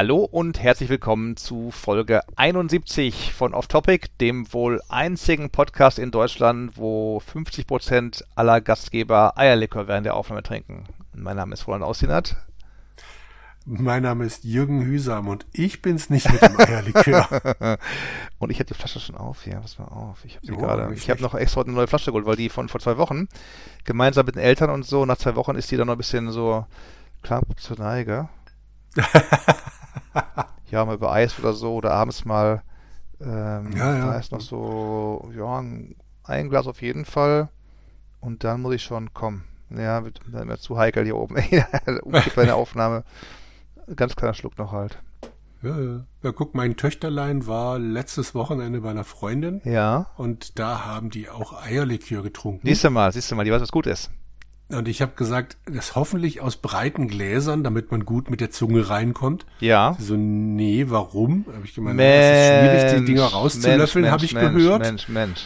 Hallo und herzlich willkommen zu Folge 71 von Off Topic, dem wohl einzigen Podcast in Deutschland, wo 50% aller Gastgeber Eierlikör während der Aufnahme trinken. Mein Name ist Roland Austinat. Mein Name ist Jürgen Hüsam und ich bin's nicht mit dem Eierlikör. und ich habe die Flasche schon auf hier, pass mal auf. Ich habe sie oh, gerade. Ich habe noch extra eine neue Flasche geholt, weil die von vor zwei Wochen gemeinsam mit den Eltern und so, nach zwei Wochen ist die dann noch ein bisschen so knapp zur Neige. ja, mal über Eis oder so oder abends mal. Ähm, ja, ja. Da ist noch so, ja, ein Glas auf jeden Fall. Und dann muss ich schon kommen. Ja, wird dann immer zu heikel hier oben. bei der Aufnahme. Ganz kleiner Schluck noch halt. Ja, ja. ja, guck, mein Töchterlein war letztes Wochenende bei einer Freundin. Ja. Und da haben die auch Eierlikör getrunken. Siehst du mal, siehst du mal, die weiß, was gut ist. Und ich habe gesagt, das hoffentlich aus breiten Gläsern, damit man gut mit der Zunge reinkommt. Ja. So, nee, warum? Habe ich gemeint, es ist schwierig, die Dinger rauszulöffeln, habe ich Mensch, gehört. Mensch, Mensch.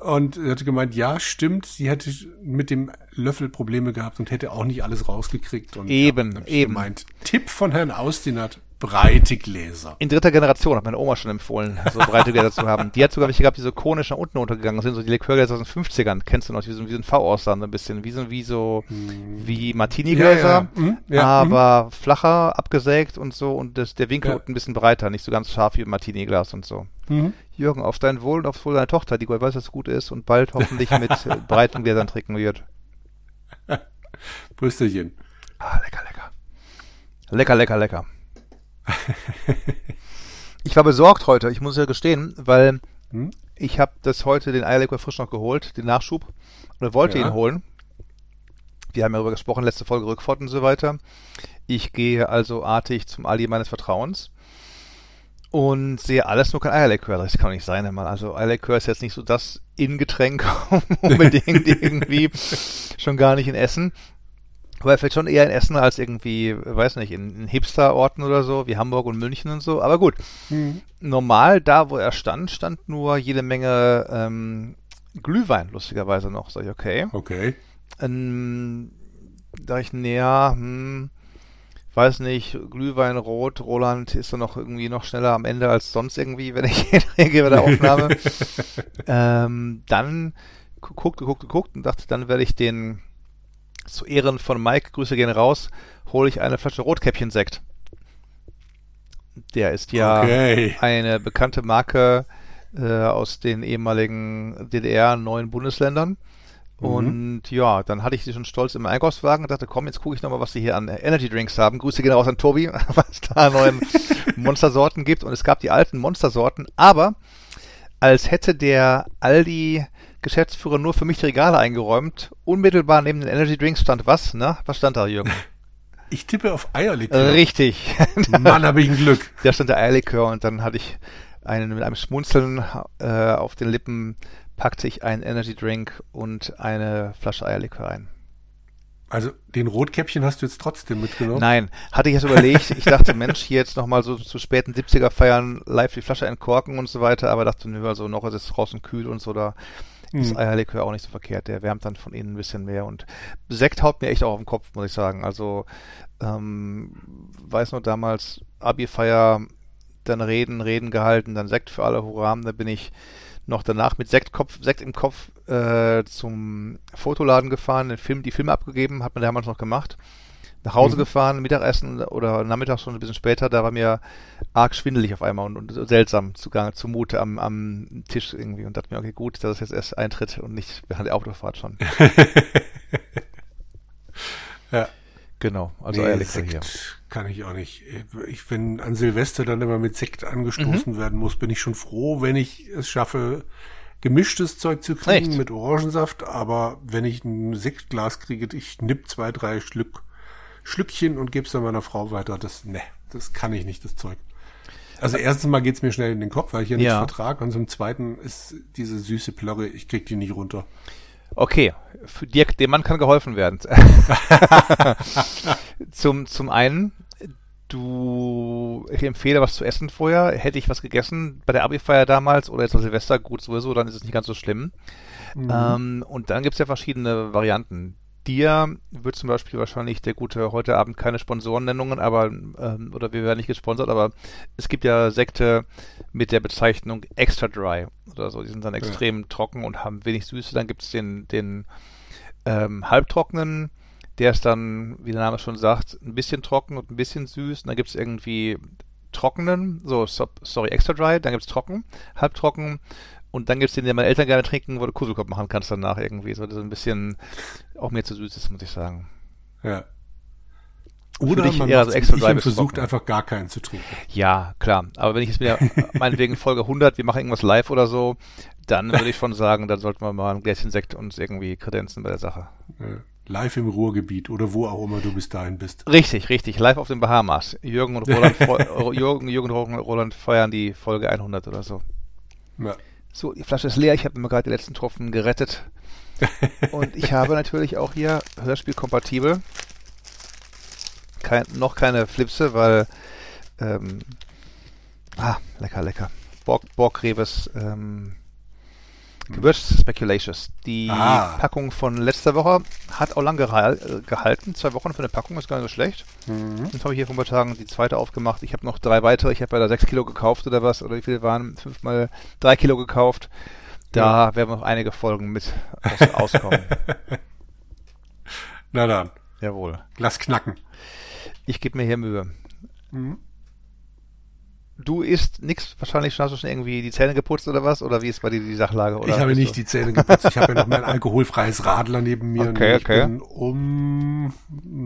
Und er hatte gemeint, ja, stimmt, sie hätte mit dem Löffel Probleme gehabt und hätte auch nicht alles rausgekriegt. Und eben, ja, eben. Gemeint, Tipp von Herrn Austinat, breite Gläser. In dritter Generation hat meine Oma schon empfohlen, so breite Gläser zu haben. Die hat sogar welche gehabt, die so konisch nach unten untergegangen sind, so die Likörgläser aus den 50ern. Kennst du noch, wie so, wie so ein V aussahen, so ein bisschen, wie so, wie so, wie Martini-Gläser, ja, ja. Mhm, ja, aber mhm. flacher, abgesägt und so und das, der Winkel unten ein bisschen breiter, nicht so ganz scharf wie Martini-Glas und so. Mhm. Jürgen, auf dein Wohl und aufs Wohl deiner Tochter, die weiß, dass es gut ist und bald hoffentlich mit breiten Gläsern trinken wird. Brüsterchen. Ah, lecker, lecker. Lecker, lecker, lecker. ich war besorgt heute, ich muss ja gestehen, weil hm? ich habe das heute den Eierlikör frisch noch geholt, den Nachschub, oder wollte ja. ihn holen. Wir haben ja darüber gesprochen, letzte Folge Rückfahrt und so weiter. Ich gehe also artig zum Aldi meines Vertrauens und sehe alles nur kein Eierlikör. Das kann nicht sein, mal. Also Eierlikör ist jetzt nicht so das In-Getränk unbedingt irgendwie, schon gar nicht in Essen. Aber vielleicht schon eher in Essen als irgendwie, weiß nicht, in, in Hipster-Orten oder so, wie Hamburg und München und so. Aber gut, mhm. normal da, wo er stand, stand nur jede Menge ähm, Glühwein, lustigerweise noch. Sag ich, okay. Okay. Ähm, da ich näher, hm, weiß nicht, Glühwein rot, Roland ist dann noch irgendwie noch schneller am Ende als sonst irgendwie, wenn ich rege bei der Aufnahme. ähm, dann guckte, guckte, guckte und dachte, dann werde ich den zu Ehren von Mike, Grüße gehen raus, hole ich eine Flasche Rotkäppchen-Sekt. Der ist ja okay. eine bekannte Marke äh, aus den ehemaligen DDR, neuen Bundesländern. Mhm. Und ja, dann hatte ich sie schon stolz im Einkaufswagen und dachte, komm, jetzt gucke ich nochmal, was sie hier an Energy Drinks haben. Grüße gehen raus an Tobi, was da neuen Monstersorten gibt. Und es gab die alten Monstersorten, aber als hätte der Aldi Geschäftsführer nur für mich die Regale eingeräumt. Unmittelbar neben den Energy Drinks stand was, ne? Was stand da, Jürgen? Ich tippe auf Eierlikör. Richtig. Mann, habe ich ein Glück. Da stand der Eierlikör und dann hatte ich einen mit einem Schmunzeln äh, auf den Lippen packte ich einen Energy Drink und eine Flasche Eierlikör ein. Also den Rotkäppchen hast du jetzt trotzdem mitgenommen? Nein, hatte ich jetzt überlegt. Ich dachte, Mensch, hier jetzt nochmal so zu späten 70er feiern, live die Flasche entkorken und so weiter, aber dachte, nö, also noch ist es draußen kühl und so, da das mhm. Eierlikör auch nicht so verkehrt. Der wärmt dann von innen ein bisschen mehr. Und Sekt haut mir echt auch auf den Kopf, muss ich sagen. Also, ähm, weiß nur damals, Abi-Feier, dann Reden, Reden gehalten, dann Sekt für alle, hurra. Da bin ich noch danach mit Sektkopf, Sekt im Kopf äh, zum Fotoladen gefahren, den Film, die Filme abgegeben, hat man damals noch gemacht nach Hause mhm. gefahren, Mittagessen oder Nachmittag schon ein bisschen später, da war mir arg schwindelig auf einmal und, und seltsam zugange, zumute am, am Tisch irgendwie und dachte mir, okay, gut, dass es jetzt erst eintritt und nicht während der Autofahrt schon. ja. Genau, also nee, Eierlikör hier. Kann ich auch nicht. Ich, wenn an Silvester dann immer mit Sekt angestoßen mhm. werden muss, bin ich schon froh, wenn ich es schaffe, gemischtes Zeug zu kriegen Echt? mit Orangensaft, aber wenn ich ein Sektglas kriege, ich nipp zwei, drei Schlück Schlückchen und gebe es dann meiner Frau weiter. Das, ne, das kann ich nicht, das Zeug. Also erstens mal geht's mir schnell in den Kopf, weil ich ja nichts ja. vertrag. Und zum Zweiten ist diese süße Plörre, ich krieg die nicht runter. Okay, für dir, dem Mann kann geholfen werden. zum, zum einen, du, ich empfehle was zu essen vorher. Hätte ich was gegessen bei der Abi-Feier damals oder jetzt an Silvester, gut sowieso, dann ist es nicht ganz so schlimm. Mhm. Ähm, und dann gibt's ja verschiedene Varianten dir wird zum Beispiel wahrscheinlich der gute heute Abend keine Sponsorennennungen, aber ähm, oder wir werden nicht gesponsert, aber es gibt ja Sekte mit der Bezeichnung Extra Dry oder so. Die sind dann extrem ja. trocken und haben wenig Süße. Dann gibt es den, den ähm, halbtrockenen, der ist dann, wie der Name schon sagt, ein bisschen trocken und ein bisschen süß. Und dann gibt es irgendwie trockenen, so, sorry, extra dry, dann gibt es trocken, halbtrocken und dann gibt es den, den meine Eltern gerne trinken, wo du Kuselkopf machen kannst danach irgendwie. So, das ist ein bisschen auch mir zu süß ist, muss ich sagen. Ja. Oder man eher so extra dry versucht einfach gar keinen zu trinken. Ja, klar. Aber wenn ich jetzt mir meinetwegen Folge 100, wir machen irgendwas live oder so, dann würde ich schon sagen, dann sollten wir mal ein Gläschen Sekt uns irgendwie kredenzen bei der Sache. Live im Ruhrgebiet oder wo auch immer du bis dahin bist. Richtig, richtig. Live auf den Bahamas. Jürgen und Roland, Jürgen, Jürgen und Roland feiern die Folge 100 oder so. Ja. So, die Flasche ist leer. Ich habe mir gerade die letzten Tropfen gerettet. Und ich habe natürlich auch hier Hörspiel kompatibel. Kein, noch keine Flipse, weil ähm, ah, lecker, lecker. Borg, Borg Reves ähm, Gewürz Speculations. Die ah. Packung von letzter Woche hat auch lang gehalten. Zwei Wochen für eine Packung ist gar nicht so schlecht. Mhm. Jetzt habe ich hier vor ein paar Tagen die zweite aufgemacht. Ich habe noch drei weitere. Ich habe ja da sechs Kilo gekauft oder was. Oder wie viele waren? Fünfmal drei Kilo gekauft. Da ja. werden noch einige Folgen mit aus auskommen. Na dann. Jawohl. Lass knacken. Ich gebe mir hier Mühe. Mhm du isst nichts, wahrscheinlich hast du schon irgendwie die Zähne geputzt oder was? Oder wie ist bei dir die Sachlage? Oder ich habe nicht du? die Zähne geputzt. Ich habe ja noch mein alkoholfreies Radler neben mir. Okay, okay. Bin um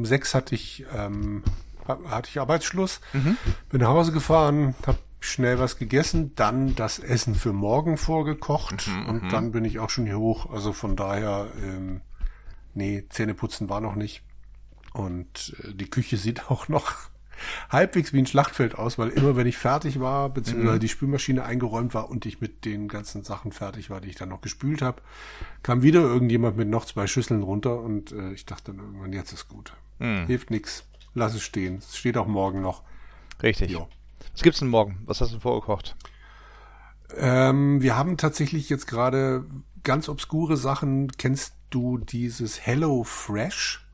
sechs hatte ich, ähm, hatte ich Arbeitsschluss. Mhm. Bin nach Hause gefahren, habe schnell was gegessen, dann das Essen für morgen vorgekocht mhm, und mhm. dann bin ich auch schon hier hoch. Also von daher, ähm, nee, Zähne putzen war noch nicht. Und äh, die Küche sieht auch noch halbwegs wie ein Schlachtfeld aus, weil immer wenn ich fertig war, beziehungsweise mhm. die Spülmaschine eingeräumt war und ich mit den ganzen Sachen fertig war, die ich dann noch gespült habe, kam wieder irgendjemand mit noch zwei Schüsseln runter und äh, ich dachte dann irgendwann, jetzt ist gut. Mhm. Hilft nix. Lass es stehen. Es steht auch morgen noch. Richtig. Jo. Was gibt's denn morgen? Was hast du vorgekocht? Ähm, wir haben tatsächlich jetzt gerade ganz obskure Sachen. Kennst du dieses Hello Fresh?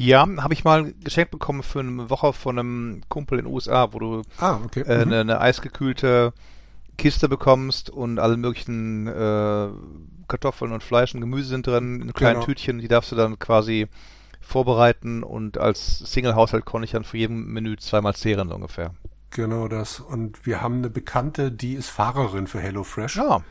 Ja, habe ich mal geschenkt bekommen für eine Woche von einem Kumpel in den USA, wo du ah, okay. äh, mhm. eine, eine, eisgekühlte Kiste bekommst und alle möglichen äh, Kartoffeln und Fleisch und Gemüse sind drin in kleinen genau. Tütchen. Die darfst du dann quasi vorbereiten und als Single-Haushalt konnte ich dann für jeden Menü zweimal zehren so ungefähr. Genau das. Und wir haben eine Bekannte, die ist Fahrerin für HelloFresh. Ja.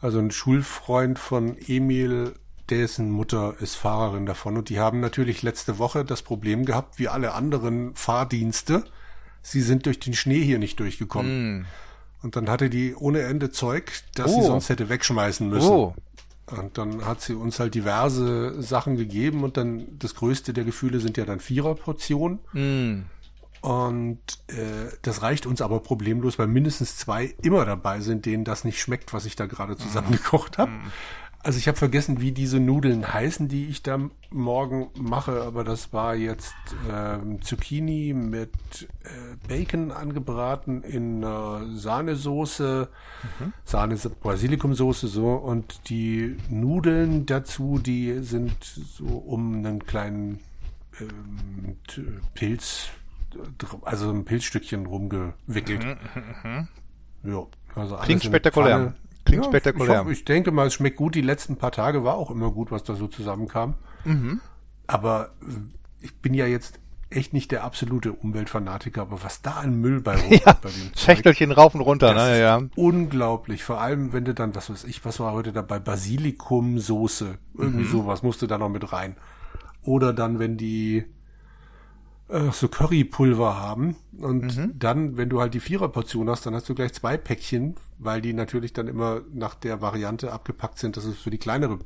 Also ein Schulfreund von Emil dessen Mutter ist Fahrerin davon und die haben natürlich letzte Woche das Problem gehabt, wie alle anderen Fahrdienste, sie sind durch den Schnee hier nicht durchgekommen. Mm. Und dann hatte die ohne Ende Zeug, das oh. sie sonst hätte wegschmeißen müssen. Oh. Und dann hat sie uns halt diverse Sachen gegeben und dann das größte der Gefühle sind ja dann Viererportionen. Mm. Und äh, das reicht uns aber problemlos, weil mindestens zwei immer dabei sind, denen das nicht schmeckt, was ich da gerade zusammengekocht habe. Mm. Also ich habe vergessen, wie diese Nudeln heißen, die ich da morgen mache, aber das war jetzt ähm, Zucchini mit äh, Bacon angebraten in äh, Sahnesoße, mhm. Sahne Basilikumsoße so und die Nudeln dazu, die sind so um einen kleinen ähm, Pilz, also ein Pilzstückchen rumgewickelt. Mhm, mh, mh. Ja, also Klingt spektakulär. Klingt ja, spektakulär. Ich, ich, denke mal, es schmeckt gut. Die letzten paar Tage war auch immer gut, was da so zusammenkam. Mhm. Aber äh, ich bin ja jetzt echt nicht der absolute Umweltfanatiker, aber was da an Müll bei rumkommt ja, bei dem Schächtelchen rauf und runter, das ne, ja. Unglaublich. Vor allem, wenn du dann, was weiß ich, was war heute dabei? Basilikumsoße. Irgendwie mhm. sowas musste da noch mit rein. Oder dann, wenn die äh, so Currypulver haben. Und mhm. dann, wenn du halt die Viererportion hast, dann hast du gleich zwei Päckchen, weil die natürlich dann immer nach der Variante abgepackt sind, dass du es für die kleinere,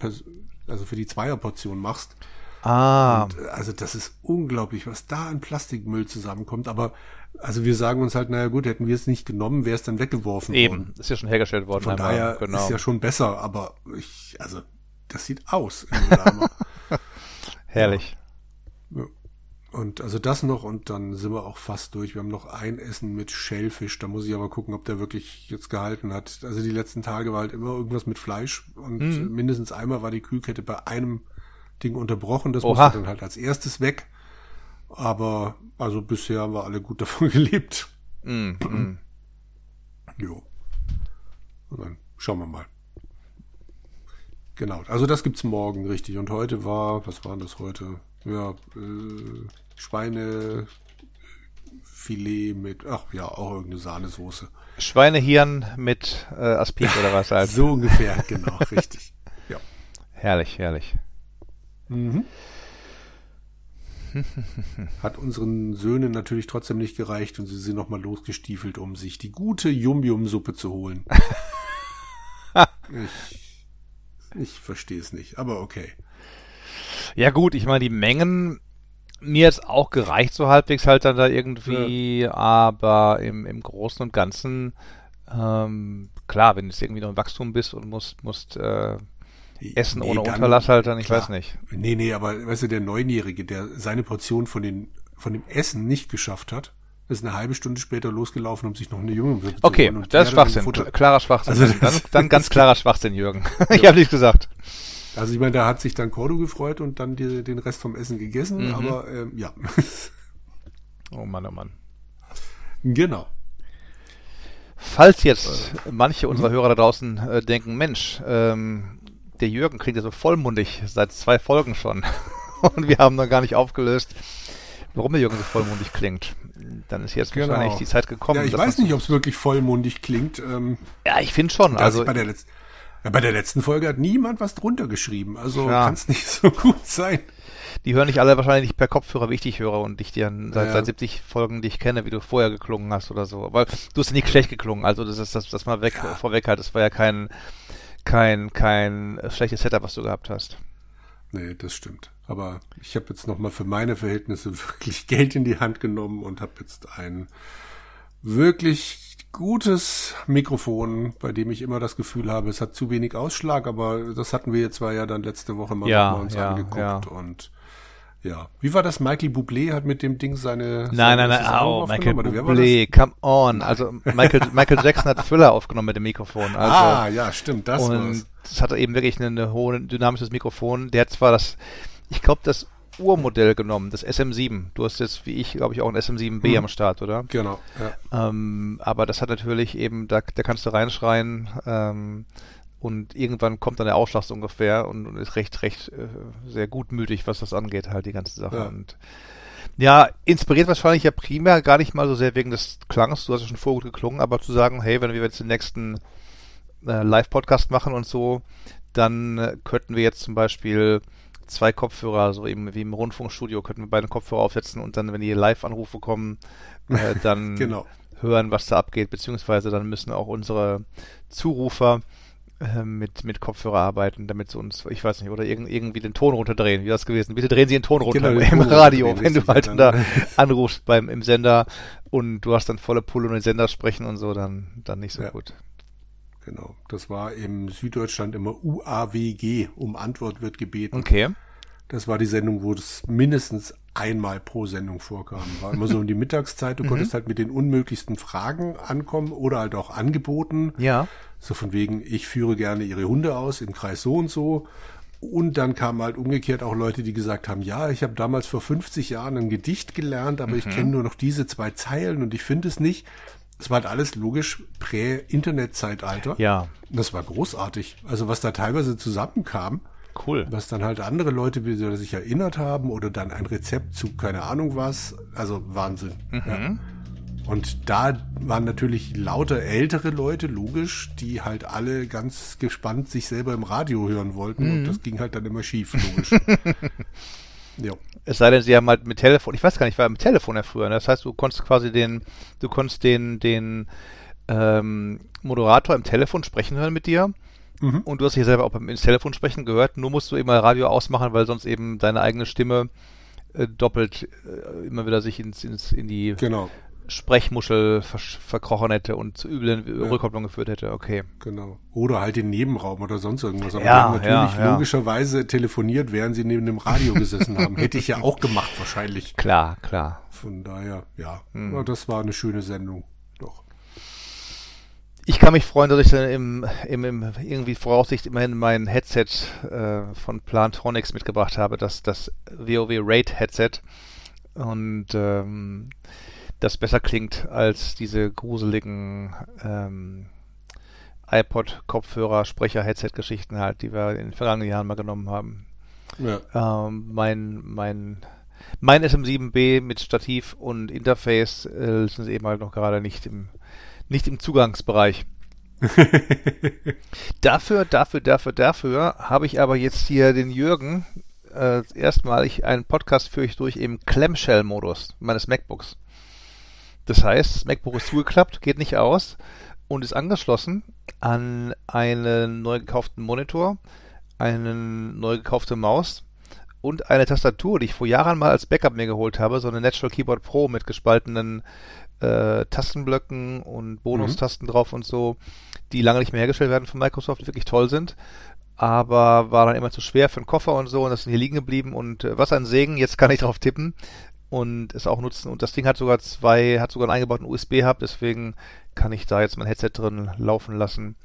also für die Zweierportion machst. Ah. Und, äh, also das ist unglaublich, was da an Plastikmüll zusammenkommt. Aber also wir sagen uns halt, naja gut, hätten wir es nicht genommen, wäre es dann weggeworfen Eben, worden. ist ja schon hergestellt worden. Von einmal. daher genau. ist ja schon besser, aber ich, also das sieht aus. Herrlich. Ja. Und also das noch und dann sind wir auch fast durch. Wir haben noch ein Essen mit Schellfisch. Da muss ich aber gucken, ob der wirklich jetzt gehalten hat. Also die letzten Tage war halt immer irgendwas mit Fleisch und mhm. mindestens einmal war die Kühlkette bei einem Ding unterbrochen. Das Oha. musste dann halt als erstes weg. Aber also bisher haben wir alle gut davon gelebt. Mm, mm. Jo. Und dann schauen wir mal. Genau, also das gibt's morgen richtig. Und heute war, was war das heute? Ja, äh, Schweinefilet mit, ach ja, auch irgendeine Sahnesoße. Schweinehirn mit äh, Aspik oder was halt. so ungefähr, genau, richtig. Ja. Herrlich, herrlich. Mhm. Hat unseren Söhnen natürlich trotzdem nicht gereicht und sie sind nochmal losgestiefelt, um sich die gute Yum-Yum-Suppe zu holen. ich ich verstehe es nicht, aber okay. Ja gut, ich meine, die Mengen mir jetzt auch gereicht so halbwegs halt dann da irgendwie, ja. aber im, im Großen und Ganzen, ähm, klar, wenn du jetzt irgendwie noch im Wachstum bist und musst, musst äh, Essen nee, ohne dann, Unterlass halt dann, ich klar. weiß nicht. Nee, nee, aber weißt du, der Neunjährige, der seine Portion von den von dem Essen nicht geschafft hat, ist eine halbe Stunde später losgelaufen, um sich noch eine Junge zu Okay, holen. das ist Schwachsinn. Klarer Schwachsinn. Also dann, dann ganz klarer Schwachsinn, Jürgen. ich habe nichts gesagt. Also ich meine, da hat sich dann Cordo gefreut und dann die, den Rest vom Essen gegessen, mhm. aber ähm, ja. oh Mann, oh Mann. Genau. Falls jetzt äh, manche unserer. Hörer da draußen äh, denken, Mensch, ähm, der Jürgen klingt ja so vollmundig seit zwei Folgen schon und wir haben noch gar nicht aufgelöst, warum der Jürgen so vollmundig klingt. Dann ist jetzt genau. wahrscheinlich die Zeit gekommen. Ja, ich weiß nicht, ob es wirklich vollmundig klingt. Ähm, ja, ich finde schon. Also bei der letzten ja, bei der letzten Folge hat niemand was drunter geschrieben, also ja. kann es nicht so gut sein. Die hören nicht alle wahrscheinlich per Kopfhörer, wie ich dich höre und dich dann seit, ja. seit 70 Folgen dich kenne, wie du vorher geklungen hast oder so. Weil du hast nicht schlecht geklungen, also das ist das, das mal weg ja. vorweg halt. Das war ja kein kein kein schlechtes Setup, was du gehabt hast. Nee, das stimmt. Aber ich habe jetzt nochmal für meine Verhältnisse wirklich Geld in die Hand genommen und habe jetzt ein wirklich gutes Mikrofon, bei dem ich immer das Gefühl habe, es hat zu wenig Ausschlag, aber das hatten wir jetzt zwar ja dann letzte Woche mal, ja, mal uns ja, angeguckt ja. und ja. Wie war das? Michael Bublé hat mit dem Ding seine. Nein, seine, nein, nein, oh, Michael Bublé, come on. Also Michael, Michael Jackson hat Füller aufgenommen mit dem Mikrofon. Also, ah, ja, stimmt, das und war's. Das hat eben wirklich eine, eine hohe dynamisches Mikrofon. Der hat zwar das, ich glaube, das Urmodell genommen, das SM7. Du hast jetzt, wie ich, glaube ich, auch ein SM7B mhm. am Start, oder? Genau. Ja. Ähm, aber das hat natürlich eben, da, da kannst du reinschreien ähm, und irgendwann kommt dann der Ausschlag ungefähr und, und, ist recht, recht äh, sehr gutmütig, was das angeht, halt die ganze Sache. Ja. Und ja, inspiriert wahrscheinlich ja primär gar nicht mal so sehr wegen des Klangs, du hast ja schon vorgut geklungen, aber zu sagen, hey, wenn wir jetzt den nächsten äh, Live-Podcast machen und so, dann äh, könnten wir jetzt zum Beispiel zwei Kopfhörer, so eben wie im Rundfunkstudio, könnten wir beide Kopfhörer aufsetzen und dann, wenn die Live-Anrufe kommen, äh, dann genau. hören, was da abgeht, beziehungsweise dann müssen auch unsere Zurufer äh, mit, mit Kopfhörer arbeiten, damit sie uns, ich weiß nicht, oder irg irgendwie den Ton runterdrehen, wie das gewesen. Bitte drehen Sie den Ton runter genau, im Ton Radio, runter wenn du halt da anrufst beim, im Sender und du hast dann volle Pulle und den Sender sprechen und so, dann, dann nicht so ja. gut. Genau. Das war im Süddeutschland immer UAWG, um Antwort wird gebeten. Okay. Das war die Sendung, wo es mindestens einmal pro Sendung vorkam. War immer so um die Mittagszeit. Du mhm. konntest halt mit den unmöglichsten Fragen ankommen oder halt auch Angeboten. Ja. So von wegen, ich führe gerne ihre Hunde aus im Kreis so und so. Und dann kamen halt umgekehrt auch Leute, die gesagt haben, ja, ich habe damals vor 50 Jahren ein Gedicht gelernt, aber mhm. ich kenne nur noch diese zwei Zeilen und ich finde es nicht. Es war halt alles logisch Prä-Internet-Zeitalter. Ja. Das war großartig. Also was da teilweise zusammenkam. Cool. Was dann halt andere Leute wieder sich erinnert haben oder dann ein Rezept zu keine Ahnung was. Also Wahnsinn. Mhm. Ja. Und da waren natürlich lauter ältere Leute, logisch, die halt alle ganz gespannt sich selber im Radio hören wollten. Mhm. Und das ging halt dann immer schief, logisch. ja. Es sei denn, sie haben halt mit Telefon, ich weiß gar nicht, war mit Telefon ja früher. Ne? Das heißt, du konntest quasi den, du konntest den, den ähm, Moderator im Telefon sprechen hören mit dir. Mhm. Und du hast dich selber auch beim ins Telefon sprechen gehört. Nur musst du immer Radio ausmachen, weil sonst eben deine eigene Stimme äh, doppelt äh, immer wieder sich ins, ins, in die genau. Sprechmuschel verkrochen hätte und zu üblen ja. Rückkopplung geführt hätte, okay. Genau. Oder halt den Nebenraum oder sonst irgendwas. Aber ja, natürlich ja, logischerweise telefoniert, während sie neben dem Radio gesessen haben. Hätte ich ja auch gemacht, wahrscheinlich. Klar, klar. Von daher, ja. Hm. Das war eine schöne Sendung. Doch. ich kann mich freuen, dass ich dann im, im, im irgendwie Voraussicht immerhin mein Headset äh, von Plantronics mitgebracht habe, das, das WoW Raid Headset. Und ähm, das besser klingt als diese gruseligen ähm, iPod-Kopfhörer, Sprecher, Headset-Geschichten halt, die wir in den vergangenen Jahren mal genommen haben. Ja. Ähm, mein, mein, mein SM7B mit Stativ und Interface äh, sind eben halt noch gerade nicht im nicht im Zugangsbereich. dafür, dafür, dafür, dafür habe ich aber jetzt hier den Jürgen äh, erstmalig einen Podcast für euch durch im Clamshell-Modus meines MacBooks. Das heißt, das MacBook ist zugeklappt, geht nicht aus und ist angeschlossen an einen neu gekauften Monitor, eine neu gekaufte Maus und eine Tastatur, die ich vor Jahren mal als Backup mir geholt habe, so eine Natural Keyboard Pro mit gespaltenen äh, Tastenblöcken und Bonustasten mhm. drauf und so, die lange nicht mehr hergestellt werden von Microsoft, die wirklich toll sind. Aber war dann immer zu schwer für den Koffer und so und das ist hier liegen geblieben und äh, was ein Segen, jetzt kann ich drauf tippen und es auch nutzen. Und das Ding hat sogar zwei, hat sogar einen eingebauten USB-Hub, deswegen kann ich da jetzt mein Headset drin laufen lassen.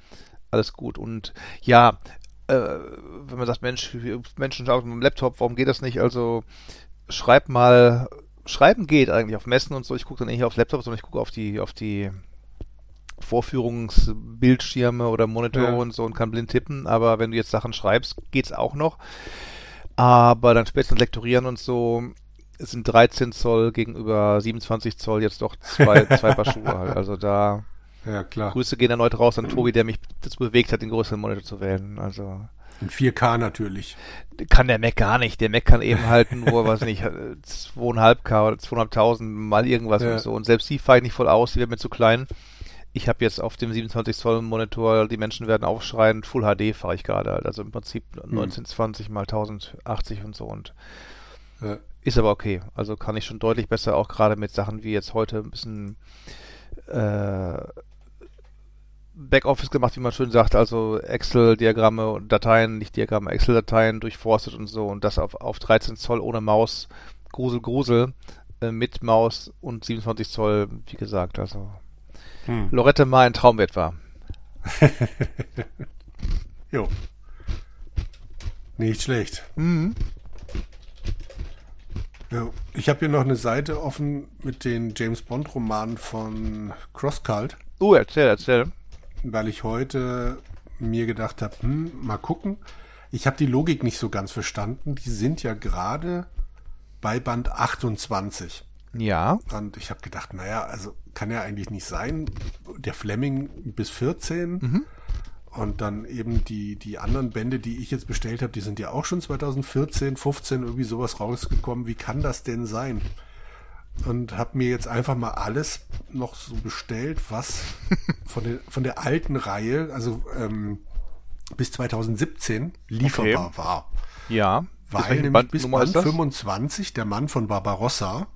Alles gut. Und ja, äh, wenn man sagt, Mensch, Menschen schauen auf dem Laptop, warum geht das nicht? Also schreib mal Schreiben geht eigentlich auf Messen und so. Ich gucke dann nicht aufs Laptop, sondern ich gucke auf die, auf die Vorführungsbildschirme oder Monitore ja. und so und kann blind tippen. Aber wenn du jetzt Sachen schreibst, geht's auch noch. Aber dann spätestens lektorieren und so es sind 13 Zoll gegenüber 27 Zoll jetzt doch zwei, zwei Paar Schuhe halt. Also da ja, klar. Grüße gehen erneut raus an Tobi, der mich dazu bewegt hat, den größeren Monitor zu wählen. Also in 4K natürlich. Kann der Mac gar nicht. Der Mac kann eben halt nur, weiß nicht, 2,5K oder 2.500 mal irgendwas ja. und so. Und selbst die fahre ich nicht voll aus, die werden mir zu klein. Ich habe jetzt auf dem 27 Zoll Monitor, die Menschen werden aufschreien, Full HD fahre ich gerade halt. Also im Prinzip 1920 hm. mal 1080 und so und ja. Ist aber okay. Also kann ich schon deutlich besser auch gerade mit Sachen wie jetzt heute ein bisschen äh, Backoffice gemacht, wie man schön sagt, also Excel-Diagramme und Dateien, nicht Diagramme, Excel-Dateien durchforstet und so und das auf, auf 13 Zoll ohne Maus, Grusel, Grusel, äh, mit Maus und 27 Zoll, wie gesagt, also hm. Lorette mal ein Traumwert war. jo. Nicht schlecht. Mhm. Ja, ich habe hier noch eine Seite offen mit den James Bond Romanen von Crosscult. Oh, erzähl, erzähl weil ich heute mir gedacht habe, hm, mal gucken. Ich habe die Logik nicht so ganz verstanden. Die sind ja gerade bei Band 28. Ja. Und ich habe gedacht, naja, also kann ja eigentlich nicht sein. Der Fleming bis 14. Mhm. Und dann eben die, die anderen Bände, die ich jetzt bestellt habe, die sind ja auch schon 2014, 15 irgendwie sowas rausgekommen. Wie kann das denn sein? und habe mir jetzt einfach mal alles noch so bestellt, was von der, von der alten Reihe, also ähm, bis 2017 lieferbar okay. war. Ja. Weil nämlich Band bis Band 25, der Mann von Barbarossa,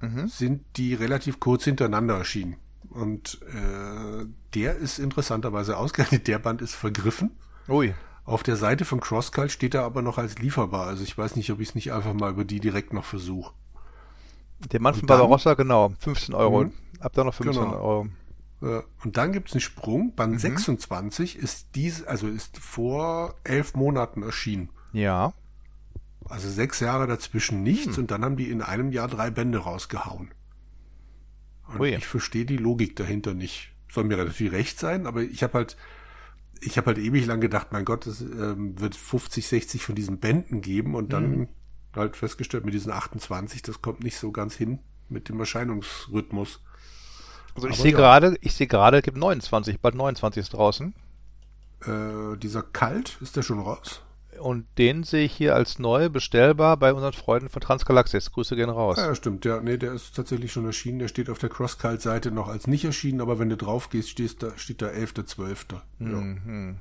mhm. sind die relativ kurz hintereinander erschienen. Und äh, der ist interessanterweise ausgerechnet, der Band ist vergriffen. Ui. Auf der Seite von CrossCult steht er aber noch als lieferbar. Also ich weiß nicht, ob ich es nicht einfach mal über die direkt noch versuche. Der Mann von Barbarossa, genau, 15 Euro. Mhm. Ab da noch 15 genau. Euro. Und dann gibt es einen Sprung. Band mhm. 26 ist dies, also ist vor elf Monaten erschienen. Ja. Also sechs Jahre dazwischen nichts mhm. und dann haben die in einem Jahr drei Bände rausgehauen. Und Ui. ich verstehe die Logik dahinter nicht. Soll mir relativ recht sein, aber ich habe halt, ich habe halt ewig lang gedacht, mein Gott, es ähm, wird 50, 60 von diesen Bänden geben und dann mhm halt festgestellt, mit diesen 28, das kommt nicht so ganz hin mit dem Erscheinungsrhythmus. Also ich sehe ja. gerade, ich sehe gerade, gibt 29, bald 29 ist draußen. Äh, dieser Kalt, ist der schon raus? Und den sehe ich hier als neu bestellbar bei unseren Freunden von Transgalaxis. Grüße gehen raus. Ja, stimmt. Ja, nee, der ist tatsächlich schon erschienen. Der steht auf der Cross-Cult-Seite noch als nicht erschienen, aber wenn du drauf gehst, steht da, steht da 11.12. Ja. Mhm.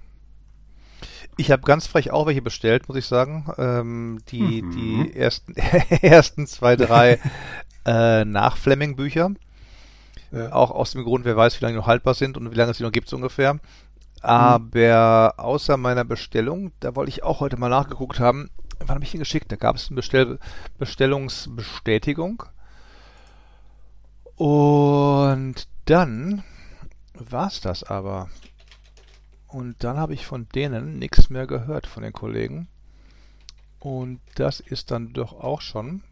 Ich habe ganz frech auch welche bestellt, muss ich sagen. Ähm, die, mhm. die ersten, ersten zwei, drei äh, nach Fleming-Bücher. Ja. Auch aus dem Grund, wer weiß, wie lange die noch haltbar sind und wie lange es die noch gibt ungefähr. Aber mhm. außer meiner Bestellung, da wollte ich auch heute mal nachgeguckt haben, wann habe ich ihn geschickt? Da gab es eine Bestell Bestellungsbestätigung. Und dann war's das aber. Und dann habe ich von denen nichts mehr gehört, von den Kollegen. Und das ist dann doch auch schon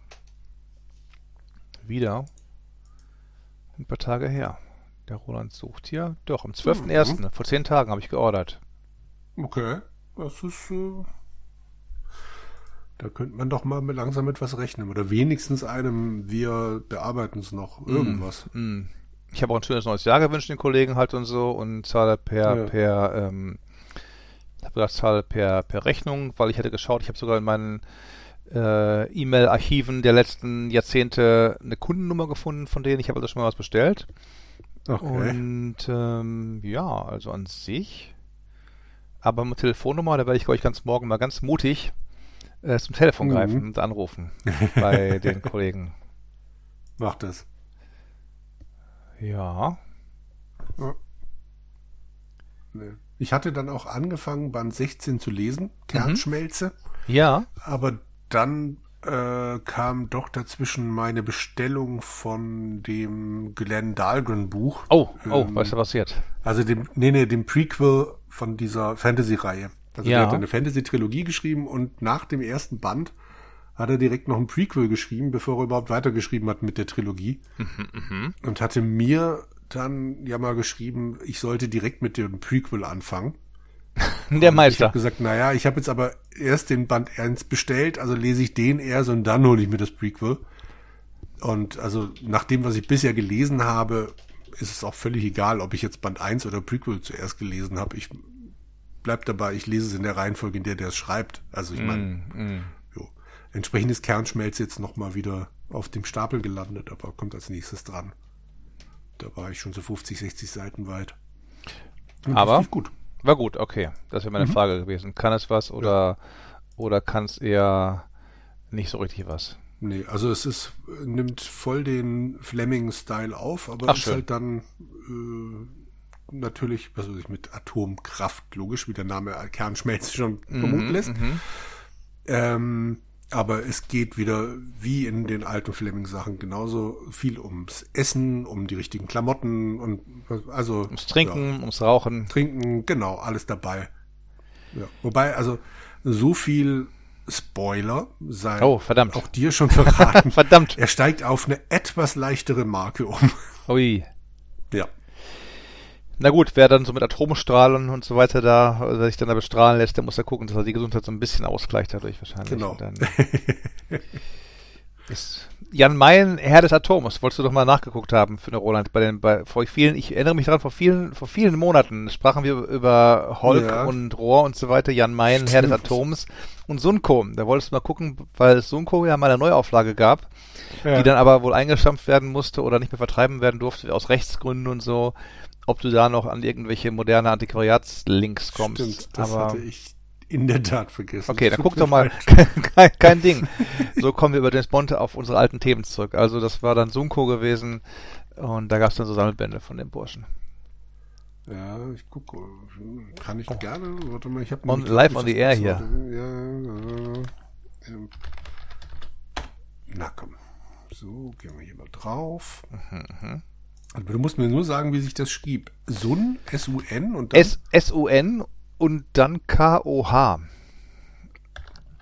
wieder ein paar Tage her. Der Roland sucht hier. Doch, am 12.01. Mhm. Vor zehn Tagen habe ich geordert. Okay. Das ist. Äh, da könnte man doch mal langsam etwas rechnen. Oder wenigstens einem, wir bearbeiten es noch. Mhm. Irgendwas. Mm, mm. Ich habe auch ein schönes neues Jahr gewünscht den Kollegen halt und so und zahle per, ja. per, ähm, habe gesagt, zahle per, per Rechnung, weil ich hatte geschaut, ich habe sogar in meinen äh, E-Mail-Archiven der letzten Jahrzehnte eine Kundennummer gefunden von denen. Ich habe also schon mal was bestellt. Okay. Und ähm, ja, also an sich. Aber mit Telefonnummer, da werde ich, ich, ganz morgen mal ganz mutig äh, zum Telefon mhm. greifen und anrufen bei den Kollegen. Macht es. Ja. ja. Nee. Ich hatte dann auch angefangen, Band 16 zu lesen, Kernschmelze. Mhm. Ja. Aber dann äh, kam doch dazwischen meine Bestellung von dem Glenn Dahlgren Buch. Oh, oh, ähm, was ist da passiert? Also dem, nee, nee, dem Prequel von dieser Fantasy-Reihe. Also ja. er hat eine Fantasy-Trilogie geschrieben und nach dem ersten Band hat er direkt noch ein Prequel geschrieben, bevor er überhaupt weitergeschrieben hat mit der Trilogie. Mhm, mh. Und hatte mir dann ja mal geschrieben, ich sollte direkt mit dem Prequel anfangen. Der Meister. Ich habe gesagt, naja, ich habe jetzt aber erst den Band 1 bestellt, also lese ich den erst und dann hole ich mir das Prequel. Und also nach dem, was ich bisher gelesen habe, ist es auch völlig egal, ob ich jetzt Band 1 oder Prequel zuerst gelesen habe. Ich bleib dabei, ich lese es in der Reihenfolge, in der der es schreibt. Also ich meine, mm, mm. Jo. entsprechend ist Kernschmelz jetzt nochmal wieder auf dem Stapel gelandet, aber kommt als nächstes dran. Da war ich schon so 50, 60 Seiten weit. Und aber gut. War gut, okay. Das wäre meine mhm. Frage gewesen. Kann es was oder, ja. oder kann es eher nicht so richtig was? Nee, also es ist, nimmt voll den Fleming-Style auf, aber Ach, ist schön. halt dann äh, natürlich, was weiß ich, mit Atomkraft, logisch, wie der Name Kernschmelz schon mhm, vermuten lässt. Mhm. Ähm, aber es geht wieder, wie in den alten Fleming-Sachen, genauso viel ums Essen, um die richtigen Klamotten und also. Ums Trinken, ja, ums Rauchen. Trinken, genau, alles dabei. Ja. Wobei, also, so viel Spoiler sei oh, verdammt. auch dir schon verraten. verdammt. Er steigt auf eine etwas leichtere Marke um. Ui. Ja. Na gut, wer dann so mit Atomstrahlen und so weiter da, also sich dann da bestrahlen lässt, der muss ja gucken, dass er die Gesundheit so ein bisschen ausgleicht dadurch wahrscheinlich. Genau. Dann ist Jan Mayen, Herr des Atoms, wolltest du doch mal nachgeguckt haben für eine Roland bei den, bei, vor vielen, ich erinnere mich daran, vor vielen, vor vielen Monaten sprachen wir über Hulk ja. und Rohr und so weiter, Jan Mayen, Herr des Atoms und Sunko. Da wolltest du mal gucken, weil es Sunko ja mal eine Neuauflage gab, ja. die dann aber wohl eingestampft werden musste oder nicht mehr vertreiben werden durfte, aus Rechtsgründen und so ob du da noch an irgendwelche moderne Antiquariatslinks kommst. Stimmt, das Aber hatte ich in der Tat vergessen. Okay, dann guck doch mal. kein, kein, Ding. So kommen wir über den Bond auf unsere alten Themen zurück. Also das war dann Sunko gewesen und da gab es dann so Sammelbände von dem Burschen. Ja, ich gucke. Kann ich oh. gerne. Warte mal, ich habe live on the air hier. Ja, ja, Na komm. So, gehen wir hier mal drauf. Mhm, mh. Also du musst mir nur sagen, wie sich das schrieb. Sun, S-U-N und dann? S-U-N und dann K-O-H.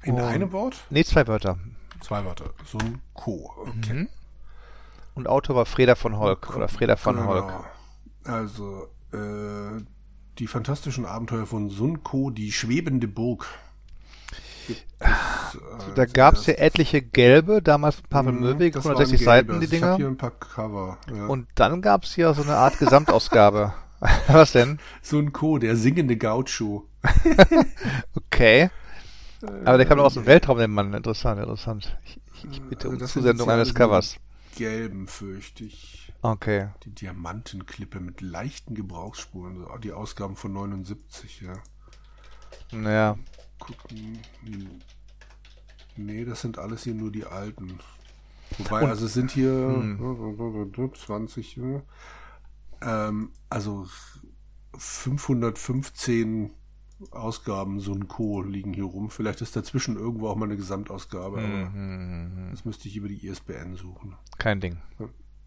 In einem Wort? Nee, zwei Wörter. Zwei Wörter. Sun Co. Okay. Mhm. Und Autor war Freda von Holk oder Freda von genau. Holk. Also, äh, die fantastischen Abenteuer von Sun Co, die schwebende Burg. Also da gab es ja etliche gelbe, damals von Pavel mhm, Möwig, 160 Seiten die Dinger. Ich hier ein paar Cover. Ja. Und dann gab es ja so eine Art Gesamtausgabe. Was denn? So ein Co, der singende Gaucho. okay. Aber der kam doch aus dem Weltraum, der Mann. Interessant, interessant. Ich, ich, bitte um Zusendung eines Covers. Gelben, fürchte ich. Okay. Die Diamantenklippe mit leichten Gebrauchsspuren. Die Ausgaben von 79, ja. Naja, gucken. Nee, das sind alles hier nur die alten. Wobei, Und, also es sind hier hm. 20, ähm, also 515 Ausgaben so ein Co. liegen hier rum. Vielleicht ist dazwischen irgendwo auch mal eine Gesamtausgabe, aber hm, hm, hm, das müsste ich über die ISBN suchen. Kein Ding.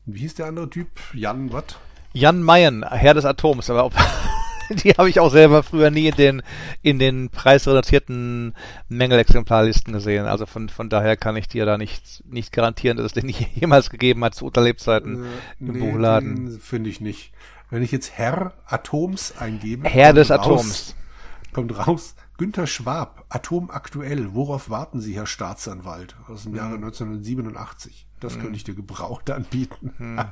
Wie hieß der andere Typ? Jan, was? Jan Mayen, Herr des Atoms, aber ob, die habe ich auch selber früher nie in den, in den preisreduzierten Mängelexemplarlisten gesehen. Also von, von daher kann ich dir da nicht, nicht garantieren, dass es den jemals gegeben hat zu Unterlebzeiten äh, im nee, Buchladen. Finde ich nicht. Wenn ich jetzt Herr Atoms eingebe. Herr des raus, Atoms. Kommt raus. Günter Schwab, Atom aktuell. Worauf warten Sie, Herr Staatsanwalt? Aus dem hm. Jahre 1987. Das hm. könnte ich dir gebraucht anbieten.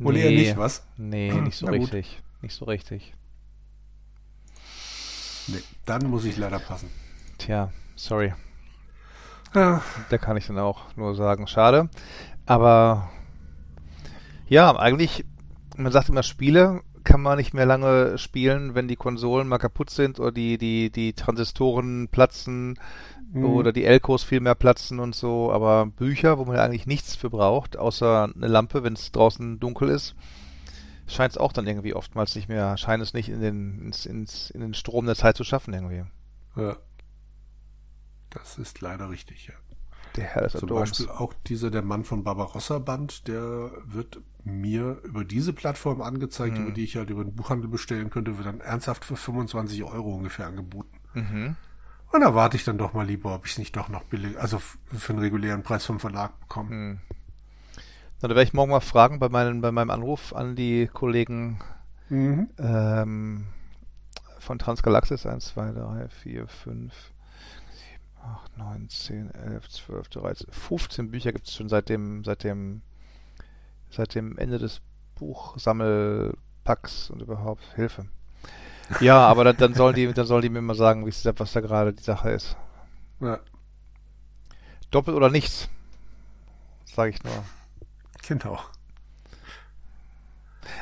Wohl nee, eher nicht, was? Nee, nicht so richtig. Nicht so richtig. Nee, dann muss ich leider passen. Tja, sorry. Ja. Da kann ich dann auch nur sagen, schade. Aber ja, eigentlich, man sagt immer Spiele, kann man nicht mehr lange spielen, wenn die Konsolen mal kaputt sind oder die, die, die Transistoren platzen mhm. oder die Elkos viel mehr platzen und so. Aber Bücher, wo man eigentlich nichts für braucht, außer eine Lampe, wenn es draußen dunkel ist, scheint es auch dann irgendwie oftmals nicht mehr, scheint es nicht in den, ins, ins, in den Strom der Zeit zu schaffen irgendwie. Ja. Das ist leider richtig, ja. Der Herr des Zum. Beispiel auch dieser der Mann von Barbarossa Band, der wird mir über diese Plattform angezeigt, mhm. über die ich halt über den Buchhandel bestellen könnte, wird dann ernsthaft für 25 Euro ungefähr angeboten. Mhm. Und da warte ich dann doch mal lieber, ob ich es nicht doch noch billig, also für einen regulären Preis vom Verlag bekomme. Mhm. Na, da werde ich morgen mal fragen bei, meinen, bei meinem Anruf an die Kollegen mhm. ähm, von Transgalaxis 1, 2, 3, 4, 5, 8, 9, 10, 11, 12, 13, 15 Bücher gibt es schon seit dem, seit dem, seit dem Ende des Buchsammelpacks und überhaupt Hilfe. Ja, aber dann, dann sollen die, dann sollen die mir mal sagen, wie was da gerade die Sache ist. Ja. Doppelt oder nichts, sage ich nur. Genau.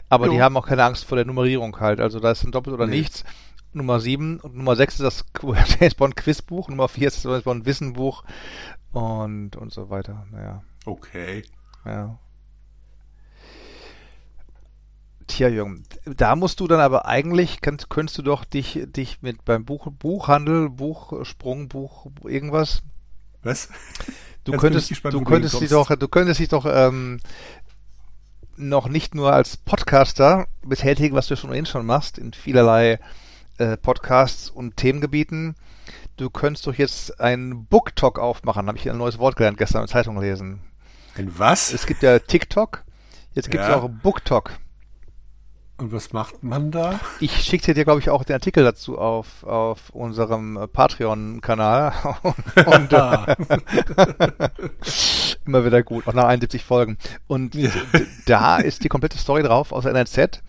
Aber jo. die haben auch keine Angst vor der Nummerierung halt. Also da ist ein Doppelt oder nee. nichts. Nummer 7 und Nummer 6 ist das James Bond Quizbuch, Nummer 4 ist das James Bond Wissenbuch und, und so weiter. Naja. Okay. Ja. Tja, Jürgen, da musst du dann aber eigentlich, kannst, könntest du doch dich, dich mit beim Buch, Buchhandel, Buchsprung, Buch, irgendwas. Was? Du Jetzt könntest, gespannt, du könntest dich doch, du könntest dich doch, ähm, noch nicht nur als Podcaster betätigen, was du schon ohnehin schon machst, in vielerlei äh, Podcasts und Themengebieten. Du könntest doch jetzt einen Book Talk aufmachen, habe ich ein neues Wort gelernt gestern in der Zeitung gelesen. Ein was? Es gibt ja TikTok, jetzt gibt es ja. auch Book Talk. Und was macht man da? Ich schicke dir, glaube ich, auch den Artikel dazu auf, auf unserem äh, Patreon-Kanal. und äh, immer wieder gut, auch nach 71 Folgen. Und ja. da ist die komplette Story drauf aus der NZ,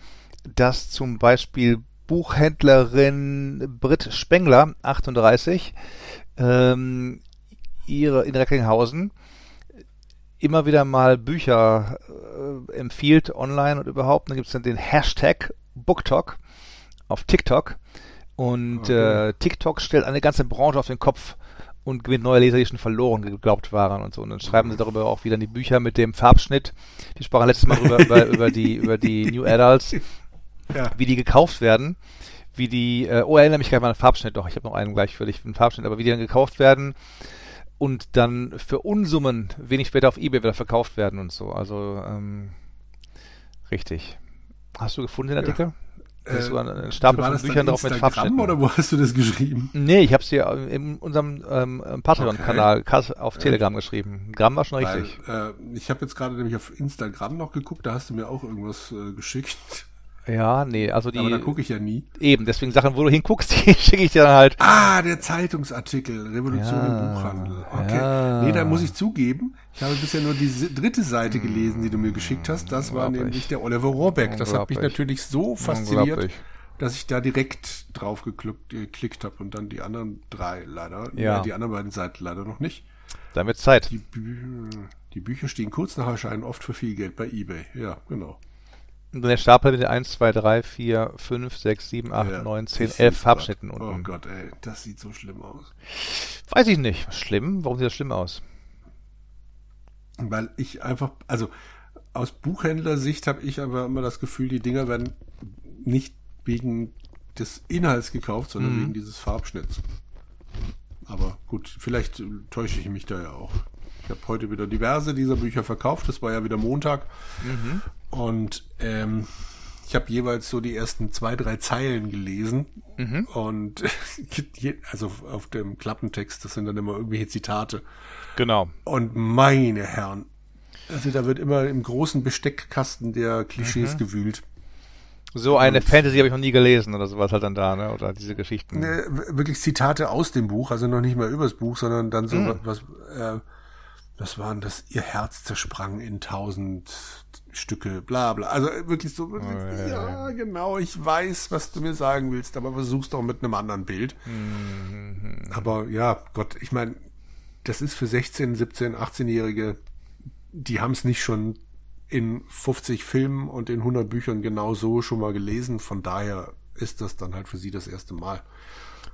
dass zum Beispiel Buchhändlerin Britt Spengler, 38, ähm, ihre in Recklinghausen immer wieder mal Bücher äh, empfiehlt online und überhaupt. Dann gibt es dann den Hashtag BookTalk auf TikTok. Und okay. äh, TikTok stellt eine ganze Branche auf den Kopf und gewinnt neue Leser, die schon verloren geglaubt waren und so. Und dann schreiben sie darüber auch wieder die Bücher mit dem Farbschnitt. Die sprachen letztes Mal über, über, über, die, über die New Adults, ja. wie die gekauft werden. Wie die, äh, oh, erinnere mich gleich mal an den Farbschnitt, doch, ich habe noch einen gleich für dich, den Farbschnitt, aber wie die dann gekauft werden und dann für Unsummen wenig später auf Ebay wieder verkauft werden und so. Also ähm, richtig. Hast du gefunden den Artikel? Ja. Äh, ein Stapel von Büchern drauf mit Farbschnitten. oder wo hast du das geschrieben? Nee, ich habe es dir in unserem ähm, Patreon-Kanal okay. auf Telegram äh, geschrieben. Gramm war schon richtig. Weil, äh, ich habe jetzt gerade nämlich auf Instagram noch geguckt, da hast du mir auch irgendwas äh, geschickt. Ja, nee, also die. Aber da gucke ich ja nie. Eben, deswegen Sachen, wo du hinguckst, die schicke ich dir dann halt. Ah, der Zeitungsartikel, Revolution ja, im Buchhandel. Okay. Ja. Nee, da muss ich zugeben, ich habe bisher nur die dritte Seite hm. gelesen, die du mir geschickt hast. Das war nämlich der Oliver Rohrbeck. Das hat mich natürlich so fasziniert, dass ich da direkt drauf geklickt habe und dann die anderen drei leider. Ja. ja die anderen beiden Seiten leider noch nicht. Dann wird Zeit. Die, Bü die Bücher stehen kurz nach Erscheinen oft für viel Geld bei eBay. Ja, genau. Und der Stapel mit den 1, 2, 3, 4, 5, 6, 7, 8, ja, 9, 10, 11 Farbschnitten unten. Oh Gott, ey, das sieht so schlimm aus. Weiß ich nicht. Schlimm? Warum sieht das schlimm aus? Weil ich einfach, also aus Buchhändlersicht habe ich aber immer das Gefühl, die Dinger werden nicht wegen des Inhalts gekauft, sondern mhm. wegen dieses Farbschnitts. Aber gut, vielleicht täusche ich mich da ja auch. Ich habe heute wieder diverse dieser Bücher verkauft. Das war ja wieder Montag. Mhm. Und ähm, ich habe jeweils so die ersten zwei, drei Zeilen gelesen. Mhm. Und also auf dem Klappentext, das sind dann immer irgendwelche Zitate. Genau. Und meine Herren, also da wird immer im großen Besteckkasten der Klischees mhm. gewühlt. So eine und, Fantasy habe ich noch nie gelesen oder sowas halt dann da, ne? Oder diese Geschichten. Ne, wirklich Zitate aus dem Buch, also noch nicht mal übers Buch, sondern dann so mhm. was, äh, das waren das, ihr Herz zersprang in tausend Stücke, bla bla. Also wirklich so, wirklich, oh, ja, ja, genau, ich weiß, was du mir sagen willst, aber versuch's doch mit einem anderen Bild. Mhm. Aber ja, Gott, ich meine, das ist für 16, 17, 18-Jährige, die haben es nicht schon in 50 Filmen und in 100 Büchern genau so schon mal gelesen. Von daher ist das dann halt für sie das erste Mal.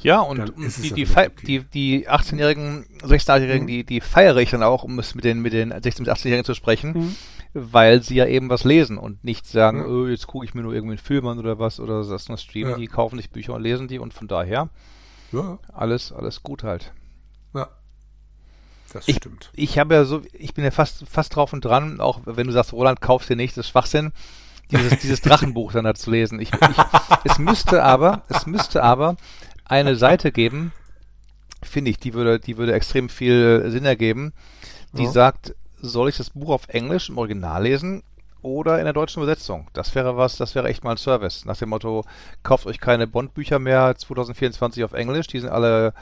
Ja, und die, die, okay. die, die 18-Jährigen, 16-Jährigen, mhm. die, die feiere ich dann auch, um es mit den, mit den 16- bis 18-Jährigen zu sprechen, mhm. Weil sie ja eben was lesen und nicht sagen, ja. oh, jetzt gucke ich mir nur irgendwie einen Film an oder was oder das nur streamen. Ja. Die kaufen sich Bücher und lesen die und von daher ja. alles, alles gut halt. Ja. Das ich, stimmt. Ich habe ja so, ich bin ja fast, fast drauf und dran, auch wenn du sagst, Roland, kaufst dir nicht, das ist Schwachsinn, dieses, dieses Drachenbuch dann da zu lesen. Ich, ich, es müsste aber, es müsste aber eine Seite geben, finde ich, die würde, die würde extrem viel Sinn ergeben, die sagt, soll ich das Buch auf Englisch im Original lesen oder in der deutschen Übersetzung? Das wäre was, das wäre echt mal ein Service. Nach dem Motto, kauft euch keine Bond-Bücher mehr 2024 auf Englisch, die sind alle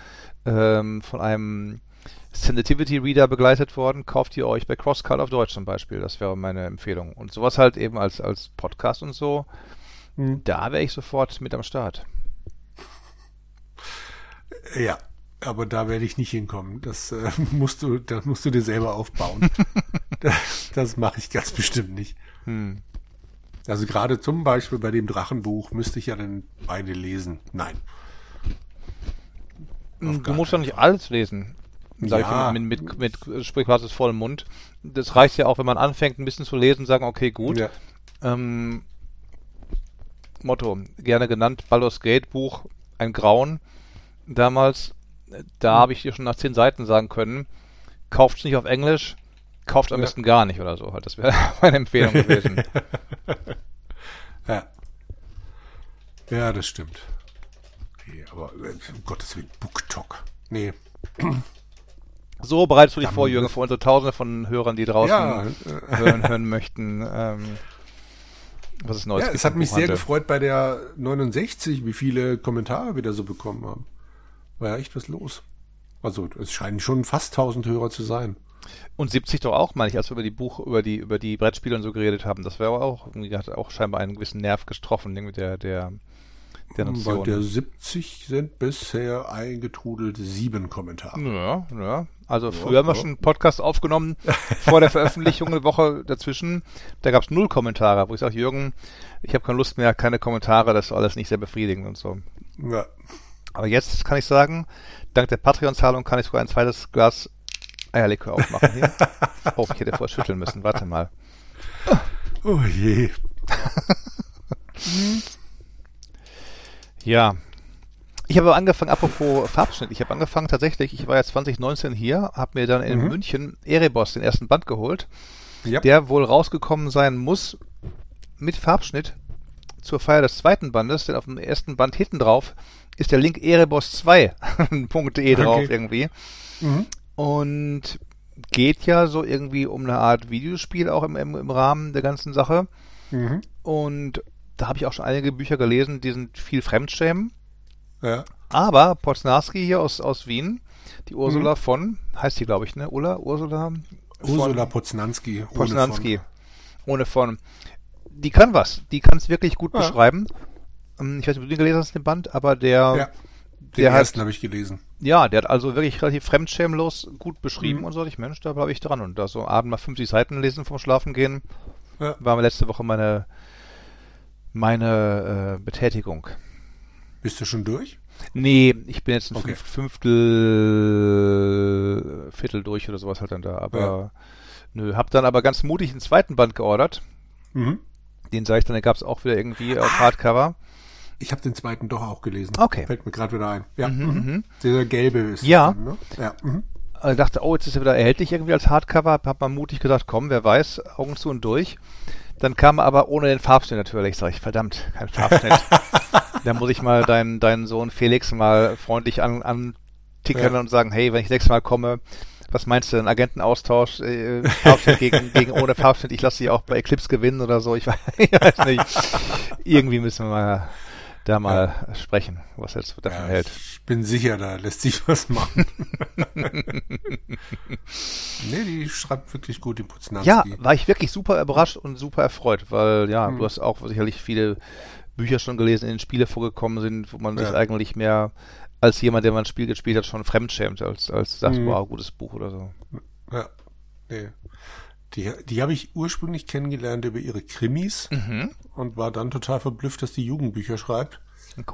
ähm, von einem Sensitivity Reader begleitet worden, kauft ihr euch bei CrossCut auf Deutsch zum Beispiel. Das wäre meine Empfehlung. Und sowas halt eben als, als Podcast und so, mhm. da wäre ich sofort mit am Start. Ja, aber da werde ich nicht hinkommen. Das äh, musst du, das musst du dir selber aufbauen. das, das mache ich ganz bestimmt nicht. Hm. Also gerade zum Beispiel bei dem Drachenbuch müsste ich ja dann beide lesen. Nein. Du musst doch nicht alles lesen. Sag ja. ich mit, mit, mit, mit Sprichwort vollem Mund. Das reicht ja auch, wenn man anfängt, ein bisschen zu lesen, sagen, okay, gut. Ja. Ähm, Motto, gerne genannt, Baldur's Gate Buch, ein Grauen. Damals, da habe ich dir schon nach zehn Seiten sagen können, kauft es nicht auf Englisch, kauft am ja. besten gar nicht oder so. Das wäre meine Empfehlung gewesen. ja. Ja, das stimmt. Okay, aber äh, um Gottes Willen, BookTok. Nee. So bereitest du dich vor, Jürgen, vor unsere Tausende von Hörern, die draußen ja. hören, hören möchten. Ähm, was ist Neues? Ja, es hat mich sehr gefreut bei der 69, wie viele Kommentare wir da so bekommen haben. War ja echt was los. Also es scheinen schon fast 1000 Hörer zu sein. Und 70 doch auch, meine ich, als wir über die Buch, über die, über die Brettspiele und so geredet haben. Das wäre auch, irgendwie hat auch scheinbar einen gewissen Nerv getroffen, mit der, der, der Nation. Bei der 70 sind bisher eingetrudelt sieben Kommentare. Ja, ja. Also früher ja, haben wir schon einen Podcast aufgenommen vor der Veröffentlichung eine Woche dazwischen. Da gab es null Kommentare, wo ich sage, Jürgen, ich habe keine Lust mehr, keine Kommentare, das ist alles nicht sehr befriedigend und so. Ja. Aber jetzt kann ich sagen, dank der Patreon-Zahlung kann ich sogar ein zweites Glas Eierlikör aufmachen hier. oh, ich hätte vorher schütteln müssen. Warte mal. Oh je. ja, ich habe angefangen, apropos Farbschnitt, ich habe angefangen tatsächlich, ich war ja 2019 hier, habe mir dann in mhm. München Erebos, den ersten Band geholt, ja. der wohl rausgekommen sein muss mit Farbschnitt zur Feier des zweiten Bandes, denn auf dem ersten Band hinten drauf ist der Link erebos2.de drauf okay. irgendwie. Mhm. Und geht ja so irgendwie um eine Art Videospiel auch im, im, im Rahmen der ganzen Sache. Mhm. Und da habe ich auch schon einige Bücher gelesen, die sind viel Fremdschämen. Ja. Aber Poznarski hier aus, aus Wien, die Ursula mhm. von, heißt die glaube ich, ne? Ulla, Ursula? Ursula Poznanski. Poznanski. Ohne von. Die kann was. Die kann es wirklich gut ja. beschreiben. Ähm, ich weiß nicht, ob du den gelesen hast, den Band, aber der. Ja. Den der ersten habe ich gelesen. Ja, der hat also wirklich relativ fremdschämlos gut beschrieben mhm. und so. Ich, Mensch, da bleibe ich dran. Und da so Abend mal 50 Seiten lesen vom Schlafen gehen, ja. war mir letzte Woche meine, meine äh, Betätigung. Bist du schon durch? Nee, ich bin jetzt ein okay. Fünftel, Viertel durch oder sowas halt dann da. Aber ja. nö, hab dann aber ganz mutig einen zweiten Band geordert. Mhm. Den sah ich dann, den gab es auch wieder irgendwie auf Hardcover. Ich habe den zweiten doch auch gelesen. Okay. Fällt mir gerade wieder ein. Ja. Mhm, mhm. mhm. Der gelbe ist. Ja. Dann, ne? ja. Mhm. Ich dachte, oh, jetzt ist er wieder erhältlich irgendwie als Hardcover. Hab mal mutig gesagt, komm, wer weiß, Augen zu und durch. Dann kam er aber ohne den Farbschnitt natürlich. Sag ich, verdammt, kein Farbschnitt. da muss ich mal deinen, deinen Sohn Felix mal freundlich an, antickern ja. und sagen, hey, wenn ich nächstes Mal komme, was meinst du, ein Agentenaustausch, äh, Farbschnitt gegen, gegen ohne Farbschnitt, ich lasse sie auch bei Eclipse gewinnen oder so, ich weiß, ich weiß nicht. Irgendwie müssen wir mal da mal ja. sprechen, was er jetzt davon ja, hält. Ich bin sicher, da lässt sich was machen. nee, die schreibt wirklich gut, die Putznanski. Ja, war ich wirklich super überrascht und super erfreut, weil ja, mhm. du hast auch sicherlich viele Bücher schon gelesen, in denen Spiele vorgekommen sind, wo man ja. sich eigentlich mehr als jemand, der mal ein Spiel gespielt hat, schon fremdschämt, als, als sagt, mhm. wow, gutes Buch oder so. Ja, nee. Die, die habe ich ursprünglich kennengelernt über ihre Krimis mhm. und war dann total verblüfft, dass die Jugendbücher schreibt.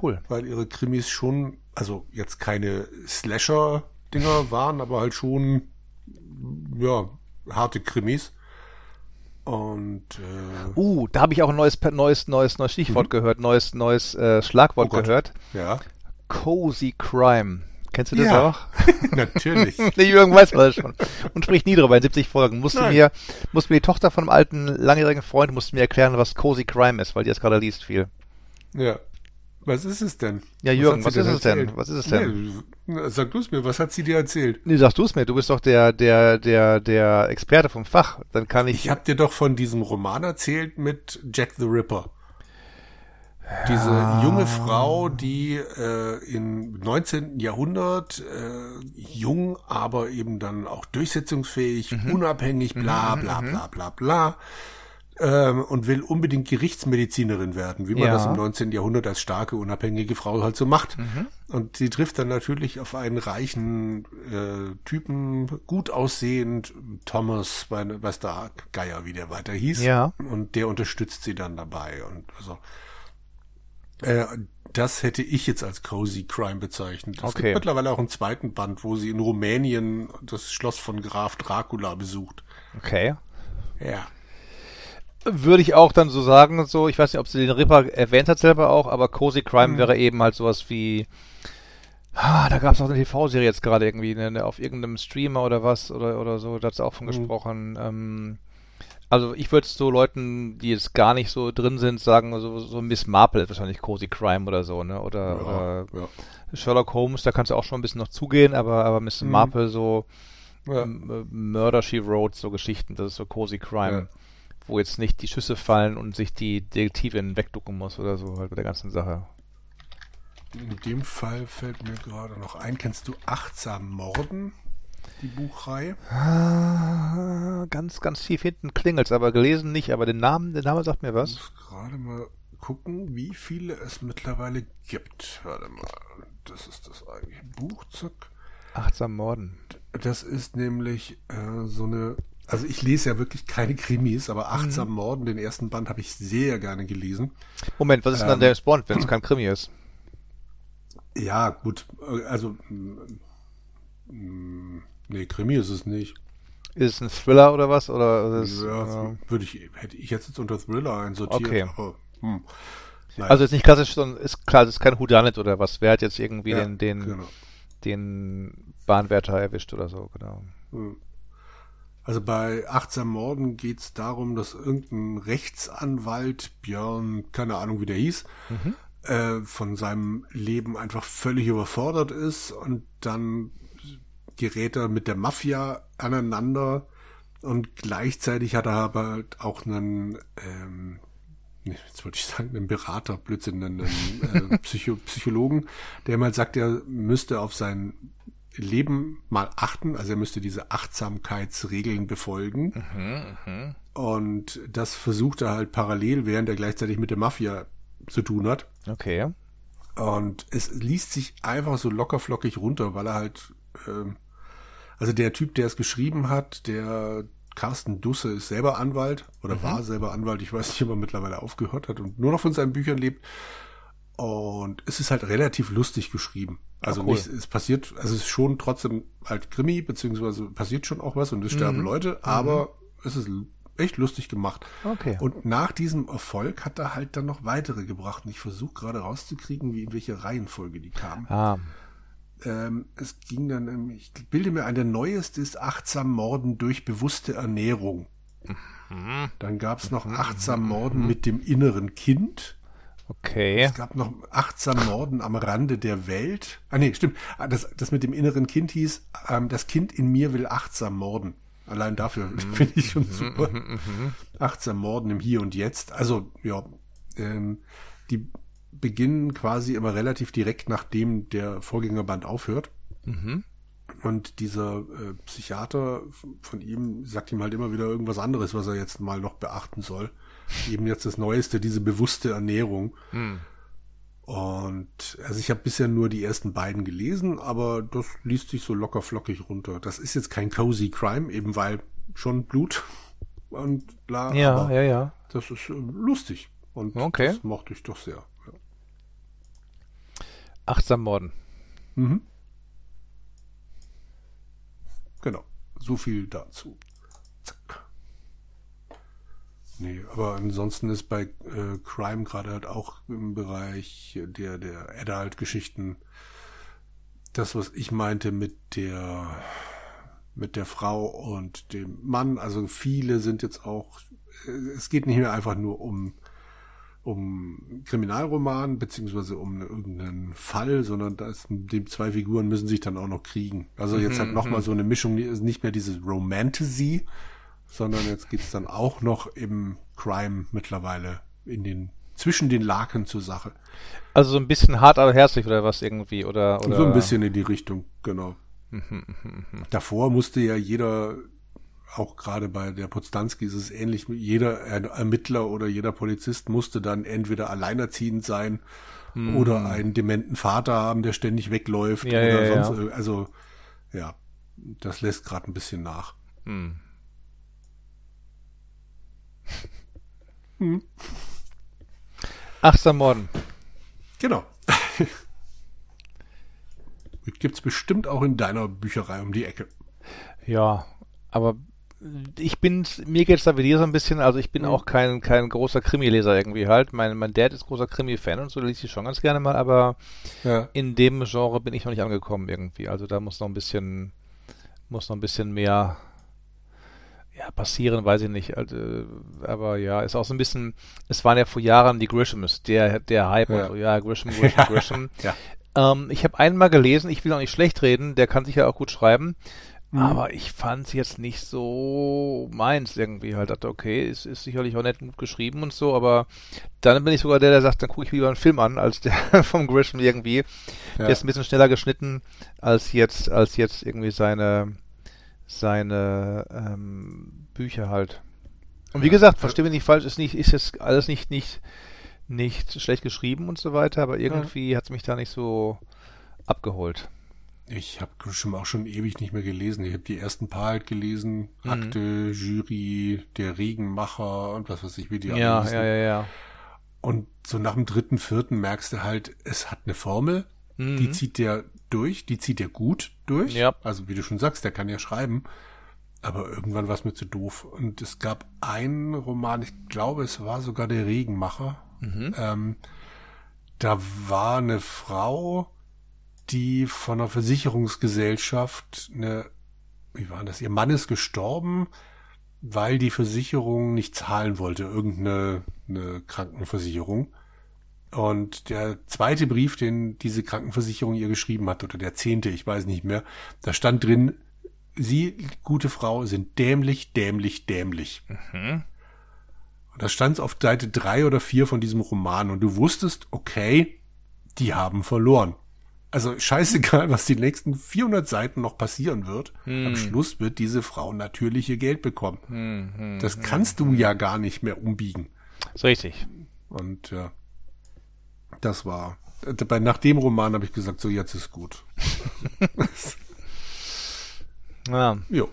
Cool. Weil ihre Krimis schon, also jetzt keine Slasher-Dinger waren, aber halt schon, ja, harte Krimis. Und äh, uh, da habe ich auch ein neues neues neues neues Stichwort mhm. gehört, neues neues äh, Schlagwort oh gehört. Ja. Cozy Crime. Kennst du das ja, auch? Natürlich. Der Jürgen weiß das schon. Und spricht nie drüber in 70 Folgen. Musste mir, musste mir die Tochter von einem alten, langjährigen Freund, musste mir erklären, was Cozy Crime ist, weil die das gerade liest viel. Ja. Was ist es denn? Ja, Jürgen, was, was ist es denn? Was ist es denn? Nee, sag du es mir, was hat sie dir erzählt? Nee, sag du es mir, du bist doch der, der, der, der Experte vom Fach. Dann kann ich. Ich hab dir doch von diesem Roman erzählt mit Jack the Ripper. Diese ja. junge Frau, die äh, im 19. Jahrhundert äh, jung, aber eben dann auch durchsetzungsfähig, mhm. unabhängig, bla mhm, bla mhm. bla bla bla, ähm, und will unbedingt Gerichtsmedizinerin werden, wie man ja. das im 19. Jahrhundert als starke, unabhängige Frau halt so macht. Mhm. Und sie trifft dann natürlich auf einen reichen äh, Typen, gut aussehend, Thomas, weiß der Geier, wie der weiter hieß. Ja. Und der unterstützt sie dann dabei. Und also äh, das hätte ich jetzt als Cozy Crime bezeichnet. Es okay. gibt mittlerweile auch einen zweiten Band, wo sie in Rumänien das Schloss von Graf Dracula besucht. Okay. Ja. Würde ich auch dann so sagen, so, ich weiß nicht, ob sie den Ripper erwähnt hat selber auch, aber Cozy Crime mhm. wäre eben halt sowas wie, ah, da gab es auch eine TV-Serie jetzt gerade irgendwie, ne, ne, auf irgendeinem Streamer oder was, oder, oder so, da hat sie auch von mhm. gesprochen, ähm, also ich würde so Leuten, die jetzt gar nicht so drin sind, sagen, so, so Miss Marple ist wahrscheinlich Cozy Crime oder so, ne? Oder, ja, oder ja. Sherlock Holmes, da kannst du auch schon ein bisschen noch zugehen, aber, aber Miss mhm. Marple so ja. ähm, Murder She Wrote, so Geschichten, das ist so Cozy Crime. Wo jetzt nicht die Schüsse fallen und sich die Detektivin wegducken muss oder so, halt bei der ganzen Sache. In dem Fall fällt mir gerade noch ein, kennst du Achtsam Morden? Die Buchreihe? Ah, ganz, ganz tief hinten klingelt aber gelesen nicht, aber den Namen, der Name sagt mir was. Ich muss gerade mal gucken, wie viele es mittlerweile gibt. Warte mal, das ist das eigentliche Buch, zack. Achtsam Morden. Das ist nämlich äh, so eine, also ich lese ja wirklich keine Krimis, aber Achtsam mhm. Morden, den ersten Band habe ich sehr gerne gelesen. Moment, was ist ähm, dann der Spawn, wenn es kein Krimi ist? Ja, gut, äh, also mm, Nee, Krimi ist es nicht. Ist es ein Thriller oder was? Oder ist, ja, äh, würde ich, hätte ich jetzt unter Thriller einsortiert. Okay. Aber, hm, also ist nicht klassisch, sondern ist klar, es ist kein Houdanet oder was. Wer hat jetzt irgendwie ja, den, den, genau. den Bahnwärter erwischt oder so, genau. Hm. Also bei Achtsam Morden geht es darum, dass irgendein Rechtsanwalt, Björn, keine Ahnung wie der hieß, mhm. äh, von seinem Leben einfach völlig überfordert ist und dann gerät er mit der Mafia aneinander und gleichzeitig hat er aber halt auch einen, ähm, jetzt wollte ich sagen, einen Berater, Blödsinn, einen, äh, Psycho Psychologen, der mal sagt, er müsste auf sein Leben mal achten, also er müsste diese Achtsamkeitsregeln befolgen. Mhm, mh. Und das versucht er halt parallel, während er gleichzeitig mit der Mafia zu tun hat. Okay. Und es liest sich einfach so lockerflockig runter, weil er halt ähm, also der Typ, der es geschrieben hat, der Carsten Dusse ist selber Anwalt oder mhm. war selber Anwalt. Ich weiß nicht, ob er mittlerweile aufgehört hat und nur noch von seinen Büchern lebt. Und es ist halt relativ lustig geschrieben. Also cool. nicht, es passiert, also es ist schon trotzdem halt Krimi, beziehungsweise passiert schon auch was und es sterben mhm. Leute, aber mhm. es ist echt lustig gemacht. Okay. Und nach diesem Erfolg hat er halt dann noch weitere gebracht. Und ich versuche gerade rauszukriegen, wie in welcher Reihenfolge die kamen. Ah. Ähm, es ging dann, ich bilde mir ein, der neueste ist achtsam Morden durch bewusste Ernährung. Mhm. Dann gab es noch mhm. achtsam Morden mhm. mit dem inneren Kind. Okay. Es gab noch achtsam Morden am Rande der Welt. Ah nee, stimmt. Ah, das, das mit dem inneren Kind hieß, ähm, das Kind in mir will achtsam morden. Allein dafür mhm. finde ich schon super. Mhm, achtsam Morden im Hier und Jetzt. Also, ja, ähm, die beginnen quasi immer relativ direkt, nachdem der Vorgängerband aufhört. Mhm. Und dieser äh, Psychiater von ihm sagt ihm halt immer wieder irgendwas anderes, was er jetzt mal noch beachten soll. Eben jetzt das Neueste, diese bewusste Ernährung. Mhm. Und also ich habe bisher nur die ersten beiden gelesen, aber das liest sich so locker flockig runter. Das ist jetzt kein cozy Crime, eben weil schon Blut und bla. Ja, ja, ja. Das ist äh, lustig und okay. das mochte ich doch sehr. Achtsam Morden. Mhm. Genau. So viel dazu. Zack. Nee, aber ansonsten ist bei äh, Crime gerade halt auch im Bereich der, der Adult-Geschichten das, was ich meinte mit der, mit der Frau und dem Mann. Also viele sind jetzt auch, äh, es geht nicht mehr einfach nur um um Kriminalroman beziehungsweise um irgendeinen Fall, sondern da ist, die zwei Figuren müssen sich dann auch noch kriegen. Also jetzt mhm, halt nochmal mhm. so eine Mischung, nicht mehr dieses Romantasy, sondern jetzt geht's dann auch noch im Crime mittlerweile in den zwischen den Laken zur Sache. Also so ein bisschen hart aber herzlich oder was irgendwie oder, oder so ein bisschen in die Richtung, genau. Mhm, Davor musste ja jeder auch gerade bei der Potzdanski ist es ähnlich. Jeder Ermittler oder jeder Polizist musste dann entweder alleinerziehend sein hm. oder einen dementen Vater haben, der ständig wegläuft ja, oder ja, sonst. Ja. Also ja, das lässt gerade ein bisschen nach. Hm. Hm. Achter Morden. Genau. Gibt's bestimmt auch in deiner Bücherei um die Ecke. Ja, aber ich bin, mir geht's da wie dir so ein bisschen, also ich bin mhm. auch kein, kein großer Krimi-Leser irgendwie halt. Mein, mein Dad ist großer Krimi-Fan und so liest ich schon ganz gerne mal, aber ja. in dem Genre bin ich noch nicht angekommen irgendwie. Also da muss noch ein bisschen, muss noch ein bisschen mehr, ja, passieren, weiß ich nicht. Also, aber ja, ist auch so ein bisschen, es waren ja vor Jahren die Grishams, der, der Hype ja. und so, ja, Grisham, Grisham, Grisham. ja. Ähm, ich habe einmal gelesen, ich will auch nicht schlecht reden, der kann sich ja auch gut schreiben. Mhm. Aber ich fand es jetzt nicht so meins irgendwie. Halt dachte, okay, ist, ist sicherlich auch nett gut geschrieben und so, aber dann bin ich sogar der, der sagt, dann gucke ich lieber einen Film an, als der vom Grisham irgendwie. Ja. Der ist ein bisschen schneller geschnitten, als jetzt, als jetzt irgendwie seine, seine ähm, Bücher halt. Und wie ja. gesagt, verstehe mich nicht falsch, ist nicht, ist jetzt alles nicht, nicht, nicht schlecht geschrieben und so weiter, aber irgendwie ja. hat es mich da nicht so abgeholt. Ich habe schon auch schon ewig nicht mehr gelesen. Ich habe die ersten paar halt gelesen. Mhm. Akte, Jury, der Regenmacher und was weiß ich, wie die ja, Ja, ja, ja. Und so nach dem dritten, vierten merkst du halt, es hat eine Formel, mhm. die zieht der durch, die zieht der gut durch. Ja. Also wie du schon sagst, der kann ja schreiben. Aber irgendwann war es mir zu doof. Und es gab einen Roman, ich glaube, es war sogar der Regenmacher. Mhm. Ähm, da war eine Frau, die von einer Versicherungsgesellschaft eine, wie war das? Ihr Mann ist gestorben, weil die Versicherung nicht zahlen wollte, irgendeine eine Krankenversicherung. Und der zweite Brief, den diese Krankenversicherung ihr geschrieben hat, oder der zehnte, ich weiß nicht mehr, da stand drin, Sie, gute Frau, sind dämlich, dämlich, dämlich. Mhm. Und das stand auf Seite drei oder vier von diesem Roman. Und du wusstest, okay, die haben verloren also scheißegal, was die nächsten 400 Seiten noch passieren wird. Hm. Am Schluss wird diese Frau natürliche Geld bekommen. Hm, hm, das hm, kannst du ja gar nicht mehr umbiegen. So richtig. Und ja, das war. Bei, nach dem Roman habe ich gesagt, so jetzt ist gut. ja. Jo.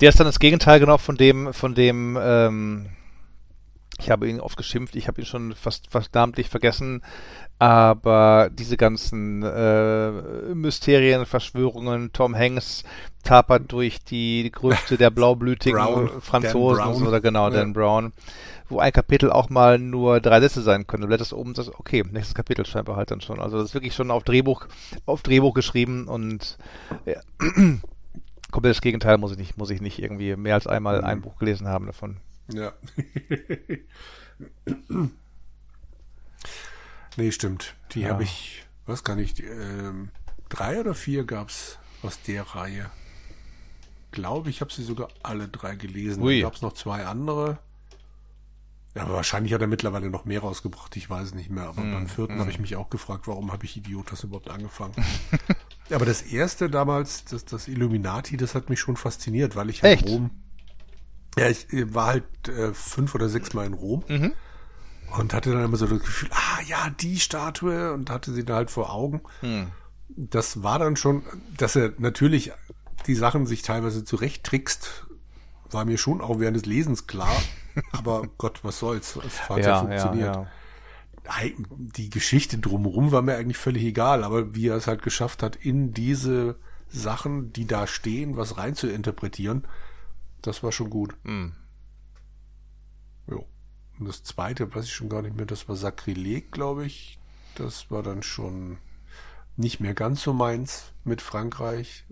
Der ist dann das Gegenteil genau von dem, von dem, ähm, Ich habe ihn oft geschimpft, ich habe ihn schon fast, fast namentlich vergessen, aber diese ganzen äh, Mysterien, Verschwörungen, Tom Hanks tapert durch die Grüfte der blaublütigen Brown, Franzosen oder genau, ja. Dan Brown, wo ein Kapitel auch mal nur drei Sätze sein könnte. Du blätterst oben, das, okay, nächstes Kapitel scheinbar halt dann schon. Also das ist wirklich schon auf Drehbuch, auf Drehbuch geschrieben und ja, komplett das Gegenteil muss ich nicht, muss ich nicht irgendwie mehr als einmal ein Buch gelesen haben davon. Ja. nee, stimmt. Die ja. habe ich, was kann ich, ähm, drei oder vier gab es aus der Reihe. Glaube ich, habe sie sogar alle drei gelesen. Ui. Dann gab es noch zwei andere. Ja, aber wahrscheinlich hat er mittlerweile noch mehr rausgebracht, ich weiß nicht mehr. Aber mm, beim vierten mm. habe ich mich auch gefragt, warum habe ich Idiotas überhaupt angefangen? aber das erste damals, das, das Illuminati, das hat mich schon fasziniert, weil ich halt Echt? Rom. Ja, ich war halt äh, fünf oder sechs Mal in Rom. Mhm. Und hatte dann immer so das Gefühl, ah ja, die Statue und hatte sie da halt vor Augen. Mhm. Das war dann schon, dass er natürlich die Sachen sich teilweise zurechttrickst, war mir schon auch während des Lesens klar. Aber Gott, was soll's? Es hat ja, ja funktioniert. Ja, ja. Die Geschichte drumherum war mir eigentlich völlig egal, aber wie er es halt geschafft hat, in diese Sachen, die da stehen, was rein zu interpretieren, das war schon gut. Mm. Jo. Und das zweite, weiß ich schon gar nicht mehr, das war Sakrileg, glaube ich. Das war dann schon nicht mehr ganz so meins mit Frankreich.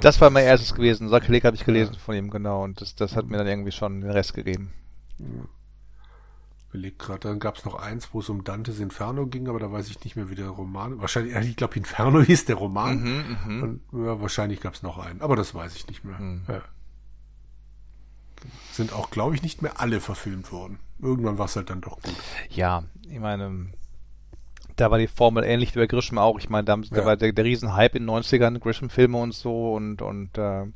das war mein erstes gewesen. Sakrileg habe ich gelesen ja. von ihm, genau. Und das, das hat mir dann irgendwie schon den Rest gegeben. Ja. Überleg gerade, dann gab es noch eins, wo es um Dantes Inferno ging, aber da weiß ich nicht mehr, wie der Roman. Wahrscheinlich, ich glaube, Inferno hieß der Roman. Mhm, mhm. und ja, wahrscheinlich gab es noch einen, aber das weiß ich nicht mehr. Mhm. Ja. Sind auch, glaube ich, nicht mehr alle verfilmt worden. Irgendwann war es halt dann doch gut. Ja, ich meine, da war die Formel ähnlich wie bei Grisham auch. Ich meine, da, da war der, der Riesenhype in den 90ern, Grisham-Filme und so und, und äh,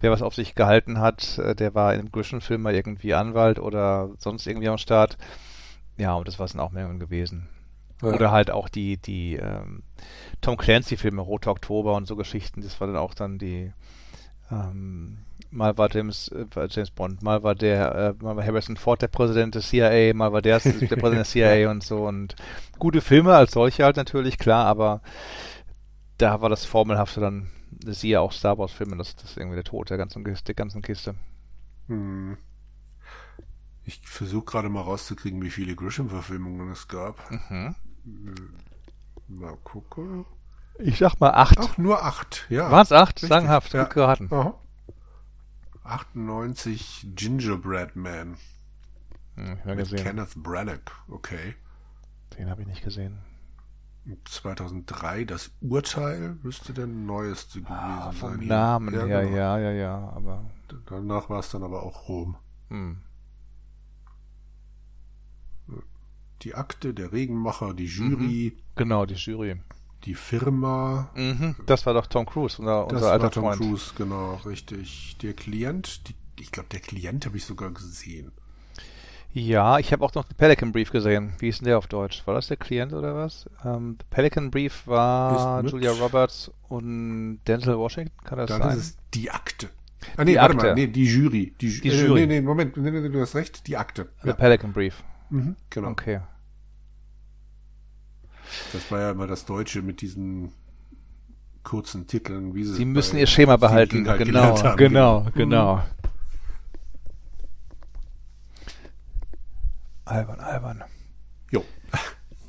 wer was auf sich gehalten hat, äh, der war in einem Grisham-Film mal irgendwie Anwalt oder sonst irgendwie am Start. Ja, und das war es dann auch mehr gewesen. Ja. Oder halt auch die, die ähm, Tom Clancy-Filme, Roter Oktober und so Geschichten, das war dann auch dann die ähm, mal war James, äh, James Bond, mal war der, äh, mal war Harrison Ford der Präsident des CIA, mal war der, der Präsident des CIA und so und gute Filme als solche halt natürlich, klar, aber da war das Formelhafte dann, siehe auch Star Wars Filme, das, das ist irgendwie der Tod der ganzen, der ganzen Kiste. Hm. Ich versuche gerade mal rauszukriegen, wie viele Grisham-Verfilmungen es gab. Mhm. Mal gucken. Ich sag mal acht. Ach, nur acht, ja. Waren es acht? Sanghaft, ja. gut geraten. Aha. 98 Gingerbread Man. Hm, ich gesehen. Kenneth Branagh, okay. Den habe ich nicht gesehen. 2003 das Urteil müsste der neueste gewesen ah, vom sein. Namen, ja, ja, genau. ja, ja, ja, aber. Danach war es dann aber auch Rom. Hm. Die Akte, der Regenmacher, die Jury. Mhm. Genau, die Jury die Firma. Mhm, das war doch Tom Cruise, unser, unser das alter war Tom Freund. Cruise, genau, richtig. Der Klient, die, ich glaube, der Klient habe ich sogar gesehen. Ja, ich habe auch noch den Pelican Brief gesehen. Wie ist denn der auf Deutsch? War das der Klient oder was? Ähm, Pelican Brief war Julia Roberts und Denzel Washington, kann das Dann sein? Dann ist es die Akte. Ah, nee, die warte Akte. mal, nee, die Jury. Die, die äh, Jury. Nee, nee, Moment, nee, nee, du hast recht, die Akte. The ja. Pelican Brief. Mhm, genau. Okay. Das war ja immer das Deutsche mit diesen kurzen Titeln. Wie sie Sie müssen ihr Schema behalten. Halt genau, genau, genau, genau. Mhm. Albern, albern. Jo.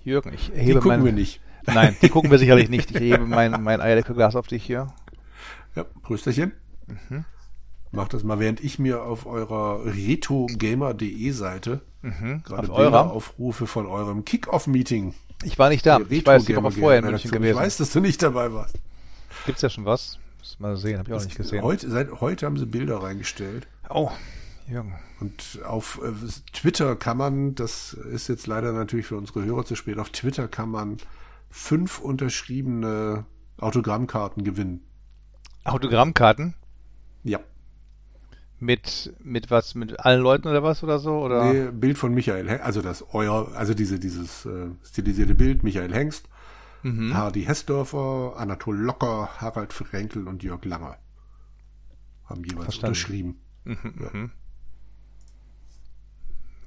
Jürgen, ich hebe die gucken mein, wir nicht. Nein, die gucken wir sicherlich nicht. Ich hebe mein, mein Eierlikörglas auf dich hier. Ja, Prösterchen. Mhm. Macht das mal, während ich mir auf eurer retogamer.de Seite mhm. gerade Bilder aufrufe von eurem Kick-Off-Meeting ich war nicht da. Ich weiß, die Woche vorher in München gewesen. Ich weiß, dass du nicht dabei warst. Gibt's ja schon was? Muss mal sehen, habe ich auch nicht gesehen. Heute, seit heute haben sie Bilder reingestellt. Oh, Jürgen. Und auf äh, Twitter kann man, das ist jetzt leider natürlich für unsere Hörer zu spät, auf Twitter kann man fünf unterschriebene Autogrammkarten gewinnen. Autogrammkarten? Ja. Mit, mit was, mit allen Leuten oder was oder so? Oder? Nee, Bild von Michael Hengst, also das euer, also diese, dieses äh, stilisierte Bild, Michael Hengst, mhm. Hardy Hessdorfer, Anatol Locker, Harald Frenkel und Jörg Langer haben jeweils Verstanden. unterschrieben. Mhm, ja. Mhm.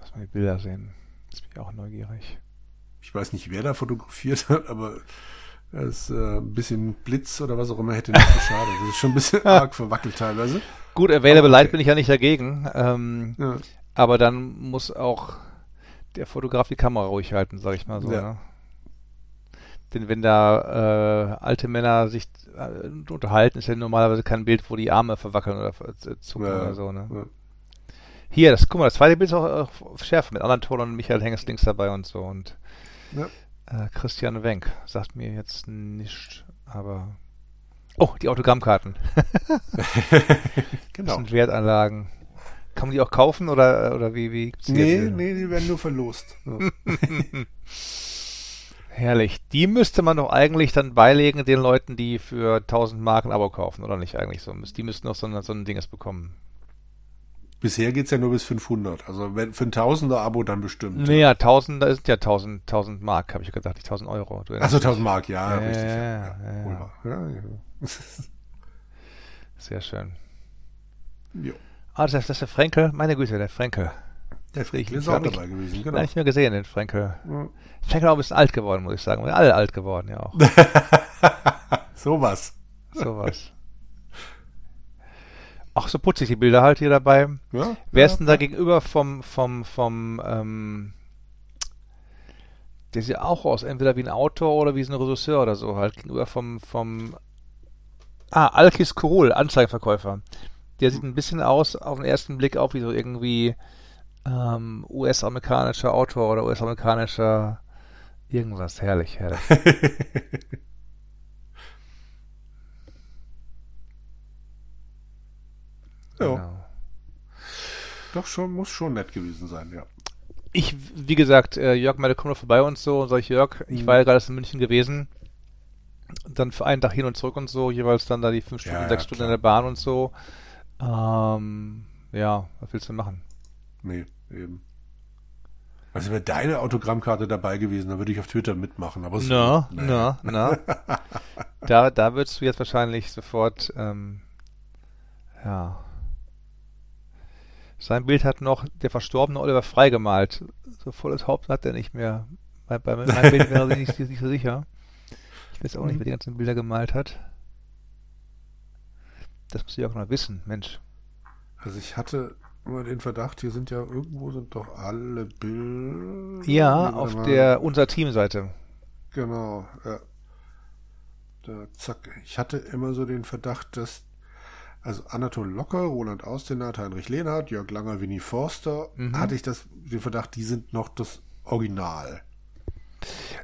Lass mal die Bilder sehen. Jetzt bin ich auch neugierig. Ich weiß nicht, wer da fotografiert hat, aber es äh, ein bisschen Blitz oder was auch immer hätte nicht geschadet. Das ist schon ein bisschen arg verwackelt teilweise. Gut, Available Light bin ich ja nicht dagegen. Ähm, ja. Aber dann muss auch der Fotograf die Kamera ruhig halten, sag ich mal so. Ja. Ne? Denn wenn da äh, alte Männer sich äh, unterhalten, ist ja normalerweise kein Bild, wo die Arme verwackeln oder äh, zucken ja, oder so. Ne? Ja. Hier, das, guck mal, das zweite Bild ist auch, auch schärfer mit anderen Ton und Michael Henges links dabei und so. Und ja. Äh, Christian Wenk sagt mir jetzt nicht, aber. Oh, die Autogrammkarten. genau. Das sind Wertanlagen. Kann man die auch kaufen oder, oder wie, wie gibt's Nee, die? nee, die werden nur verlost. So. Herrlich. Die müsste man doch eigentlich dann beilegen den Leuten, die für 1000 Marken Abo kaufen, oder nicht eigentlich so? Die müssten doch so ein, so ein Dinges bekommen. Bisher geht's ja nur bis 500. Also wenn, für ein Tausender Abo dann bestimmt. Naja, 1000, da sind ja 1000, 1000 Mark, habe ich gedacht, nicht 1000 Euro. Also 1000 Mark, ja, ja richtig. Ja, ja, ja. Sehr schön. Jo. Ah, das ist, ist der Frenkel. Meine Güte, der Frenkel. Der Frenkel ist auch dabei gewesen, genau. Nicht mehr gesehen, den Frenkel. Ja. Frenkel auch ein bisschen alt geworden, muss ich sagen. Wir alle alt geworden, ja auch. Sowas. Sowas. Ach, so putzig die Bilder halt hier dabei. Ja, Wer ist denn da gegenüber vom, vom, vom, ähm, der sieht auch aus, entweder wie ein Autor oder wie ein Regisseur oder so, halt gegenüber vom, vom, ah, Alkis Kurul, Anzeigenverkäufer. Der sieht ein bisschen aus, auf den ersten Blick auch wie so irgendwie ähm, US-amerikanischer Autor oder US-amerikanischer irgendwas. Herrlich, herrlich. ja. Genau. Doch schon, muss schon nett gewesen sein, ja. Ich, wie gesagt, äh, Jörg meinte, komm doch vorbei und so. Und sag ich, Jörg, ich mhm. war ja gerade in München gewesen. Und dann für einen Tag hin und zurück und so, jeweils dann da die fünf Stunden, ja, sechs ja, Stunden in der Bahn und so. Ähm, ja, was willst du machen? Nee, eben. Also wäre deine Autogrammkarte dabei gewesen, dann würde ich auf Twitter mitmachen. Aber na, so, na, na. da, da würdest du jetzt wahrscheinlich sofort, ähm, ja. Sein Bild hat noch der verstorbene Oliver Frei gemalt. So volles Haupt hat er nicht mehr. Bei, bei meinem Bild wäre ich nicht, nicht so sicher. Ich weiß auch nicht, wer die ganzen Bilder gemalt hat. Das muss ich auch noch wissen, Mensch. Also ich hatte immer den Verdacht, hier sind ja irgendwo sind doch alle Bilder. Ja, auf der unser Teamseite. Genau, ja. Da, zack. Ich hatte immer so den Verdacht, dass also Anatol Locker, Roland Austinat, Heinrich Lehnhardt, Jörg Langer, Winnie Forster, mhm. hatte ich das, den Verdacht, die sind noch das Original.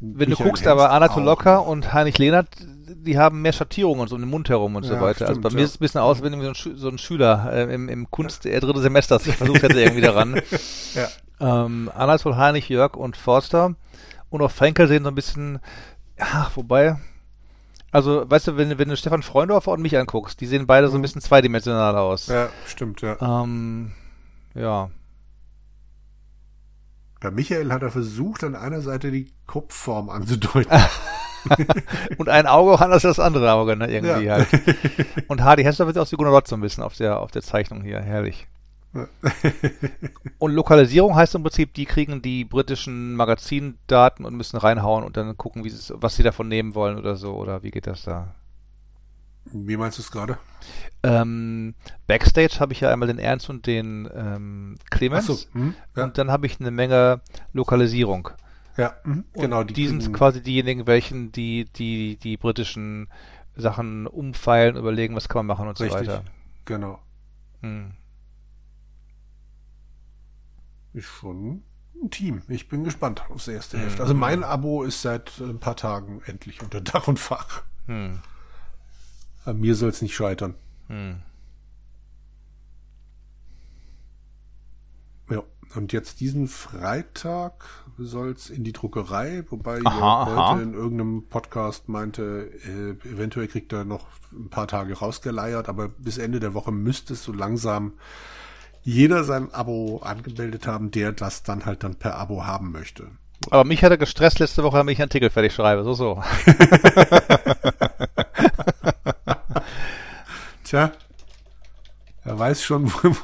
Wenn Michael du guckst, aber Anatol Locker und Heinrich Lehnert, die haben mehr Schattierungen so um den Mund herum und ja, so weiter. Also stimmt, also bei mir ist es ein bisschen aus, wenn so ein, so ein Schüler äh, im, im Kunst ja. dritte Semester sich versucht hätte irgendwie daran. ja. ähm, Anatol, Heinrich, Jörg und Forster und auch Frenkel sehen so ein bisschen, ach, wobei, also, weißt du, wenn, wenn du Stefan Freundorfer und mich anguckst, die sehen beide so ein mhm. bisschen zweidimensional aus. Ja, stimmt, ja. Ähm, ja. Bei Michael hat er versucht, an einer Seite die Kopfform anzudeuten. und ein Auge auch anders als das andere Auge, ne, irgendwie ja. halt. Und Hardy Hessler wird aus wie Gunnar Lott so ein bisschen auf der, auf der Zeichnung hier. Herrlich. Und Lokalisierung heißt im Prinzip, die kriegen die britischen Magazindaten und müssen reinhauen und dann gucken, wie was sie davon nehmen wollen oder so, oder wie geht das da? Wie meinst du es gerade? Ähm, Backstage habe ich ja einmal den Ernst und den ähm, Clemens. So, hm, ja. Und dann habe ich eine Menge Lokalisierung. Ja, mh, genau. Die, die sind quasi diejenigen, welchen die, die, die britischen Sachen umfeilen, überlegen, was kann man machen und Richtig, so weiter. Genau. Hm. Ist schon ein Team. Ich bin gespannt aufs erste hm. Heft. Also mein Abo ist seit ein paar Tagen endlich unter Dach und Fach. Hm. An mir soll es nicht scheitern. Hm. Ja, und jetzt diesen Freitag soll es in die Druckerei, wobei aha, Jörg heute in irgendeinem Podcast meinte, äh, eventuell kriegt er noch ein paar Tage rausgeleiert, aber bis Ende der Woche müsste es so langsam jeder sein Abo angemeldet haben, der das dann halt dann per Abo haben möchte. Aber mich hat er gestresst letzte Woche, damit ich einen Artikel fertig schreibe. So, so. Tja. Er weiß schon, wo,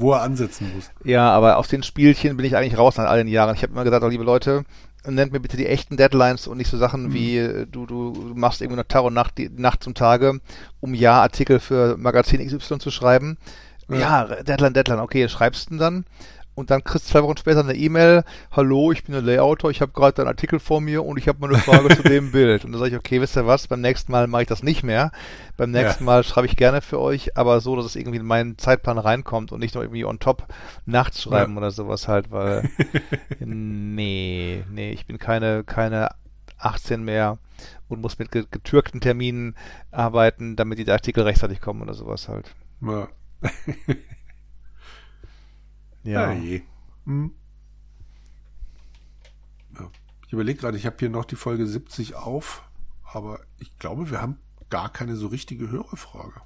wo, er ansetzen muss. Ja, aber aus den Spielchen bin ich eigentlich raus nach all den Jahren. Ich habe immer gesagt, oh, liebe Leute, nennt mir bitte die echten Deadlines und nicht so Sachen mhm. wie äh, du, du machst irgendwie noch Tag und Nacht, die, Nacht zum Tage, um ja Artikel für Magazin XY zu schreiben. Ja, Deadline, Deadline, okay, schreibst du dann und dann kriegst du zwei Wochen später eine E-Mail, hallo, ich bin der Layouter, ich habe gerade einen Artikel vor mir und ich habe mal eine Frage zu dem Bild. Und dann sage ich, okay, wisst ihr was, beim nächsten Mal mache ich das nicht mehr. Beim nächsten ja. Mal schreibe ich gerne für euch, aber so, dass es irgendwie in meinen Zeitplan reinkommt und nicht noch irgendwie on top nachts schreiben ja. oder sowas halt, weil nee, nee, ich bin keine, keine 18 mehr und muss mit getürkten Terminen arbeiten, damit die Artikel rechtzeitig kommen oder sowas halt. Ja. Ja. ja hm. ja. Ich überlege gerade, ich habe hier noch die Folge 70 auf, aber ich glaube, wir haben gar keine so richtige Hörerfrage.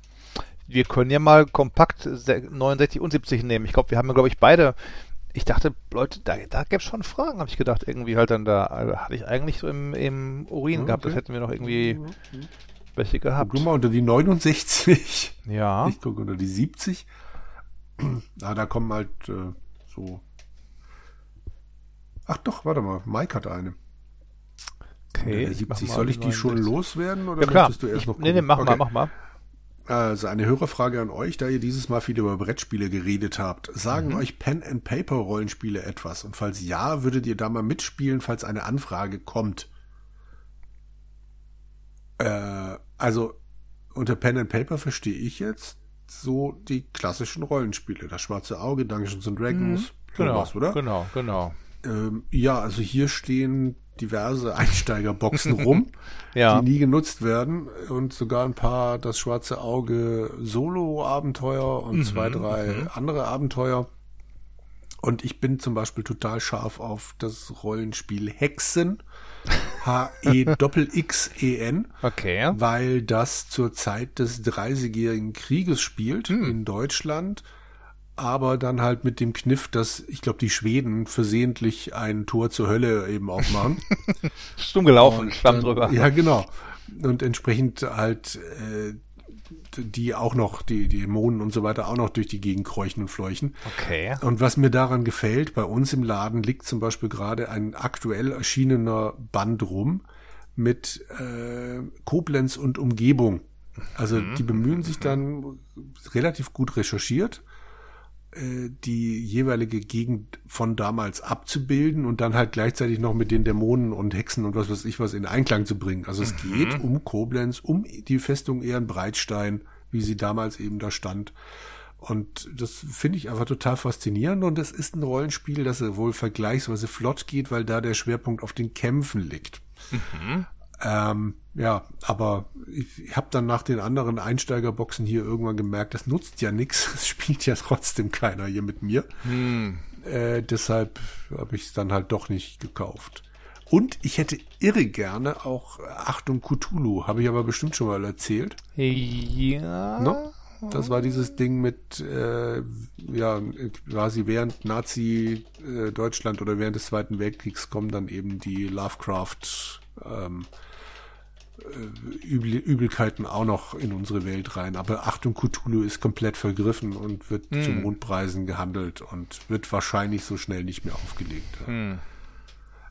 Wir können ja mal kompakt 69 und 70 nehmen. Ich glaube, wir haben ja, glaube ich, beide. Ich dachte, Leute, da, da gäbe es schon Fragen, habe ich gedacht. Irgendwie halt dann da, also hatte ich eigentlich so im, im Urin okay. gehabt. Das hätten wir noch irgendwie okay. Welche gehabt. Guck mal unter die 69. Ja. Ich gucke unter die 70. Ah, da kommen halt äh, so. Ach doch, warte mal, Mike hat eine. Okay. 70. Soll ich die schon loswerden oder ja, klar. möchtest du erst ich, noch gucken? Nee, nee, mach okay. mal, mach mal. Also eine Hörerfrage an euch, da ihr dieses Mal viel über Brettspiele geredet habt. Sagen mhm. euch Pen and Paper Rollenspiele etwas? Und falls ja, würdet ihr da mal mitspielen, falls eine Anfrage kommt? Äh, also unter Pen and Paper verstehe ich jetzt so die klassischen Rollenspiele. Das Schwarze Auge, Dungeons and Dragons, mhm. genau, sowas, oder? Genau, genau. Ähm, ja, also hier stehen diverse Einsteigerboxen rum, ja. die nie genutzt werden und sogar ein paar das Schwarze Auge Solo-Abenteuer und mhm. zwei, drei mhm. andere Abenteuer. Und ich bin zum Beispiel total scharf auf das Rollenspiel Hexen. H-E-X-E-N. Okay. Weil das zur Zeit des Dreißigjährigen Krieges spielt hm. in Deutschland. Aber dann halt mit dem Kniff, dass ich glaube, die Schweden versehentlich ein Tor zur Hölle eben aufmachen. Stumm gelaufen, schwamm drüber. Ja, genau. Und entsprechend halt äh, die auch noch, die, die Dämonen und so weiter auch noch durch die Gegend kräuchen und fleuchen. Okay. Und was mir daran gefällt, bei uns im Laden liegt zum Beispiel gerade ein aktuell erschienener Band rum mit äh, Koblenz und Umgebung. Also mhm. die bemühen sich dann relativ gut recherchiert die jeweilige Gegend von damals abzubilden und dann halt gleichzeitig noch mit den Dämonen und Hexen und was weiß ich was in Einklang zu bringen. Also es mhm. geht um Koblenz, um die Festung Ehrenbreitstein, wie sie damals eben da stand. Und das finde ich einfach total faszinierend und es ist ein Rollenspiel, das wohl vergleichsweise flott geht, weil da der Schwerpunkt auf den Kämpfen liegt. Mhm. Ähm, ja, aber ich, habe dann nach den anderen Einsteigerboxen hier irgendwann gemerkt, das nutzt ja nichts, es spielt ja trotzdem keiner hier mit mir. Hm. Äh, deshalb habe ich es dann halt doch nicht gekauft. Und ich hätte irre gerne auch Achtung Cthulhu, habe ich aber bestimmt schon mal erzählt. Ja. No? Das war dieses Ding mit, äh, ja, quasi während Nazi äh, oder während des Zweiten Weltkriegs kommen dann eben die Lovecraft ähm, äh, Übel, Übelkeiten auch noch in unsere Welt rein. Aber Achtung, Cthulhu ist komplett vergriffen und wird hm. zu Mondpreisen gehandelt und wird wahrscheinlich so schnell nicht mehr aufgelegt. Hm.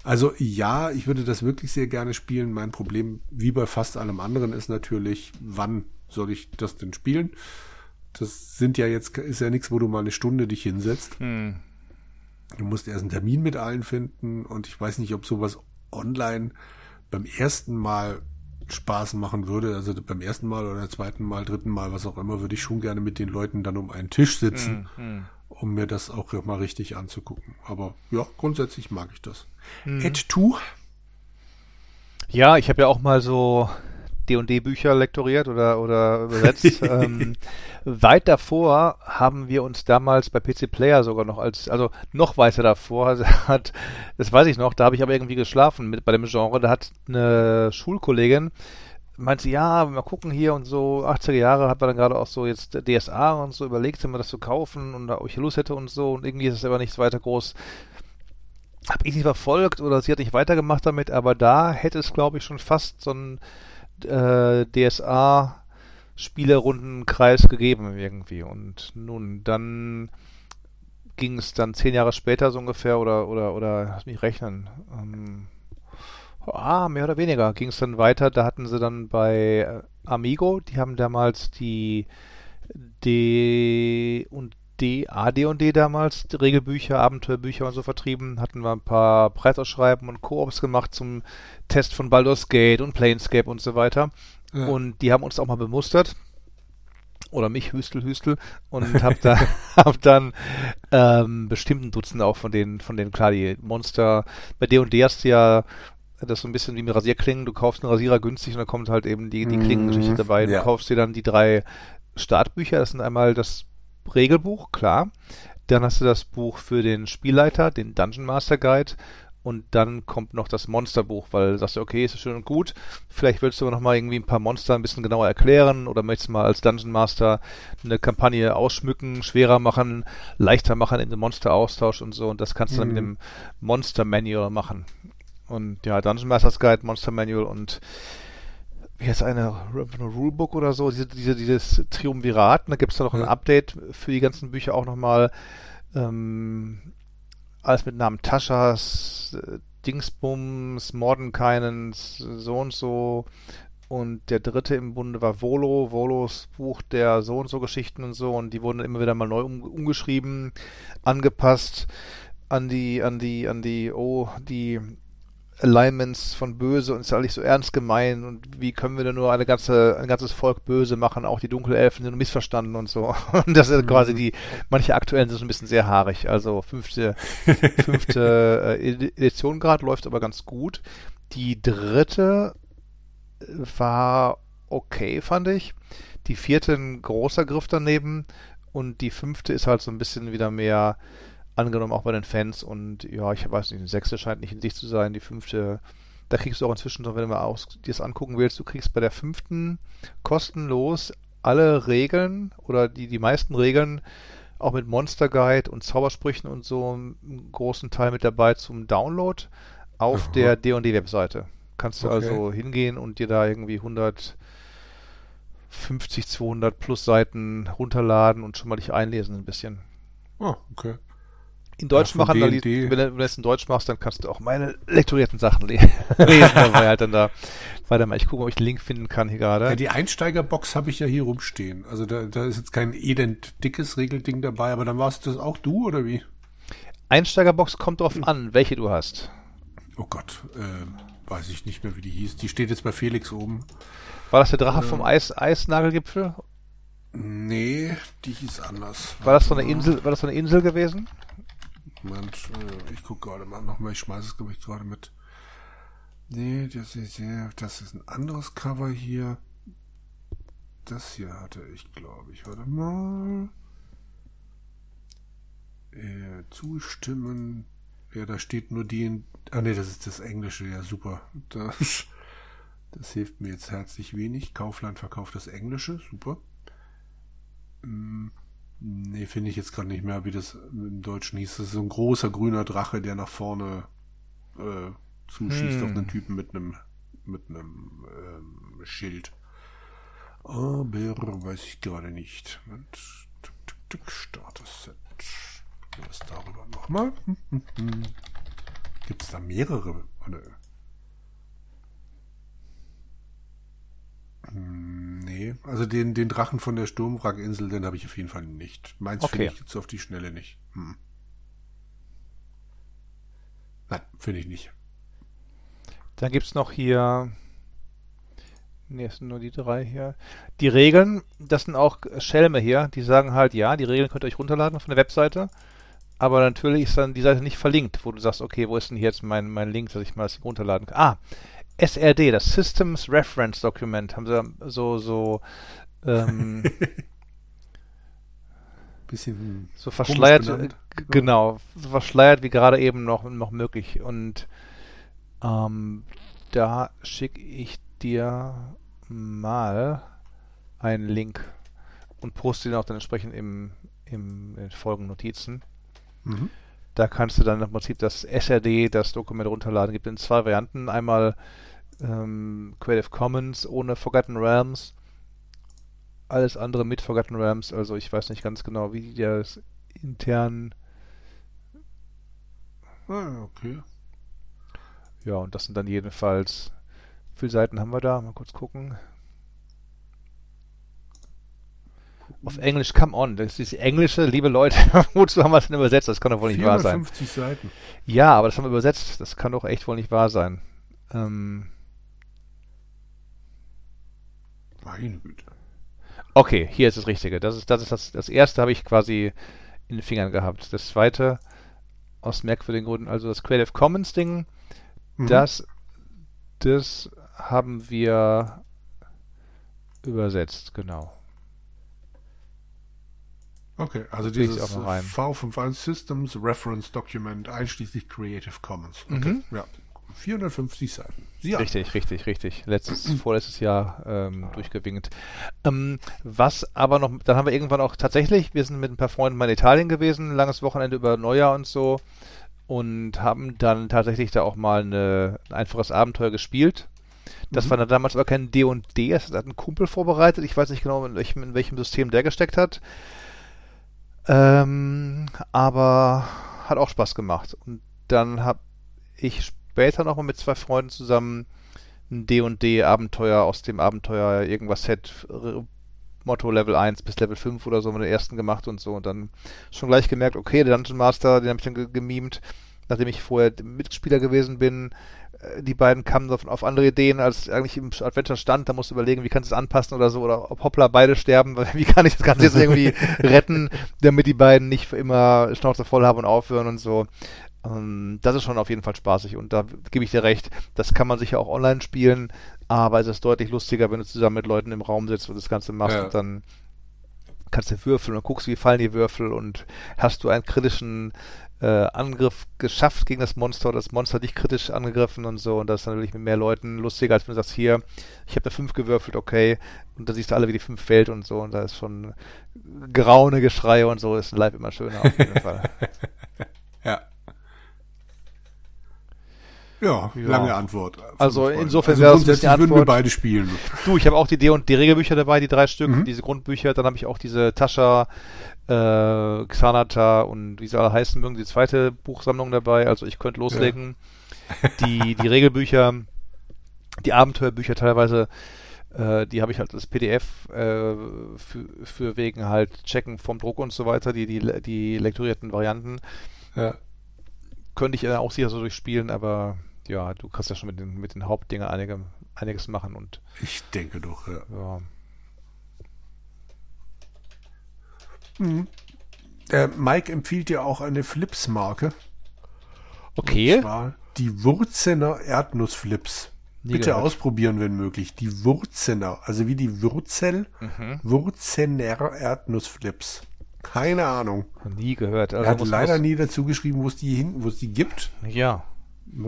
Also ja, ich würde das wirklich sehr gerne spielen. Mein Problem, wie bei fast allem anderen, ist natürlich, wann soll ich das denn spielen? Das sind ja jetzt, ist ja nichts, wo du mal eine Stunde dich hinsetzt. Hm. Du musst erst einen Termin mit allen finden und ich weiß nicht, ob sowas online beim ersten Mal Spaß machen würde, also beim ersten Mal oder zweiten Mal, dritten Mal, was auch immer, würde ich schon gerne mit den Leuten dann um einen Tisch sitzen, mm, um mir das auch mal richtig anzugucken. Aber ja, grundsätzlich mag ich das. Mm. Ed 2? Ja, ich habe ja auch mal so D&D-Bücher lektoriert oder, oder übersetzt. ähm, weit davor haben wir uns damals bei PC Player sogar noch als, also noch weiter davor hat, das weiß ich noch, da habe ich aber irgendwie geschlafen mit bei dem Genre, da hat eine Schulkollegin meinte, ja, mal gucken hier und so, 80er Jahre hat man dann gerade auch so jetzt DSA und so überlegt, wenn wir das zu kaufen und da ich Lust hätte und so. Und irgendwie ist es aber nichts weiter groß. Habe ich nicht verfolgt oder sie hat nicht weitergemacht damit, aber da hätte es, glaube ich, schon fast so ein äh, DSA Spielerundenkreis gegeben irgendwie. Und nun, dann ging es dann zehn Jahre später so ungefähr oder oder oder lass mich rechnen. Ähm, ah, mehr oder weniger ging es dann weiter. Da hatten sie dann bei Amigo, die haben damals die D und D, AD und D damals, die Regelbücher, Abenteuerbücher und so vertrieben, hatten wir ein paar Preisausschreiben und Koops gemacht zum Test von Baldur's Gate und Planescape und so weiter. Ja. Und die haben uns auch mal bemustert. Oder mich, Hüstel, Hüstel. Und hab da, hab dann ähm, bestimmten Dutzend auch von denen, von denen, klar, die Monster, bei D&D hast du ja das so ein bisschen wie mit Rasierklingen. Du kaufst einen Rasierer günstig und dann kommt halt eben die, die Klingengeschichte mhm. dabei. Du ja. kaufst dir dann die drei Startbücher. Das sind einmal das Regelbuch, klar. Dann hast du das Buch für den Spielleiter, den Dungeon Master Guide und dann kommt noch das Monsterbuch, weil du sagst, okay, ist schön und gut, vielleicht willst du aber noch mal irgendwie ein paar Monster ein bisschen genauer erklären oder möchtest mal als Dungeon Master eine Kampagne ausschmücken, schwerer machen, leichter machen in den Monster-Austausch und so und das kannst du dann mit mhm. dem Monster Manual machen. Und ja, Dungeon Masters Guide, Monster Manual und wie heißt eine, Rulebook oder so, diese, diese, dieses Triumvirat, da gibt es da noch ja. ein Update für die ganzen Bücher auch nochmal ähm, alles mit Namen Taschas, äh, Dingsbums, Mordenkainens, so und so. Und der dritte im Bunde war Volo, Volos Buch der so und so Geschichten und so. Und die wurden immer wieder mal neu um, umgeschrieben, angepasst an die, an die, an die, oh, die Alignments von böse und ist alles so ernst gemeint und wie können wir denn nur eine ganze, ein ganzes Volk böse machen, auch die Dunkelelfen sind missverstanden und so. Und das ist quasi mhm. die, manche aktuellen sind so ein bisschen sehr haarig. Also fünfte, fünfte äh, Edition gerade läuft aber ganz gut. Die dritte war okay, fand ich. Die vierte ein großer Griff daneben und die fünfte ist halt so ein bisschen wieder mehr angenommen auch bei den Fans und ja, ich weiß nicht, die sechste scheint nicht in sich zu sein, die fünfte, da kriegst du auch inzwischen, wenn du mal aus, dir das angucken willst, du kriegst bei der fünften kostenlos alle Regeln oder die, die meisten Regeln auch mit Monster Guide und Zaubersprüchen und so einen großen Teil mit dabei zum Download auf Aha. der D&D Webseite. Kannst du okay. also hingehen und dir da irgendwie 150, 200 plus Seiten runterladen und schon mal dich einlesen ein bisschen. Oh, okay in Deutsch ja, machen, wenn, du, wenn du es in Deutsch machst, dann kannst du auch meine lektorierten Sachen lesen. dabei halt dann da. Warte mal, ich gucke, ob ich den Link finden kann hier gerade. Ja, die Einsteigerbox habe ich ja hier rumstehen. Also da, da ist jetzt kein edend dickes Regelding dabei, aber dann warst das auch du oder wie? Einsteigerbox kommt drauf an, welche du hast. Oh Gott, äh, weiß ich nicht mehr, wie die hieß. Die steht jetzt bei Felix oben. War das der Drache äh, vom Eis Eisnagelgipfel? Nee, die hieß anders. War das so eine Insel, war das so eine Insel gewesen? Moment, äh, ich gucke gerade mal nochmal, ich schmeiße es, glaube ich, gerade mit. Nee, das ist, das ist ein anderes Cover hier. Das hier hatte ich, glaube ich. Warte mal. Äh, zustimmen. Ja, da steht nur die. Ah ne, das ist das Englische, ja super. Das, das hilft mir jetzt herzlich wenig. Kaufland verkauft das Englische, super. Hm. Nee, finde ich jetzt gerade nicht mehr, wie das im Deutschen hieß. Das ist so ein großer grüner Drache, der nach vorne äh, zuschießt hm. auf einen Typen mit einem mit einem ähm, Schild. Aber weiß ich gerade nicht. Moment. Starter-Set. Was darüber nochmal? Gibt es da mehrere? Hm, nee, also den, den Drachen von der Sturmwrackinsel, den habe ich auf jeden Fall nicht. Meins okay. finde ich jetzt auf die Schnelle nicht. Hm. Nein, finde ich nicht. Dann gibt es noch hier. Ne, es sind nur die drei hier. Die Regeln, das sind auch Schelme hier, die sagen halt, ja, die Regeln könnt ihr euch runterladen von der Webseite. Aber natürlich ist dann die Seite nicht verlinkt, wo du sagst, okay, wo ist denn hier jetzt mein, mein Link, dass ich mal das runterladen kann? Ah, SRD, das Systems Reference Document, haben sie so, so, ähm, bisschen so verschleiert, genau, so verschleiert wie gerade eben noch, noch möglich. Und ähm, da schicke ich dir mal einen Link und poste den auch dann entsprechend im, im, in Folgennotizen. Mhm. Da kannst du dann im Prinzip das SRD, das Dokument runterladen. Gibt in zwei Varianten. Einmal ähm, Creative Commons ohne Forgotten Realms alles andere mit Forgotten Realms. Also ich weiß nicht ganz genau, wie die das intern. Ah, okay. Ja, und das sind dann jedenfalls. Wie viele Seiten haben wir da? Mal kurz gucken. Auf Englisch, come on. Das ist Englische, liebe Leute. Wozu haben wir es denn übersetzt? Das kann doch wohl nicht wahr sein. 450 Seiten. Ja, aber das haben wir übersetzt. Das kann doch echt wohl nicht wahr sein. Ähm. Meine Güte. Okay, hier ist das Richtige. Das ist das, ist das, das erste habe ich quasi in den Fingern gehabt. Das zweite aus merkwürdigen Gründen, also das Creative Commons Ding, mhm. das, das haben wir übersetzt, genau. Okay, also dieses V5 Systems Reference Document einschließlich Creative Commons. Okay, mhm. ja. 450 Seiten. Ja. Richtig, richtig, richtig. Letztes, vorletztes Jahr ähm, durchgewinkt. Ähm, was aber noch, dann haben wir irgendwann auch tatsächlich, wir sind mit ein paar Freunden mal in Italien gewesen, langes Wochenende über Neujahr und so und haben dann tatsächlich da auch mal eine, ein einfaches Abenteuer gespielt. Das mhm. war dann damals aber kein D&D, das hat ein Kumpel vorbereitet. Ich weiß nicht genau, in welchem, in welchem System der gesteckt hat. Ähm, aber hat auch Spaß gemacht. Und dann habe ich später nochmal mit zwei Freunden zusammen ein D&D-Abenteuer aus dem Abenteuer irgendwas Set Motto Level 1 bis Level 5 oder so mit den ersten gemacht und so und dann schon gleich gemerkt, okay, der Dungeon Master, den habe ich dann gemimt, nachdem ich vorher Mitspieler gewesen bin. Äh, die beiden kamen auf, auf andere Ideen, als eigentlich im Adventure stand. Da musst du überlegen, wie kannst du es anpassen oder so, oder ob Hoppla beide sterben, wie kann ich das Ganze jetzt irgendwie retten, damit die beiden nicht für immer Schnauze voll haben und aufhören und so. Ähm, das ist schon auf jeden Fall spaßig und da gebe ich dir recht, das kann man sicher auch online spielen, aber es ist deutlich lustiger, wenn du zusammen mit Leuten im Raum sitzt und das Ganze machst ja. und dann kannst du würfeln und guckst, wie fallen die Würfel und hast du einen kritischen äh, Angriff geschafft gegen das Monster das Monster dich kritisch angegriffen und so und das ist natürlich mit mehr Leuten lustiger, als wenn du sagst, hier, ich habe da fünf gewürfelt, okay, und da siehst du alle, wie die fünf fällt und so und da ist schon graune Geschreie und so, ist live immer schöner auf jeden Fall. ja. Ja, ja, lange Antwort. Also insofern also wäre das die Antwort. würden wir beide spielen. Du, ich habe auch die D und D Regelbücher dabei, die drei Stück, mhm. diese Grundbücher. Dann habe ich auch diese Tascha, äh, Xanata und wie sie alle heißen mögen, die zweite Buchsammlung dabei. Also ich könnte loslegen. Ja. Die, die Regelbücher, die Abenteuerbücher teilweise, äh, die habe ich halt als PDF äh, für, für wegen halt Checken vom Druck und so weiter, die, die, die lektorierten Varianten. Ja. Könnte ich auch sicher so durchspielen, aber ja, du kannst ja schon mit den, mit den Hauptdingen einige, einiges machen und. Ich denke doch, ja. ja. Mhm. Der Mike empfiehlt dir auch eine Flips-Marke. Okay. Und zwar die Wurzener Erdnussflips. Nie Bitte gehört. ausprobieren, wenn möglich. Die Wurzener, also wie die Wurzel, mhm. Wurzener Erdnussflips. Keine Ahnung. Nie gehört. Also er hat leider nie dazu geschrieben, wo es die hinten, wo es die gibt. Ja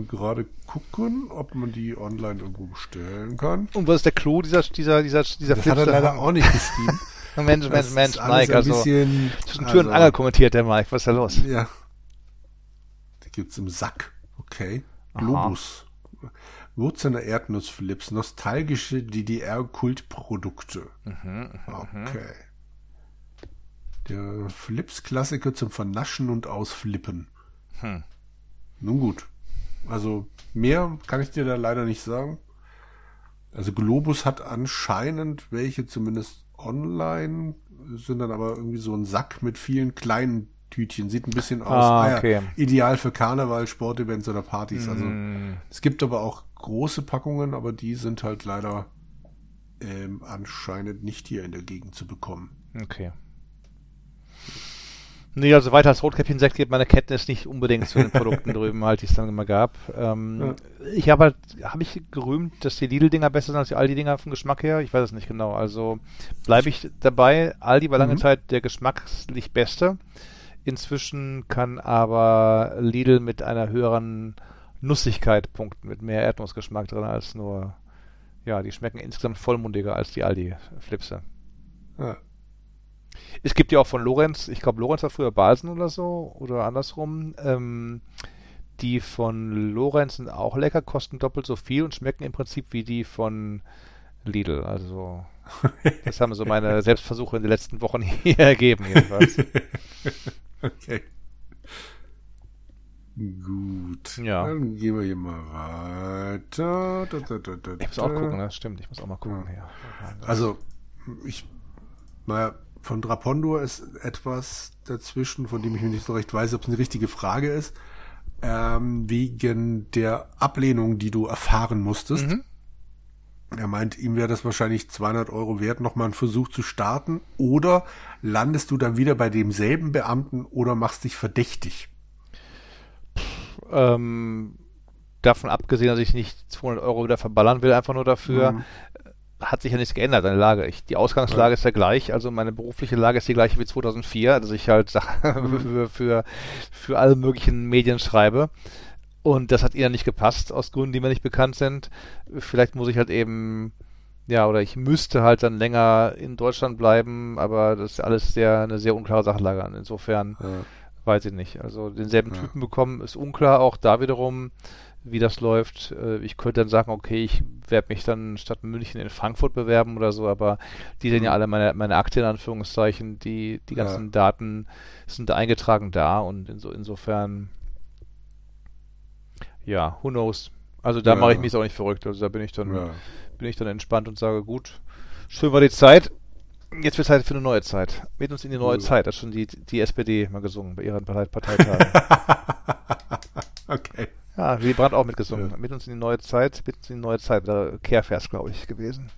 gerade gucken, ob man die online irgendwo bestellen kann. Und was ist der Clou dieser, dieser, dieser, dieser Das hat er leider auch nicht geschrieben. Mensch, Mensch, Mensch, Mike, also bisschen, zwischen Tür also, und Angel kommentiert der Mike, was ist da los? Ja. Die gibt's im Sack. Okay. Globus. Wurzelner Erdnussflips, nostalgische DDR-Kultprodukte. Mhm, mhm, okay. Der Flips-Klassiker zum Vernaschen und Ausflippen. Hm. Nun gut. Also mehr kann ich dir da leider nicht sagen. Also Globus hat anscheinend welche zumindest online, sind dann aber irgendwie so ein Sack mit vielen kleinen Tütchen. Sieht ein bisschen aus. Ah, okay. ja, ideal für Karneval, Sportevents oder Partys. Also mm. es gibt aber auch große Packungen, aber die sind halt leider ähm, anscheinend nicht hier in der Gegend zu bekommen. Okay. Nee, also weiter als Rotkäppchen sagt, geht meine Kenntnis nicht unbedingt zu den Produkten drüben halt, die es dann immer gab. Ähm, ja. Ich habe halt, habe ich gerühmt, dass die Lidl-Dinger besser sind als die Aldi-Dinger vom Geschmack her? Ich weiß es nicht genau. Also bleibe ich dabei. Aldi war lange mhm. Zeit der geschmackslich beste. Inzwischen kann aber Lidl mit einer höheren Nussigkeit punkten, mit mehr Erdnussgeschmack drin als nur, ja, die schmecken insgesamt vollmundiger als die Aldi-Flipse. Ja. Es gibt ja auch von Lorenz, ich glaube, Lorenz war früher Balsen oder so, oder andersrum. Ähm, die von Lorenz sind auch lecker, kosten doppelt so viel und schmecken im Prinzip wie die von Lidl. Also Das haben so meine Selbstversuche in den letzten Wochen hier ergeben, jedenfalls. okay. Gut. Ja. Dann gehen wir hier mal weiter. Da, da, da, ich muss auch gucken, das stimmt. Ich muss auch mal gucken. Ja. Also, ich, naja, von Drapondur ist etwas dazwischen, von dem ich mir nicht so recht weiß, ob es eine richtige Frage ist. Ähm, wegen der Ablehnung, die du erfahren musstest. Mhm. Er meint, ihm wäre das wahrscheinlich 200 Euro wert, nochmal einen Versuch zu starten. Oder landest du dann wieder bei demselben Beamten oder machst dich verdächtig? Ähm, davon abgesehen, dass ich nicht 200 Euro wieder verballern will, einfach nur dafür, mhm. Hat sich ja nichts geändert der Lage. Ich, die Ausgangslage ja. ist ja gleich, also meine berufliche Lage ist die gleiche wie 2004, dass ich halt mhm. für, für, für alle möglichen Medien schreibe. Und das hat ihr nicht gepasst, aus Gründen, die mir nicht bekannt sind. Vielleicht muss ich halt eben, ja, oder ich müsste halt dann länger in Deutschland bleiben, aber das ist alles sehr, eine sehr unklare Sachlage. Insofern ja. weiß ich nicht. Also denselben ja. Typen bekommen ist unklar, auch da wiederum, wie das läuft. Äh, ich könnte dann sagen, okay, ich werde mich dann statt München in Frankfurt bewerben oder so, aber die sehen ja alle meine, meine Akte in Anführungszeichen, die, die ganzen ja. Daten sind eingetragen da und inso, insofern ja, who knows. Also da ja. mache ich mich auch nicht verrückt. Also da bin ich dann, ja. bin ich dann entspannt und sage, gut, schön war die Zeit. Jetzt wird Zeit für eine neue Zeit. Mit uns in die neue cool. Zeit, hat schon die, die SPD mal gesungen bei ihren Partei Parteitagen. okay. Ja, Willy Brandt auch mitgesungen. Ja. Mit uns in die neue Zeit, mit uns in die neue Zeit. Der Kehrvers, glaube ich, gewesen.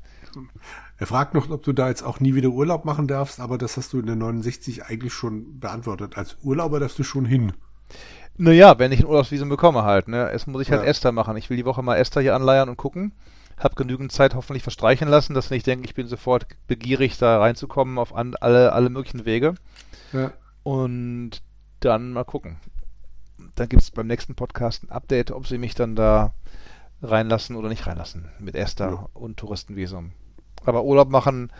Er fragt noch, ob du da jetzt auch nie wieder Urlaub machen darfst, aber das hast du in der 69 eigentlich schon beantwortet. Als Urlauber darfst du schon hin. Naja, wenn ich ein Urlaubsvisum bekomme halt, ne? Es muss ich halt ja. Esther machen. Ich will die Woche mal Esther hier anleiern und gucken. Hab genügend Zeit hoffentlich verstreichen lassen, dass ich denke, ich bin sofort begierig, da reinzukommen auf an, alle, alle möglichen Wege. Ja. Und dann mal gucken. Dann gibt es beim nächsten Podcast ein Update, ob sie mich dann da reinlassen oder nicht reinlassen. Mit Esther ja. und Touristenvisum. Aber Urlaub machen,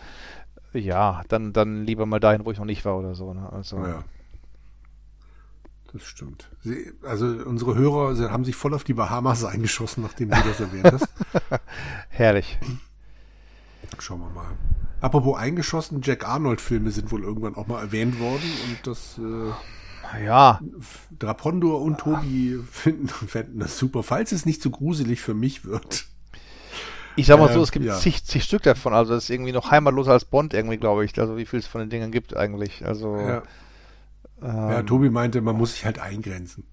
ja, dann, dann lieber mal dahin, wo ich noch nicht war oder so. Ne? Also, ja. Das stimmt. Sie, also unsere Hörer sie haben sich voll auf die Bahamas eingeschossen, nachdem du das erwähnt hast. Herrlich. Schauen wir mal. Apropos eingeschossen, Jack Arnold-Filme sind wohl irgendwann auch mal erwähnt worden und das äh, ja. Drapondor und Tobi finden, fänden das super, falls es nicht zu so gruselig für mich wird. Ich sag mal so, es gibt ja. zig, zig Stück davon, also das ist irgendwie noch heimatloser als Bond irgendwie, glaube ich. Also wie viel es von den Dingen gibt eigentlich. Also ja. Ähm, ja, Tobi meinte, man muss sich halt eingrenzen.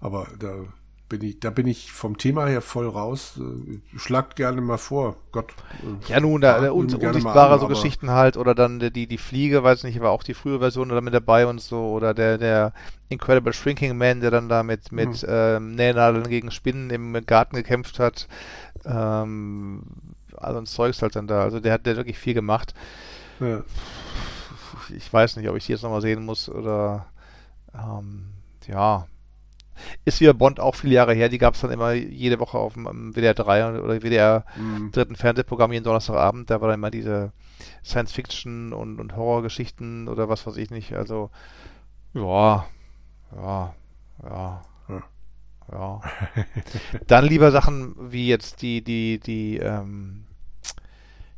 Aber da bin ich, da bin ich vom Thema her voll raus. Äh, schlagt gerne mal vor. Gott. Äh, ja, nun, da, der un unsichtbare an, so Geschichten halt, oder dann die, die Fliege, weiß nicht, war auch die frühe Version da mit dabei und so, oder der, der Incredible Shrinking Man, der dann da mit, mit hm. ähm, Nähnadeln gegen Spinnen im Garten gekämpft hat. Ähm, also ein Zeugs halt dann da. Also der hat der wirklich viel gemacht. Ja ich weiß nicht, ob ich die jetzt nochmal sehen muss oder ähm, ja. Ist wie Bond auch viele Jahre her, die gab es dann immer jede Woche auf dem WDR 3 oder WDR mhm. dritten Fernsehprogramm jeden Donnerstagabend, da war dann immer diese Science-Fiction und, und Horrorgeschichten oder was weiß ich nicht, also ja, ja, ja, ja. Dann lieber Sachen wie jetzt die, die, die, ähm,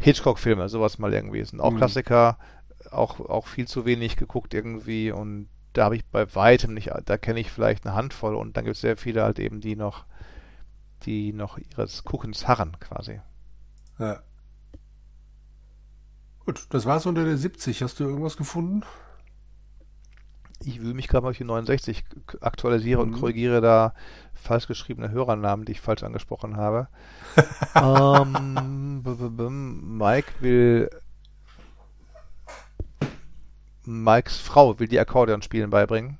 Hitchcock-Filme, sowas mal irgendwie. Sind auch mhm. Klassiker, auch, auch viel zu wenig geguckt irgendwie und da habe ich bei weitem nicht, da kenne ich vielleicht eine Handvoll und dann gibt es sehr viele halt eben, die noch, die noch ihres Guckens harren quasi. Ja. Gut, das war's unter der 70. Hast du irgendwas gefunden? Ich will mich gerade mal auf die 69 aktualisiere mhm. und korrigiere da falsch geschriebene Hörernamen, die ich falsch angesprochen habe. ähm, Mike will Mikes Frau will die Akkordeonspielen beibringen.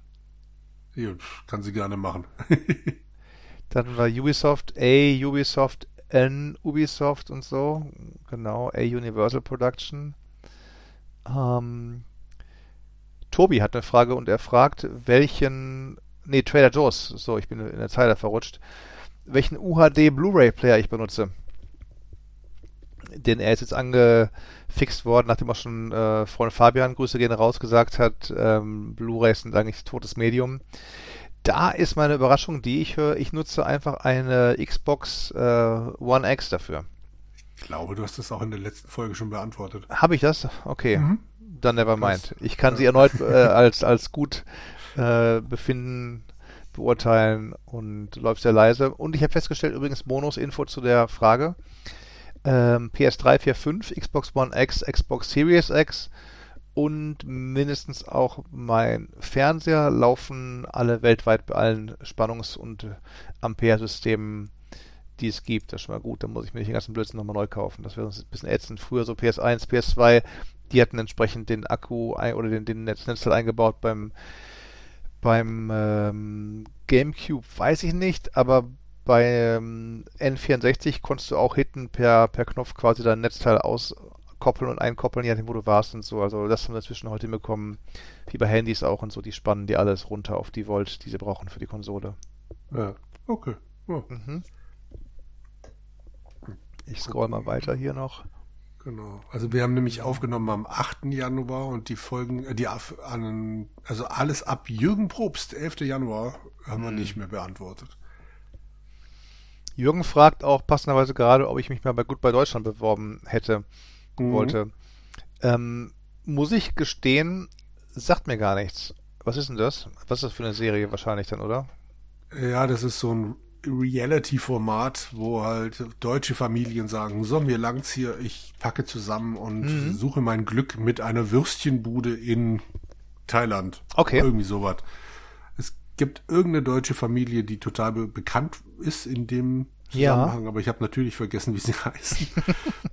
Ja, kann sie gerne machen. Dann war Ubisoft A, Ubisoft N, Ubisoft und so. Genau, A Universal Production. Ähm, Tobi hat eine Frage und er fragt, welchen, nee, Trader Joe's, so, ich bin in der Zeile verrutscht, welchen UHD Blu-ray Player ich benutze denn er ist jetzt angefixt worden, nachdem auch schon äh, Freund Fabian, Grüße gehen raus, gesagt hat, ähm, Blu-rays sind eigentlich totes Medium. Da ist meine Überraschung, die ich höre, ich nutze einfach eine Xbox äh, One X dafür. Ich glaube, du hast das auch in der letzten Folge schon beantwortet. Habe ich das? Okay. Mhm. Dann never mind. Ich kann sie erneut äh, als, als gut äh, befinden, beurteilen und läuft sehr leise. Und ich habe festgestellt, übrigens Bonus-Info zu der Frage. Ähm, PS3, 4, 5, Xbox One X, Xbox Series X und mindestens auch mein Fernseher laufen alle weltweit bei allen Spannungs- und Ampere-Systemen die es gibt. Das ist schon mal gut. Dann muss ich mir nicht den ganzen Blödsinn nochmal neu kaufen. Das wäre sonst ein bisschen ätzend. Früher so PS1, PS2, die hatten entsprechend den Akku ein, oder den, den Netz Netzteil eingebaut beim beim ähm, GameCube weiß ich nicht, aber bei ähm, N64 konntest du auch hinten per, per Knopf quasi dein Netzteil auskoppeln und einkoppeln, je nachdem, wo du warst und so. Also das haben wir inzwischen heute hinbekommen, wie bei Handys auch und so. Die spannen die alles runter auf die Volt, die sie brauchen für die Konsole. Ja, okay. Ja. Mhm. Ich scroll mal weiter hier noch. Genau. Also wir haben nämlich aufgenommen am 8. Januar und die Folgen, äh, die an, also alles ab Jürgen Probst, 11. Januar, haben wir hm. nicht mehr beantwortet. Jürgen fragt auch passenderweise gerade, ob ich mich mal bei Gut bei Deutschland beworben hätte, mhm. wollte. Ähm, muss ich gestehen, sagt mir gar nichts. Was ist denn das? Was ist das für eine Serie wahrscheinlich dann, oder? Ja, das ist so ein Reality-Format, wo halt deutsche Familien sagen, so, mir langt's hier, ich packe zusammen und mhm. suche mein Glück mit einer Würstchenbude in Thailand. Okay. Irgendwie sowas. Es gibt irgendeine deutsche Familie, die total be bekannt ist in dem Zusammenhang, ja. aber ich habe natürlich vergessen, wie sie heißen.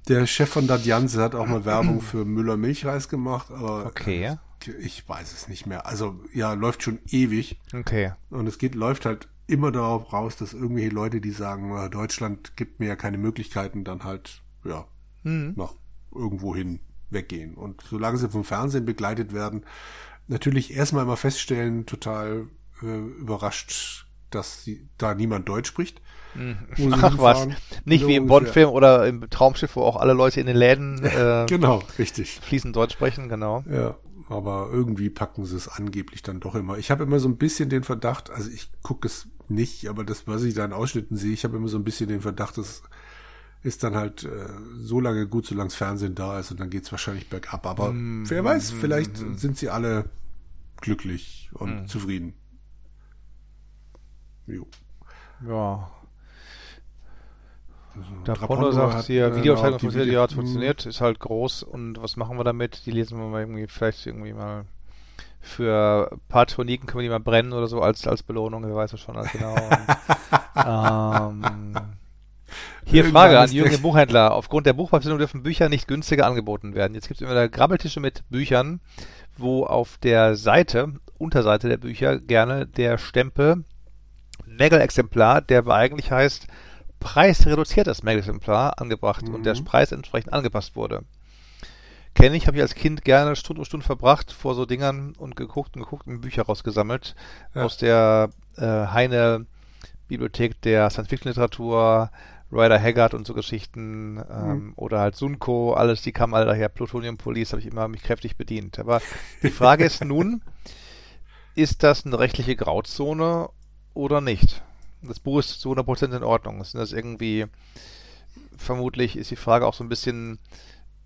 Der Chef von Dadjanse hat auch mal Werbung für Müller Milchreis gemacht, aber okay. Äh, ich weiß es nicht mehr. Also ja, läuft schon ewig. Okay. Und es geht, läuft halt immer darauf raus, dass irgendwelche Leute, die sagen, äh, Deutschland gibt mir ja keine Möglichkeiten, dann halt, ja, mhm. nach irgendwohin weggehen. Und solange sie vom Fernsehen begleitet werden, natürlich erstmal immer feststellen, total äh, überrascht, dass sie, da niemand Deutsch spricht. Mhm. Ach was, nicht so wie im Bond-Film oder im Traumschiff, wo auch alle Leute in den Läden äh, genau, richtig. fließend Deutsch sprechen, genau. Ja, aber irgendwie packen sie es angeblich dann doch immer. Ich habe immer so ein bisschen den Verdacht, also ich gucke es nicht, aber das, was ich da in Ausschnitten sehe, ich habe immer so ein bisschen den Verdacht, das ist dann halt äh, so lange gut, solange das Fernsehen da ist und dann geht's wahrscheinlich bergab. Aber mm, wer weiß, mm, vielleicht mm, sind sie alle glücklich und zufrieden. Jo. Ja. Also, der Rapporto sagt hier, äh, Videoaufzeichnung funktioniert, ja, funktioniert, ist halt groß und was machen wir damit? Die lesen wir mal irgendwie, vielleicht irgendwie mal für Patroniken können wir die mal brennen oder so als, als Belohnung, wer weiß das schon alles genau. Und, ähm, hier Irgendwann Frage an Jürgen Buchhändler. Aufgrund der Buchverfilmung dürfen Bücher nicht günstiger angeboten werden. Jetzt gibt es immer da Grabbeltische mit Büchern, wo auf der Seite, Unterseite der Bücher, gerne der Stempel Mägelexemplar, der eigentlich heißt preisreduziertes Mägelexemplar, angebracht mhm. und der mhm. Preis entsprechend angepasst wurde kenne ich, habe ich als Kind gerne Stunde um Stunde verbracht vor so Dingern und geguckt und geguckt und Bücher rausgesammelt ja. aus der äh, Heine Bibliothek der Science-Fiction-Literatur, Ryder Haggard und so Geschichten ähm, mhm. oder halt Sunko, alles, die kamen alle daher, Plutonium Police, habe ich immer mich kräftig bedient. Aber die Frage ist nun, ist das eine rechtliche Grauzone oder nicht? Das Buch ist zu 100% in Ordnung. Ist das irgendwie, vermutlich ist die Frage auch so ein bisschen,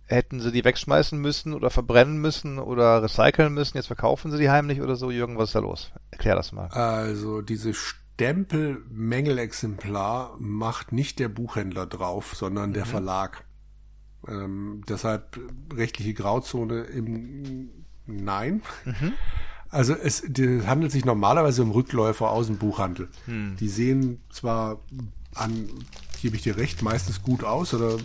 hätten sie die wegschmeißen müssen oder verbrennen müssen oder recyceln müssen, jetzt verkaufen sie die heimlich oder so. Jürgen, was ist da los? Erklär das mal. Also diese Stempel-Mängelexemplar macht nicht der Buchhändler drauf, sondern der mhm. Verlag. Ähm, deshalb rechtliche Grauzone im Nein. Mhm. Also es handelt sich normalerweise um Rückläufer aus dem Buchhandel. Mhm. Die sehen zwar an gebe ich dir recht, meistens gut aus oder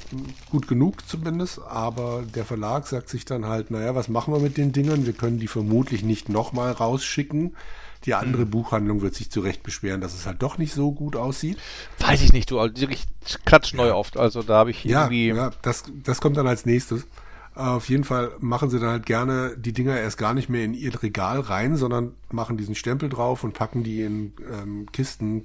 gut genug zumindest, aber der Verlag sagt sich dann halt, naja, was machen wir mit den Dingern? Wir können die vermutlich nicht nochmal rausschicken. Die andere mhm. Buchhandlung wird sich zu Recht beschweren, dass es halt doch nicht so gut aussieht. Weiß ich nicht, du, also wirklich klatschneu ja. oft, also da habe ich irgendwie... Ja, das, das kommt dann als nächstes. Auf jeden Fall machen sie dann halt gerne die Dinger erst gar nicht mehr in ihr Regal rein, sondern machen diesen Stempel drauf und packen die in ähm, Kisten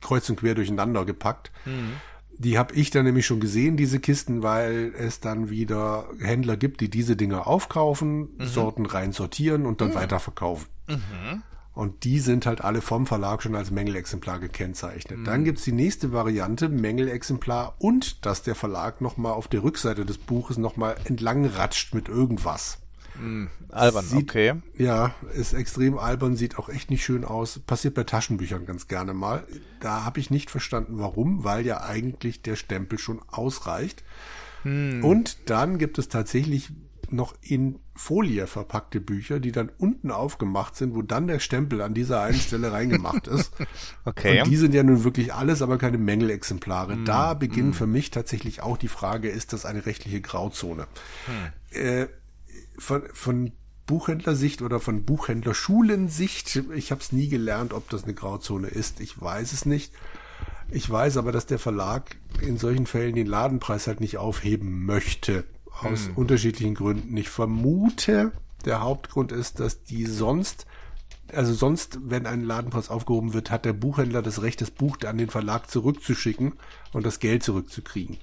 kreuz und quer durcheinander gepackt. Mhm. Die habe ich dann nämlich schon gesehen, diese Kisten, weil es dann wieder Händler gibt, die diese Dinger aufkaufen, mhm. Sorten rein sortieren und dann mhm. weiterverkaufen. Mhm. Und die sind halt alle vom Verlag schon als Mängelexemplar gekennzeichnet. Mhm. Dann gibt's die nächste Variante, Mängelexemplar und dass der Verlag nochmal auf der Rückseite des Buches nochmal entlang ratscht mit irgendwas. Mhm. Albern, sieht, okay. Ja, ist extrem albern, sieht auch echt nicht schön aus. Passiert bei Taschenbüchern ganz gerne mal. Da habe ich nicht verstanden, warum, weil ja eigentlich der Stempel schon ausreicht. Mhm. Und dann gibt es tatsächlich noch in Folie verpackte Bücher, die dann unten aufgemacht sind, wo dann der Stempel an dieser einen Stelle reingemacht ist. Okay. Und die sind ja nun wirklich alles, aber keine Mängelexemplare. Mm, da beginnt mm. für mich tatsächlich auch die Frage, ist das eine rechtliche Grauzone? Hm. Äh, von, von Buchhändlersicht oder von Buchhändlerschulensicht, ich habe es nie gelernt, ob das eine Grauzone ist. Ich weiß es nicht. Ich weiß aber, dass der Verlag in solchen Fällen den Ladenpreis halt nicht aufheben möchte aus hm. unterschiedlichen Gründen. Ich vermute, der Hauptgrund ist, dass die sonst, also sonst, wenn ein Ladenpreis aufgehoben wird, hat der Buchhändler das Recht, das Buch an den Verlag zurückzuschicken und das Geld zurückzukriegen.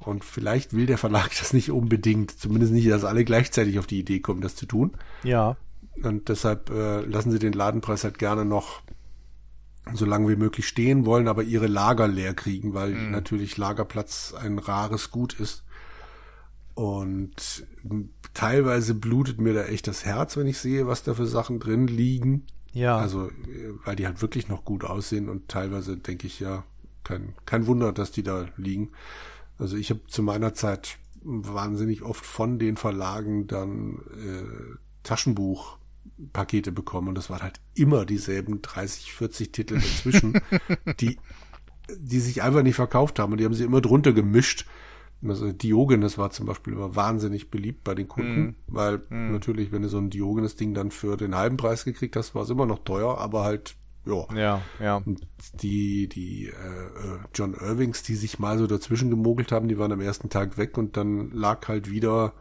Und vielleicht will der Verlag das nicht unbedingt, zumindest nicht, dass alle gleichzeitig auf die Idee kommen, das zu tun. Ja. Und deshalb äh, lassen sie den Ladenpreis halt gerne noch so lange wie möglich stehen, wollen aber ihre Lager leer kriegen, weil mhm. natürlich Lagerplatz ein rares Gut ist. Und teilweise blutet mir da echt das Herz, wenn ich sehe, was da für Sachen drin liegen. Ja. Also, weil die halt wirklich noch gut aussehen und teilweise denke ich ja, kein, kein Wunder, dass die da liegen. Also ich habe zu meiner Zeit wahnsinnig oft von den Verlagen dann äh, Taschenbuchpakete bekommen und das waren halt immer dieselben 30, 40 Titel dazwischen, die, die sich einfach nicht verkauft haben und die haben sie immer drunter gemischt also Diogenes war zum Beispiel immer wahnsinnig beliebt bei den Kunden, mm. weil mm. natürlich, wenn du so ein Diogenes-Ding dann für den halben Preis gekriegt hast, war es immer noch teuer, aber halt, ja. Ja, ja. Und die, die äh, äh, John Irvings, die sich mal so dazwischen gemogelt haben, die waren am ersten Tag weg und dann lag halt wieder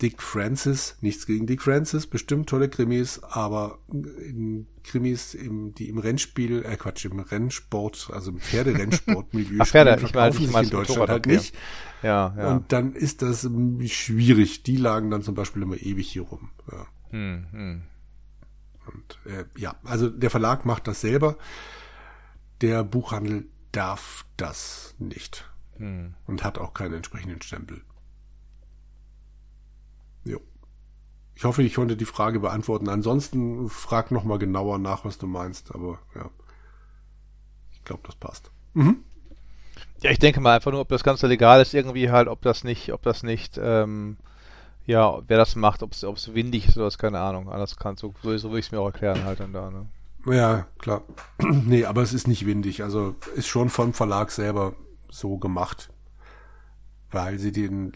Dick Francis, nichts gegen Dick Francis, bestimmt tolle Krimis, aber in Krimis, im, die im Rennspiel, äh Quatsch, im Rennsport, also im Pferderennsportmilieu Ach, Pferde, ich meine, ich meine in Deutschland halt nicht. Ja, ja. Und dann ist das schwierig. Die lagen dann zum Beispiel immer ewig hier rum. Ja. Hm, hm. Und äh, ja, also der Verlag macht das selber. Der Buchhandel darf das nicht. Hm. Und hat auch keinen entsprechenden Stempel. Jo. Ich hoffe, ich konnte die Frage beantworten. Ansonsten frag noch mal genauer nach, was du meinst. Aber ja, ich glaube, das passt. Mhm. Ja, ich denke mal einfach nur, ob das Ganze legal ist, irgendwie halt, ob das nicht, ob das nicht, ähm, ja, wer das macht, ob es windig ist oder was, keine Ahnung. Alles kann so, so, so würde ich es mir auch erklären halt dann da, ne? Ja, klar. nee, aber es ist nicht windig. Also ist schon vom Verlag selber so gemacht. Weil sie den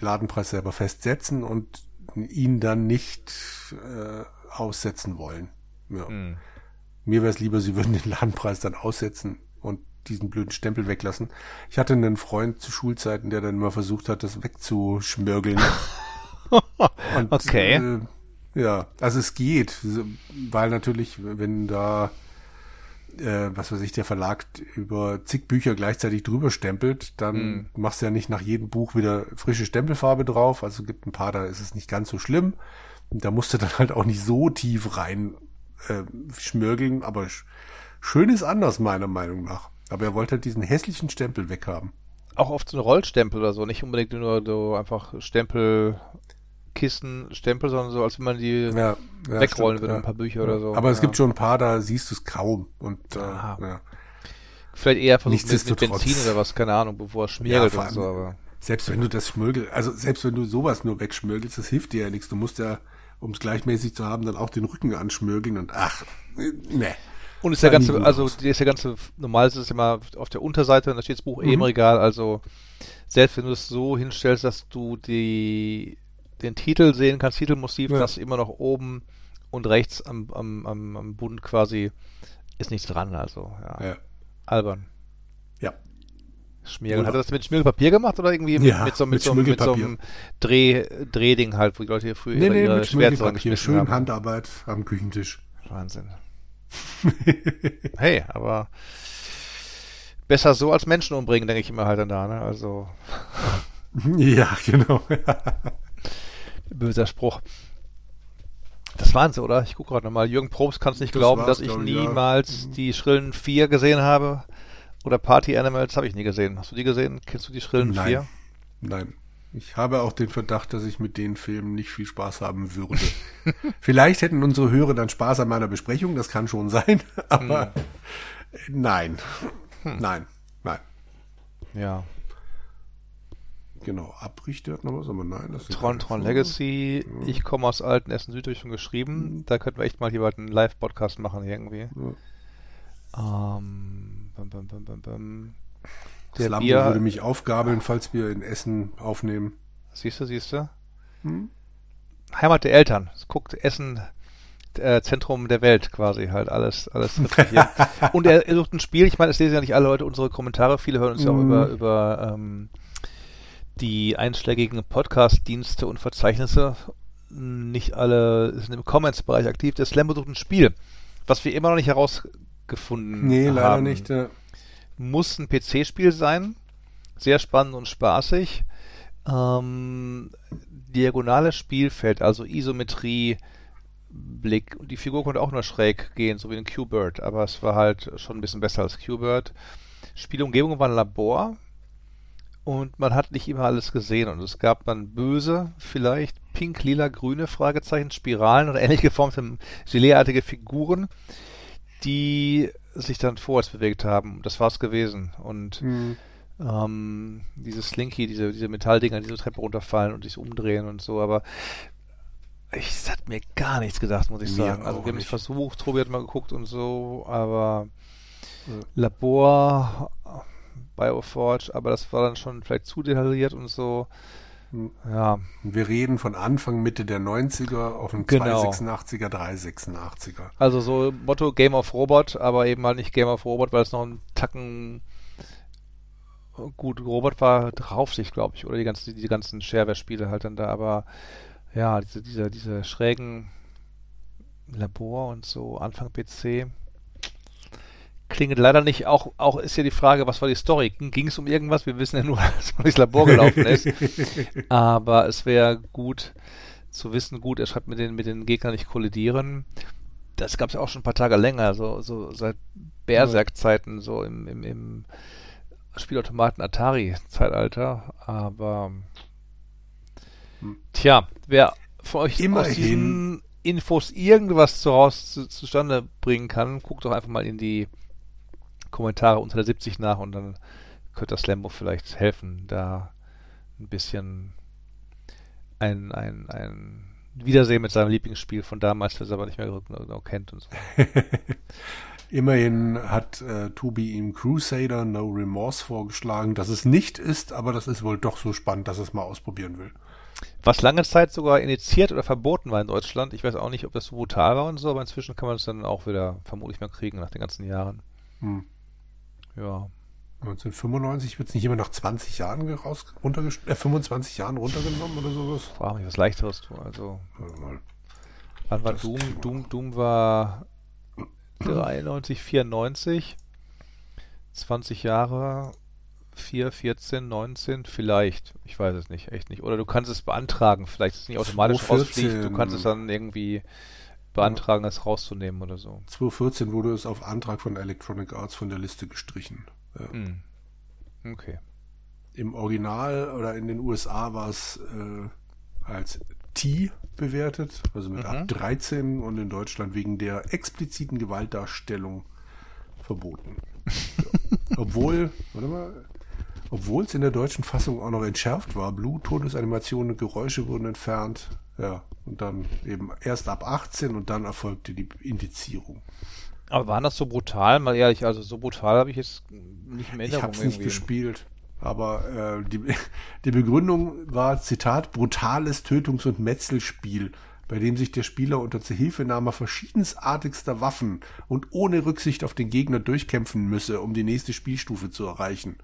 Ladenpreis selber festsetzen und ihn dann nicht äh, aussetzen wollen. Ja. Mhm. Mir wäre es lieber, sie würden den Ladenpreis dann aussetzen und diesen blöden Stempel weglassen. Ich hatte einen Freund zu Schulzeiten, der dann immer versucht hat, das wegzuschmörgeln. und, okay. Äh, ja, also es geht, weil natürlich, wenn da äh, was weiß ich, der Verlag über zig Bücher gleichzeitig drüber stempelt, dann mhm. machst du ja nicht nach jedem Buch wieder frische Stempelfarbe drauf. Also gibt ein paar, da ist es nicht ganz so schlimm. Und da musst du dann halt auch nicht so tief rein äh, schmörgeln, aber schön ist anders, meiner Meinung nach. Aber er wollte halt diesen hässlichen Stempel weghaben. Auch oft so ein Rollstempel oder so, nicht unbedingt nur so einfach Stempel Kisten Stempel, sondern so, als wenn man die ja, ja, wegrollen würde, ja. ein paar Bücher oder so. Aber es gibt schon ein paar, da siehst du es kaum. Und äh, ja. Vielleicht eher versucht mit, mit Benzin oder was, keine Ahnung, bevor er schmiergelt und so, aber. Selbst wenn du das schmürgelst, also selbst wenn du sowas nur wegschmürgelst, das hilft dir ja nichts. Du musst ja, um es gleichmäßig zu haben, dann auch den Rücken anschmürgeln und ach, ne. Und ist der ganze, also ist der ganze, normal ist es immer auf der Unterseite, da steht das Buch mhm. eh im Regal, also selbst wenn du es so hinstellst, dass du die den Titel sehen kannst, Titelmotiv, ja. das immer noch oben und rechts am, am, am, am Bund quasi ist nichts dran, also ja. ja. Albern. Ja. Schmiergel. Hat er das mit Schmiergelpapier gemacht oder irgendwie ja, mit, so, mit, mit, so, mit so einem Dreh, Drehding halt, wo die Leute hier früher nee, nee, ihre mit. Schön haben. Handarbeit am Küchentisch. Wahnsinn. hey, aber besser so als Menschen umbringen, denke ich immer halt dann da, ne? Also. Ja, genau. Böser Spruch. Das waren sie, oder? Ich gucke gerade nochmal. Jürgen Probst kann es nicht das glauben, dass ich niemals ja. Mhm. die Schrillen 4 gesehen habe. Oder Party Animals habe ich nie gesehen. Hast du die gesehen? Kennst du die Schrillen Nein. 4? Nein. Ich habe auch den Verdacht, dass ich mit den Filmen nicht viel Spaß haben würde. Vielleicht hätten unsere Hörer dann Spaß an meiner Besprechung, das kann schon sein, aber hm. nein. Hm. Nein, nein. Ja. Genau, Abrichter hat noch was, aber nein. Das Tron, Tron Legacy, ja. ich komme aus Alten Essen Süddeutsch schon geschrieben. Da könnten wir echt mal hier bald einen Live-Podcast machen irgendwie. Ja. Ähm, bum, bum, bum, bum, bum. Der Slambo Bier, würde mich aufgabeln, falls wir in Essen aufnehmen. Siehst du, siehst du? Hm? Heimat der Eltern. Es guckt Essen, äh, Zentrum der Welt quasi halt alles, alles hier. Und er, er, sucht ein Spiel. Ich meine, es lesen ja nicht alle Leute unsere Kommentare. Viele hören uns ja auch mhm. über, über ähm, die einschlägigen Podcast-Dienste und Verzeichnisse. Nicht alle sind im Comments-Bereich aktiv. Der Slam sucht ein Spiel, was wir immer noch nicht herausgefunden nee, haben. Nee, leider nicht. Ja muss ein PC-Spiel sein. Sehr spannend und spaßig. Ähm, diagonales Spielfeld, also Isometrie, Blick. Die Figur konnte auch nur schräg gehen, so wie ein Q-Bird, aber es war halt schon ein bisschen besser als Q-Bird. Spielumgebung war ein Labor und man hat nicht immer alles gesehen und es gab dann böse, vielleicht pink, lila, grüne Fragezeichen, Spiralen oder ähnlich geformte Geleeartige Figuren, die sich dann vorwärts bewegt haben. Das war's gewesen. Und mhm. ähm, dieses Slinky, diese, diese Metalldinger, die so Treppe runterfallen und sich umdrehen und so, aber ich das hat mir gar nichts gedacht, muss ich mir sagen. Also wir haben es versucht, Tobi hat mal geguckt und so, aber ja. Labor, Bioforge, aber das war dann schon vielleicht zu detailliert und so. Ja. Wir reden von Anfang, Mitte der 90er auf einem genau. 286er, 386er. Also so Motto Game of Robot, aber eben halt nicht Game of Robot, weil es noch ein Tacken gut, Robot war drauf sich, glaube ich, oder die ganzen, die ganzen Shareware-Spiele halt dann da, aber ja, diese, diese, diese schrägen Labor und so, Anfang PC, klingelt leider nicht. Auch, auch ist ja die Frage, was war die Story? Ging es um irgendwas? Wir wissen ja nur, dass man durchs Labor gelaufen ist. Aber es wäre gut zu wissen, gut, er schreibt mit den, mit den Gegnern nicht kollidieren. Das gab es ja auch schon ein paar Tage länger, so, so seit Berserk-Zeiten, so im, im, im Spielautomaten Atari-Zeitalter. Aber hm. tja, wer von euch Immerhin. aus diesen Infos irgendwas zu, raus, zu, zustande bringen kann, guckt doch einfach mal in die Kommentare unter der 70 nach und dann könnte das Lambo vielleicht helfen, da ein bisschen ein, ein, ein Wiedersehen mit seinem Lieblingsspiel von damals, das er aber nicht mehr genau kennt und so. Immerhin hat äh, Tobi ihm Crusader No Remorse vorgeschlagen, dass es nicht ist, aber das ist wohl doch so spannend, dass es mal ausprobieren will. Was lange Zeit sogar initiiert oder verboten war in Deutschland. Ich weiß auch nicht, ob das so brutal war und so, aber inzwischen kann man es dann auch wieder vermutlich mal kriegen nach den ganzen Jahren. Hm. Ja. 1995 wird es nicht immer nach 20 Jahren raus, äh, 25 Jahren runtergenommen oder sowas? Frag mich, was leichteres du, also. Wann war Doom? Doom, Doom war 93, 94. 20 Jahre, 4, 14, 19, vielleicht. Ich weiß es nicht, echt nicht. Oder du kannst es beantragen, vielleicht ist es nicht automatisch 2014. rausfliegt. Du kannst es dann irgendwie beantragen, es rauszunehmen oder so. 2014 wurde es auf Antrag von Electronic Arts von der Liste gestrichen. Ja. Hm. Okay. Im Original oder in den USA war es äh, als T bewertet, also mit mhm. ab 13 und in Deutschland wegen der expliziten Gewaltdarstellung verboten. ja. Obwohl, warte mal, obwohl es in der deutschen Fassung auch noch entschärft war, Blut, Todesanimationen und Geräusche wurden entfernt. Ja, und dann eben erst ab 18 und dann erfolgte die Indizierung. Aber waren das so brutal? Mal ehrlich, also so brutal habe ich jetzt nicht mehr Ich habe es nicht gespielt. Aber äh, die, die Begründung war, Zitat, brutales Tötungs- und Metzelspiel, bei dem sich der Spieler unter Zuhilfenahme verschiedensartigster Waffen und ohne Rücksicht auf den Gegner durchkämpfen müsse, um die nächste Spielstufe zu erreichen.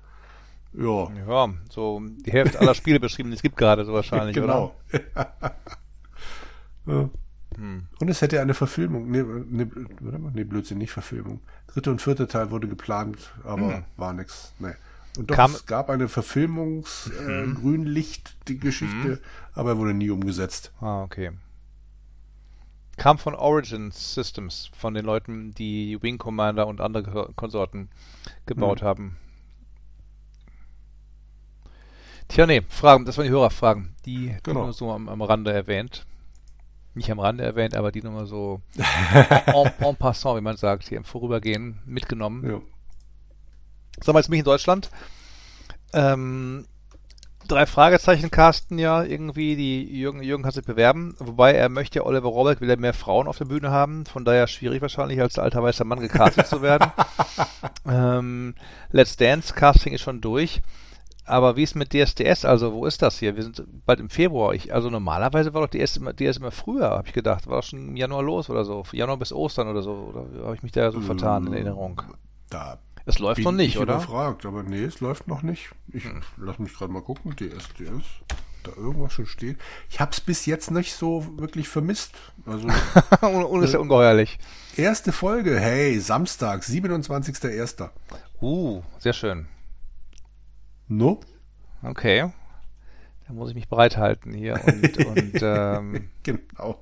Ja. Ja, so die Hälfte aller Spiele beschrieben, es gibt gerade so wahrscheinlich, genau. oder? ja. hm. Und es hätte eine Verfilmung, nee, nee, nee, Blödsinn, nicht Verfilmung. Dritte und vierte Teil wurde geplant, aber hm. war nix. Nee. Und doch, Kam es gab eine Verfilmungs äh, mhm. Grünlicht, die Geschichte, mhm. aber er wurde nie umgesetzt. Ah, okay. Kam von Origin Systems, von den Leuten, die Wing Commander und andere Konsorten gebaut hm. haben. Tja, nee, Fragen, das waren die Hörerfragen, die genau. nur so am, am Rande erwähnt. Nicht am Rande erwähnt, aber die nochmal so en, en, passant, wie man sagt, hier im Vorübergehen mitgenommen. Ja. Sagen wir jetzt mich in Deutschland. Ähm, drei Fragezeichen casten ja irgendwie, die Jürgen, Jürgen kann sich bewerben, wobei er möchte ja Oliver Rohrbeck will er mehr Frauen auf der Bühne haben, von daher schwierig wahrscheinlich als alter weißer Mann gecastet zu werden. ähm, Let's Dance Casting ist schon durch. Aber wie ist mit DSDS? Also, wo ist das hier? Wir sind bald im Februar. Ich, also, normalerweise war doch DS immer, DS immer früher, habe ich gedacht. War doch schon im Januar los oder so. Januar bis Ostern oder so. Oder habe ich mich da so vertan in Erinnerung? Da es läuft Bin noch nicht, ich oder? Gefragt, aber nee, es läuft noch nicht. Ich hm. lass mich gerade mal gucken, DSDS, da irgendwas schon steht. Ich habe es bis jetzt nicht so wirklich vermisst. Also und ist ja ungeheuerlich. Erste Folge, hey, Samstag, 27.01. Uh, sehr schön. No? Okay. Da muss ich mich bereithalten hier und, und ähm, genau.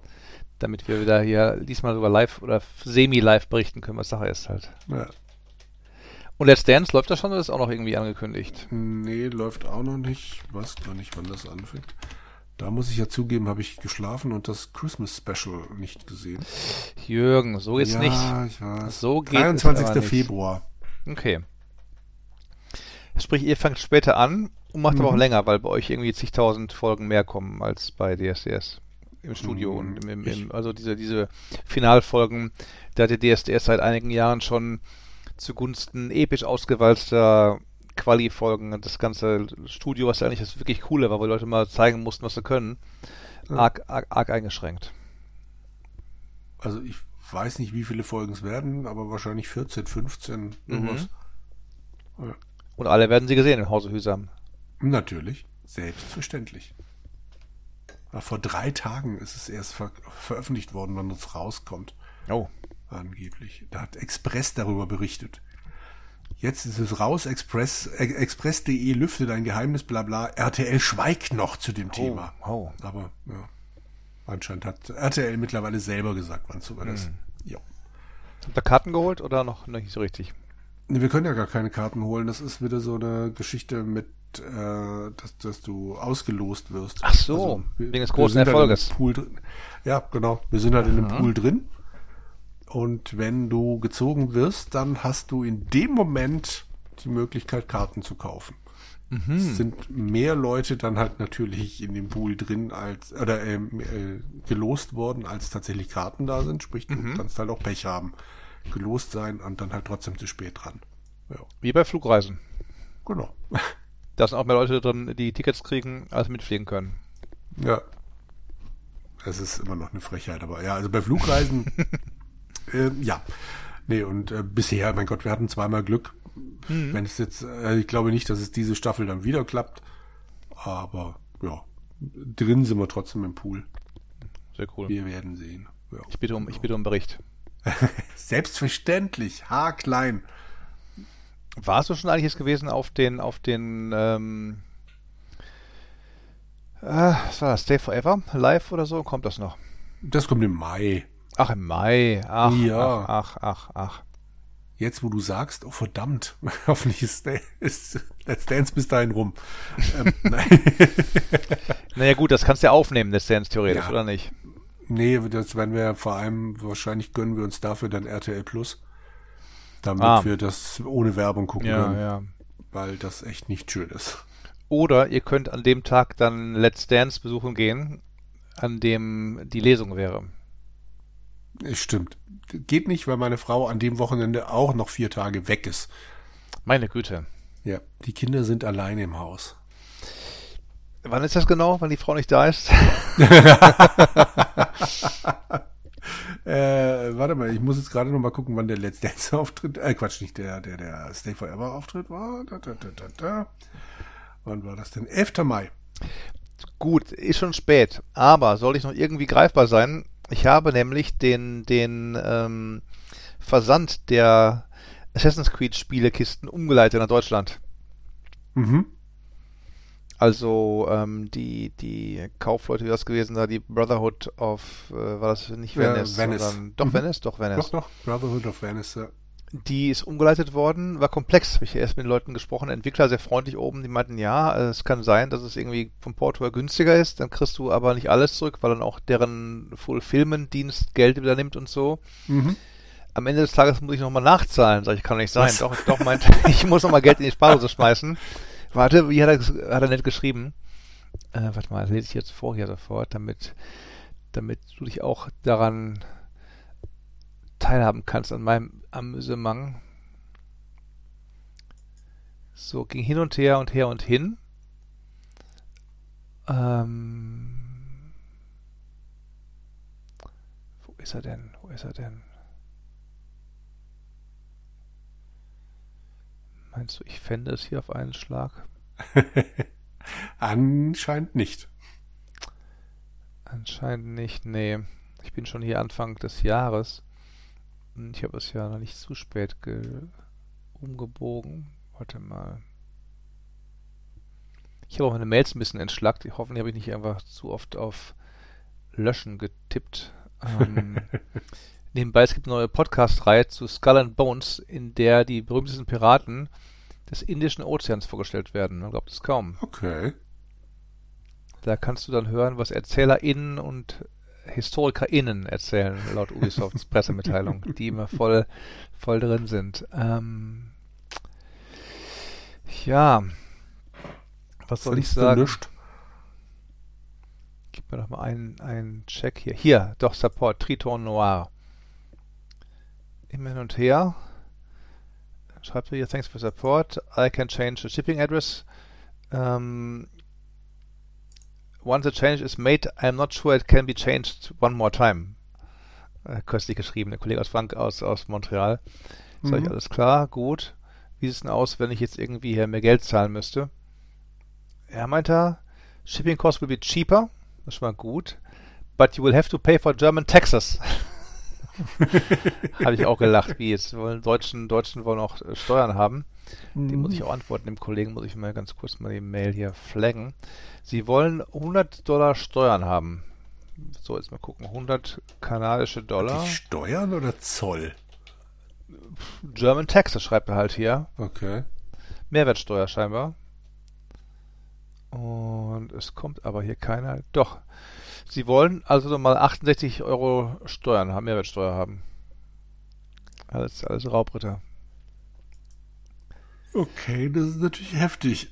damit wir wieder hier diesmal sogar live oder semi-live berichten können, was Sache ist halt. Ja. Und Let's Dance läuft das schon oder ist auch noch irgendwie angekündigt? Nee, läuft auch noch nicht. Ich weiß gar nicht, wann das anfängt. Da muss ich ja zugeben, habe ich geschlafen und das Christmas Special nicht gesehen. Jürgen, so geht's ja, nicht. Ja, ich weiß. So geht 23. Es Februar. Okay. Sprich, ihr fangt später an und macht mhm. aber auch mhm. länger, weil bei euch irgendwie zigtausend Folgen mehr kommen als bei DSDS im Studio mhm. und im, im, im, also diese, diese Finalfolgen, da hat der DSDS seit einigen Jahren schon zugunsten episch ausgewalzter Quali-Folgen das ganze Studio, was ja eigentlich das wirklich coole war, die Leute mal zeigen mussten, was sie können, arg, arg, arg eingeschränkt. Also ich weiß nicht, wie viele Folgen es werden, aber wahrscheinlich 14, 15, irgendwas. Mhm. Ja. Und alle werden sie gesehen im Hause Hüsam. Natürlich, selbstverständlich. Aber vor drei Tagen ist es erst ver veröffentlicht worden, wann es rauskommt. Oh angeblich. Da hat Express darüber berichtet. Jetzt ist es raus, Express, Express.de lüftet ein Geheimnis, bla bla. RTL schweigt noch zu dem oh, Thema. Oh. Aber ja, anscheinend hat RTL mittlerweile selber gesagt, wann es soweit ist. Hm. Ja. Habt ihr Karten geholt oder noch nicht so richtig? Wir können ja gar keine Karten holen. Das ist wieder so eine Geschichte mit, äh, dass, dass du ausgelost wirst. Ach so, also, wir, wegen des großen halt Erfolges. Halt ja, genau. Wir sind halt Aha. in einem Pool drin und wenn du gezogen wirst, dann hast du in dem Moment die Möglichkeit, Karten zu kaufen. Mhm. Es sind mehr Leute dann halt natürlich in dem Pool drin als oder ähm, äh, gelost worden, als tatsächlich Karten da sind. Sprich, du mhm. kannst halt auch Pech haben, gelost sein und dann halt trotzdem zu spät dran. Ja. Wie bei Flugreisen. Genau. Da sind auch mehr Leute drin, die Tickets kriegen, als mitfliegen können. Ja. Es ist immer noch eine Frechheit, aber ja, also bei Flugreisen Äh, ja. Nee, und äh, bisher, mein Gott, wir hatten zweimal Glück. Mhm. Wenn es jetzt, äh, ich glaube nicht, dass es diese Staffel dann wieder klappt. Aber ja, drin sind wir trotzdem im Pool. Sehr cool. Wir werden sehen. Ja, ich bitte um, ich bitte um Bericht. Selbstverständlich, haarklein. Warst du schon eigentlich gewesen auf den, auf den, ähm, äh, was war das, Stay Forever Live oder so? Kommt das noch? Das kommt im Mai. Ach, im Mai. Ach, ja. ach, ach, ach, Jetzt, wo du sagst, oh verdammt, hoffentlich ist, ist Let's Dance bis dahin rum. ähm, nein. naja gut, das kannst du ja aufnehmen, Let's Dance theoretisch, ja. oder nicht? Nee, das werden wir vor allem, wahrscheinlich gönnen wir uns dafür dann RTL Plus, damit ah. wir das ohne Werbung gucken ja, können. Ja. Weil das echt nicht schön ist. Oder ihr könnt an dem Tag dann Let's Dance besuchen gehen, an dem die Lesung wäre. Stimmt. Geht nicht, weil meine Frau an dem Wochenende auch noch vier Tage weg ist. Meine Güte. Ja, die Kinder sind alleine im Haus. Wann ist das genau, wann die Frau nicht da ist? äh, warte mal, ich muss jetzt gerade noch mal gucken, wann der Let's Dance Auftritt, äh, Quatsch, nicht der, der, der Stay Forever Auftritt war. Da, da, da, da, da. Wann war das denn? 11. Mai. Gut, ist schon spät, aber soll ich noch irgendwie greifbar sein, ich habe nämlich den, den ähm, Versand der Assassin's Creed Spielekisten umgeleitet nach Deutschland. Mhm. Also ähm, die, die Kaufleute, wie das gewesen da, die Brotherhood of, äh, war das nicht Venice, ja, Venice. sondern doch mhm. Venice, doch Venice. Doch, doch, Brotherhood of Venice, ja. Die ist umgeleitet worden, war komplex. Habe ich erst mit den Leuten gesprochen. Entwickler sehr freundlich oben, die meinten, ja, es kann sein, dass es irgendwie vom Port her günstiger ist. Dann kriegst du aber nicht alles zurück, weil dann auch deren Fulfillment-Dienst Geld übernimmt und so. Mhm. Am Ende des Tages muss ich nochmal nachzahlen. Sag ich, kann nicht sein. Was? Doch, doch, meint, ich muss nochmal Geld in die Sparhose schmeißen. Warte, wie hat er, hat er nett geschrieben? Äh, warte mal, das lese ich jetzt vor hier sofort, damit, damit du dich auch daran teilhaben kannst an meinem Amüsement. So, ging hin und her und her und hin. Ähm, wo ist er denn? Wo ist er denn? Meinst du, ich fände es hier auf einen Schlag? Anscheinend nicht. Anscheinend nicht, nee. Ich bin schon hier Anfang des Jahres. Ich habe es ja noch nicht zu spät umgebogen. Warte mal. Ich habe auch meine Mails ein bisschen entschlackt. Hoffentlich habe ich nicht einfach zu oft auf Löschen getippt. Ähm, Nebenbei, es gibt eine neue Podcast-Reihe zu Skull and Bones, in der die berühmtesten Piraten des Indischen Ozeans vorgestellt werden. Man glaubt es kaum. Okay. Da kannst du dann hören, was ErzählerInnen und HistorikerInnen erzählen, laut Ubisofts Pressemitteilung, die immer voll, voll drin sind. Ähm, ja. Was soll Findest ich sagen? Gib mir doch mal einen, einen Check hier. Hier, doch, Support, Triton Noir immer hin und her. Dann schreibt er hier, thanks for support. I can change the shipping address. Um, once the change is made, I'm not sure it can be changed one more time. Äh, köstlich geschrieben, der Kollege aus Frank aus, aus Montreal. Mhm. Sag ich, alles klar, gut. Wie sieht es denn aus, wenn ich jetzt irgendwie hier mehr Geld zahlen müsste? Er meint er, shipping cost will be cheaper. Das ist schon mal gut. But you will have to pay for German taxes. Habe ich auch gelacht, wie jetzt wollen Deutschen, Deutschen wollen auch äh, Steuern haben. Mhm. Die muss ich auch antworten. Dem Kollegen muss ich mal ganz kurz mal die Mail hier flaggen. Sie wollen 100 Dollar Steuern haben. So, jetzt mal gucken. 100 kanadische Dollar. Die Steuern oder Zoll? German Taxes schreibt er halt hier. Okay. Mehrwertsteuer scheinbar. Und es kommt aber hier keiner. Doch, Sie wollen also nochmal 68 Euro Steuern haben, Mehrwertsteuer haben. Als, als Raubritter. Okay, das ist natürlich heftig.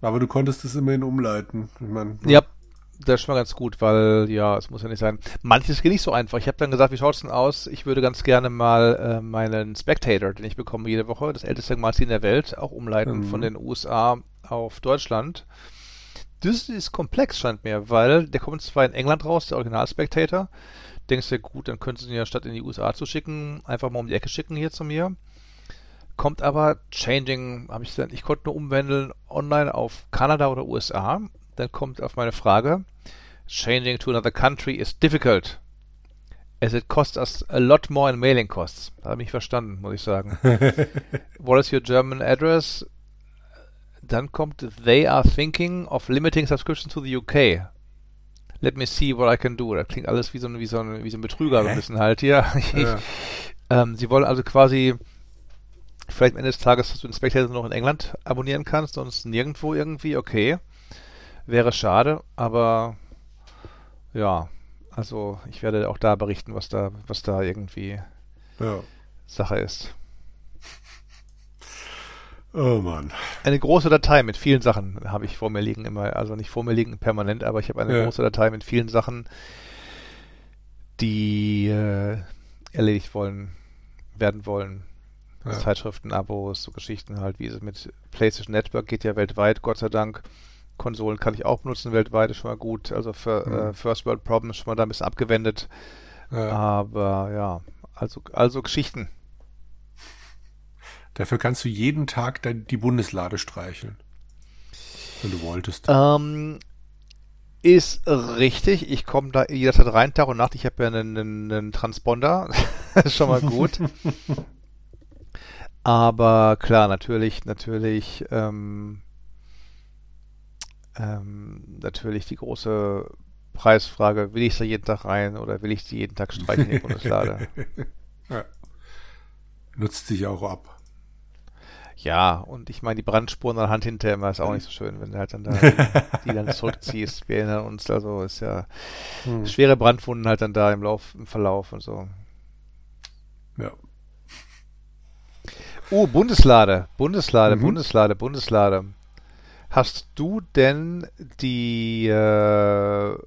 Aber du konntest es immerhin umleiten. Ich mein, ja, das ist schon mal ganz gut, weil ja, es muss ja nicht sein. Manches geht nicht so einfach. Ich habe dann gesagt, wie schaut es denn aus? Ich würde ganz gerne mal äh, meinen Spectator, den ich bekomme jede Woche, das älteste Magazin der Welt, auch umleiten mhm. von den USA auf Deutschland. Das ist komplex, scheint mir, weil der kommt zwar in England raus, der Original Spectator. Denkst du, gut, dann könntest du ihn ja statt in die USA zu schicken, einfach mal um die Ecke schicken hier zu mir. Kommt aber Changing, habe ich dann, ich konnte nur umwandeln online auf Kanada oder USA. Dann kommt auf meine Frage, Changing to another country is difficult. As it costs us a lot more in mailing costs. Da habe ich verstanden, muss ich sagen. What is your German address? Dann kommt They are thinking of limiting subscription to the UK. Let me see what I can do. Das klingt alles wie so ein, wie so ein, wie so ein Betrüger so ein bisschen halt hier. Ja. ähm, sie wollen also quasi vielleicht am Ende des Tages, dass du den Spectator noch in England abonnieren kannst, sonst nirgendwo irgendwie, okay. Wäre schade, aber ja, also ich werde auch da berichten, was da, was da irgendwie ja. Sache ist. Oh Mann. Eine große Datei mit vielen Sachen habe ich vor mir liegen immer, also nicht vor mir liegen permanent, aber ich habe eine ja. große Datei mit vielen Sachen, die äh, erledigt wollen, werden wollen. Ja. Zeitschriften, Abos, so Geschichten halt, wie es mit PlayStation Network geht ja weltweit, Gott sei Dank. Konsolen kann ich auch benutzen weltweit, ist schon mal gut. Also für mhm. äh, First World Problems schon mal da ein bisschen abgewendet. Ja. Aber ja, also, also Geschichten. Dafür kannst du jeden Tag die Bundeslade streicheln. Wenn du wolltest. Ähm, ist richtig. Ich komme da jederzeit rein, Tag und Nacht. Ich habe ja einen, einen, Transponder. das ist schon mal gut. Aber klar, natürlich, natürlich, ähm, ähm, natürlich die große Preisfrage, will ich da jeden Tag rein oder will ich die jeden Tag streichen in die Bundeslade? ja. Nutzt sich auch ab. Ja, und ich meine, die Brandspuren an der Hand hinterher immer ist auch nicht so schön, wenn du halt dann da die, die dann zurückziehst. Wir erinnern uns, also ist ja hm. schwere Brandwunden halt dann da im Lauf, im Verlauf und so. Ja. Oh, Bundeslade, Bundeslade, mhm. Bundeslade, Bundeslade. Hast du denn die äh,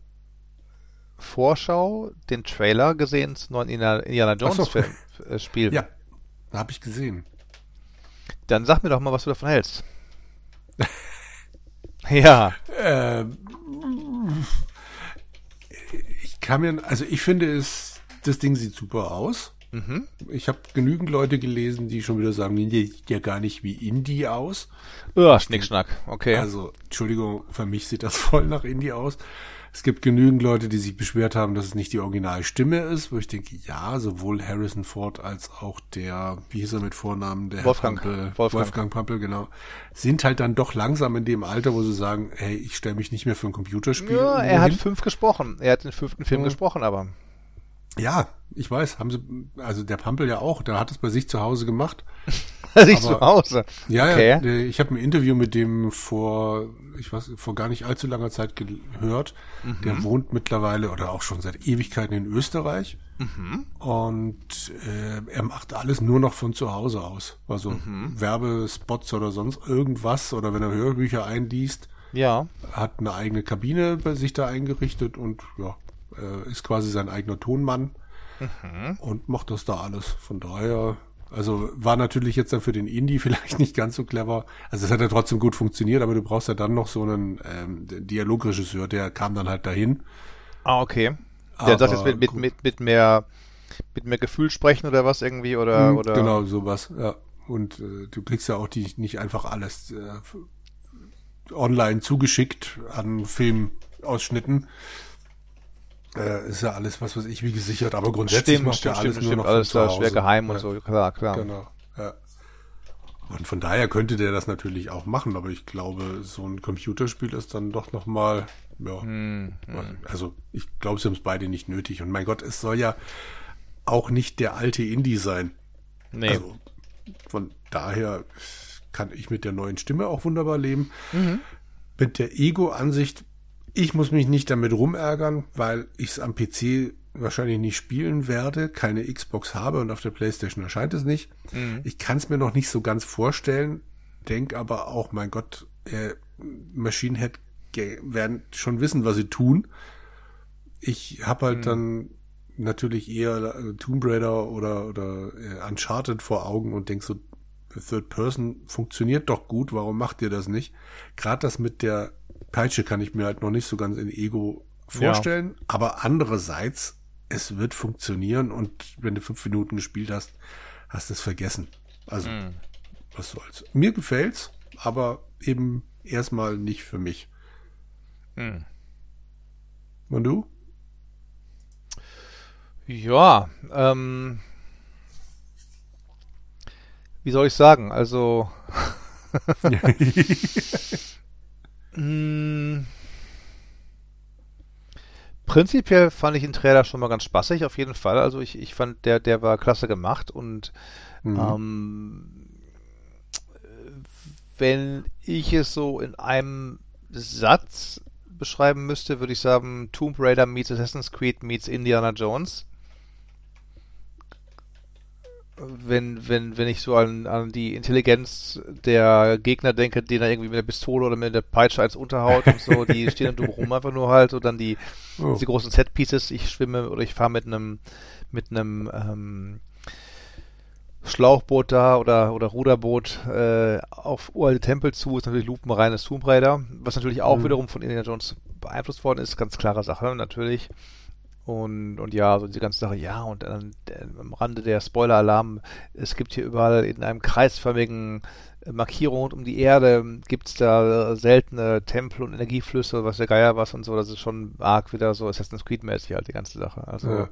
Vorschau, den Trailer gesehen zum neuen Indiana Jones so. Film, äh, Spiel? Ja, habe ich gesehen. Dann sag mir doch mal, was du davon hältst. ja. Ähm, ich kann mir, also ich finde es, das Ding sieht super aus. Mhm. Ich habe genügend Leute gelesen, die schon wieder sagen, die sieht ja gar nicht wie Indie aus. Ja, Schnickschnack, okay. Also, Entschuldigung, für mich sieht das voll nach Indie aus. Es gibt genügend Leute, die sich beschwert haben, dass es nicht die Originalstimme ist, wo ich denke, ja, sowohl Harrison Ford als auch der, wie hieß er mit Vornamen, der Wolfgang Pampel, Wolfgang. Wolfgang Pampel, genau, sind halt dann doch langsam in dem Alter, wo sie sagen, hey, ich stelle mich nicht mehr für ein Computerspiel. Ja, er hat fünf gesprochen. Er hat den fünften Film ja. gesprochen, aber. Ja, ich weiß, haben sie, also der Pampel ja auch, der hat es bei sich zu Hause gemacht. sich zu Hause. Ja, okay. ja, ich habe ein Interview mit dem vor, ich weiß, vor gar nicht allzu langer Zeit gehört. Mhm. Der wohnt mittlerweile oder auch schon seit Ewigkeiten in Österreich. Mhm. Und äh, er macht alles nur noch von zu Hause aus. Also mhm. Werbespots oder sonst irgendwas oder wenn er Hörbücher einliest. Ja. Hat eine eigene Kabine bei sich da eingerichtet und ja, äh, ist quasi sein eigener Tonmann mhm. und macht das da alles. Von daher, also war natürlich jetzt dann für den Indie vielleicht nicht ganz so clever. Also es hat ja trotzdem gut funktioniert, aber du brauchst ja dann noch so einen ähm, Dialogregisseur, der kam dann halt dahin. Ah, okay. Der sagt jetzt mit, mit, mit, mit mehr mit mehr Gefühl sprechen oder was irgendwie oder, hm, oder genau sowas ja und äh, du kriegst ja auch die nicht einfach alles äh, online zugeschickt an Filmausschnitten äh, ist ja alles, was weiß ich, wie gesichert, aber grundsätzlich stimmt, macht ja alles stimmt, nur noch alles schwer geheim ja. und so, klar, klar. Genau, ja. Und von daher könnte der das natürlich auch machen, aber ich glaube, so ein Computerspiel ist dann doch nochmal, ja, hm, hm. also ich glaube, sie haben es beide nicht nötig. Und mein Gott, es soll ja auch nicht der alte Indie sein. Nee. Also, von daher kann ich mit der neuen Stimme auch wunderbar leben. Mhm. Mit der Ego-Ansicht ich muss mich nicht damit rumärgern, weil ich es am PC wahrscheinlich nicht spielen werde, keine Xbox habe und auf der PlayStation erscheint es nicht. Mhm. Ich kann es mir noch nicht so ganz vorstellen, denk aber auch, mein Gott, äh, Machine Head werden schon wissen, was sie tun. Ich habe halt mhm. dann natürlich eher äh, Tomb Raider oder, oder äh, Uncharted vor Augen und denk so, Third Person funktioniert doch gut, warum macht ihr das nicht? Gerade das mit der Peitsche kann ich mir halt noch nicht so ganz in Ego vorstellen, ja. aber andererseits, es wird funktionieren und wenn du fünf Minuten gespielt hast, hast du es vergessen. Also, mm. was soll's. Mir gefällt's, aber eben erstmal nicht für mich. Mm. Und du? Ja, ähm, wie soll ich sagen? Also, Hm. Prinzipiell fand ich den Trailer schon mal ganz spaßig, auf jeden Fall. Also ich, ich fand, der, der war klasse gemacht und mhm. ähm, wenn ich es so in einem Satz beschreiben müsste, würde ich sagen, Tomb Raider meets Assassin's Creed meets Indiana Jones wenn, wenn, wenn ich so an, an die Intelligenz der Gegner denke, denen er irgendwie mit der Pistole oder mit der Peitsche als Unterhaut und so, die stehen dann rum einfach nur halt und dann die, oh. die großen Set-Pieces, ich schwimme oder ich fahre mit einem mit einem ähm, Schlauchboot da oder, oder Ruderboot äh, auf uralte Tempel zu, ist natürlich lupenreines Tomb Raider, was natürlich auch mhm. wiederum von Indiana Jones beeinflusst worden ist, ganz klare Sache natürlich. Und, und ja, so diese ganze Sache, ja, und dann am Rande der Spoiler-Alarm, es gibt hier überall in einem kreisförmigen Markierung rund um die Erde, gibt es da seltene Tempel und Energieflüsse, was der Geier was und so, das ist schon arg wieder so Assassin's Creed-mäßig halt die ganze Sache. Also, ja.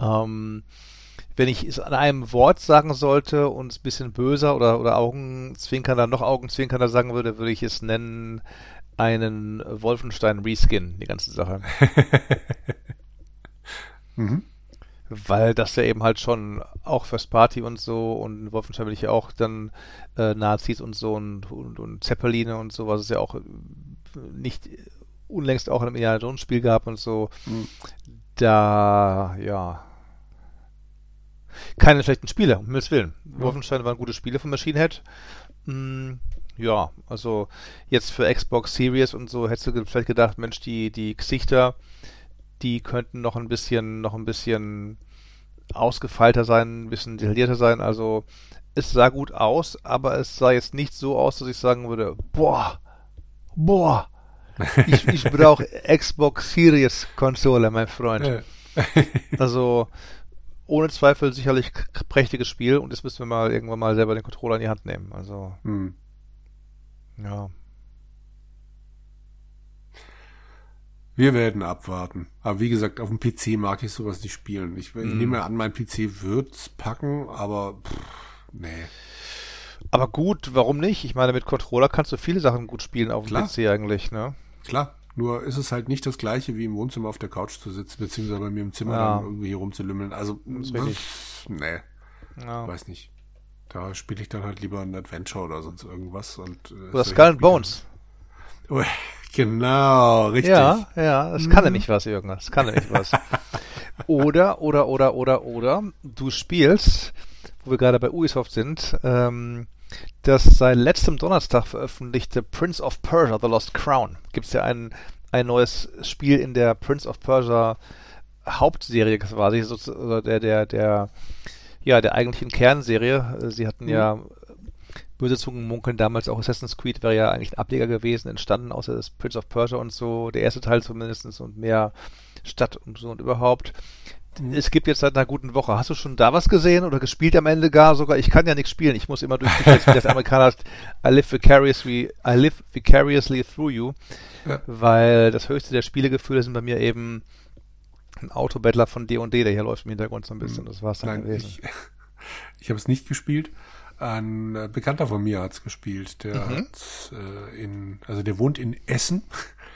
ähm, wenn ich es an einem Wort sagen sollte und es ein bisschen böser oder, oder Augenzwinkernder, noch Augenzwinkernder sagen würde, würde ich es nennen einen Wolfenstein Reskin, die ganze Sache. mhm. Weil das ja eben halt schon auch First Party und so und Wolfenstein will ich ja auch dann äh, Nazis und so und, und, und Zeppeline und so, was es ja auch nicht unlängst auch in einem Indiana Jones Spiel gab und so. Mhm. Da, ja. Keine schlechten Spiele, um Himmels Willen. Mhm. Wolfenstein waren gute Spiele von Machine Head. Mhm ja, also jetzt für Xbox Series und so hättest du vielleicht gedacht, Mensch, die, die Gesichter, die könnten noch ein bisschen, noch ein bisschen ausgefeilter sein, ein bisschen detaillierter sein. Also es sah gut aus, aber es sah jetzt nicht so aus, dass ich sagen würde, boah, boah, ich, ich brauche Xbox Series Konsole, mein Freund. also ohne Zweifel sicherlich prächtiges Spiel und jetzt müssen wir mal irgendwann mal selber den Controller in die Hand nehmen. Also hm. Ja. Wir werden abwarten. Aber wie gesagt, auf dem PC mag ich sowas nicht spielen. Ich, ich mm. nehme an, mein PC wird's packen, aber pff, nee. Aber gut, warum nicht? Ich meine, mit Controller kannst du viele Sachen gut spielen auf dem Klar. PC eigentlich, ne? Klar. Nur ist es halt nicht das gleiche, wie im Wohnzimmer auf der Couch zu sitzen, beziehungsweise bei mir im Zimmer ja. dann irgendwie hier rumzulümmeln. Also, pff, nee. Ja. Weiß nicht. Da spiele ich dann halt lieber ein Adventure oder sonst irgendwas. Und, äh, oder Skull and Bones. Genau, richtig. Ja, ja, das kann mhm. nämlich was, irgendwas. Das kann nämlich was. oder, oder, oder, oder, oder, du spielst, wo wir gerade bei Ubisoft sind, ähm, das seit letztem Donnerstag veröffentlichte Prince of Persia, The Lost Crown. Gibt es ja ein, ein neues Spiel in der Prince of Persia Hauptserie quasi, so, der, der, der, ja, der eigentlichen Kernserie. Äh, sie hatten mhm. ja böse Zungen munkeln damals auch Assassin's Creed wäre ja eigentlich ein Ableger gewesen, entstanden, außer das Prince of Persia und so, der erste Teil zumindest und mehr Stadt und so und überhaupt. Mhm. Es gibt jetzt seit einer guten Woche. Hast du schon da was gesehen oder gespielt am Ende gar sogar? Ich kann ja nichts spielen. Ich muss immer durch die wie das Amerikaner I live vicariously, I live vicariously through you. Ja. Weil das höchste der Spielegefühle sind bei mir eben ein Autobattler von D&D, der hier läuft im Hintergrund so ein bisschen. Das war's dann Nein, gewesen. Ich, ich habe es nicht gespielt. Ein äh, Bekannter von mir hat's gespielt. Der mhm. hat äh, in, also der wohnt in Essen.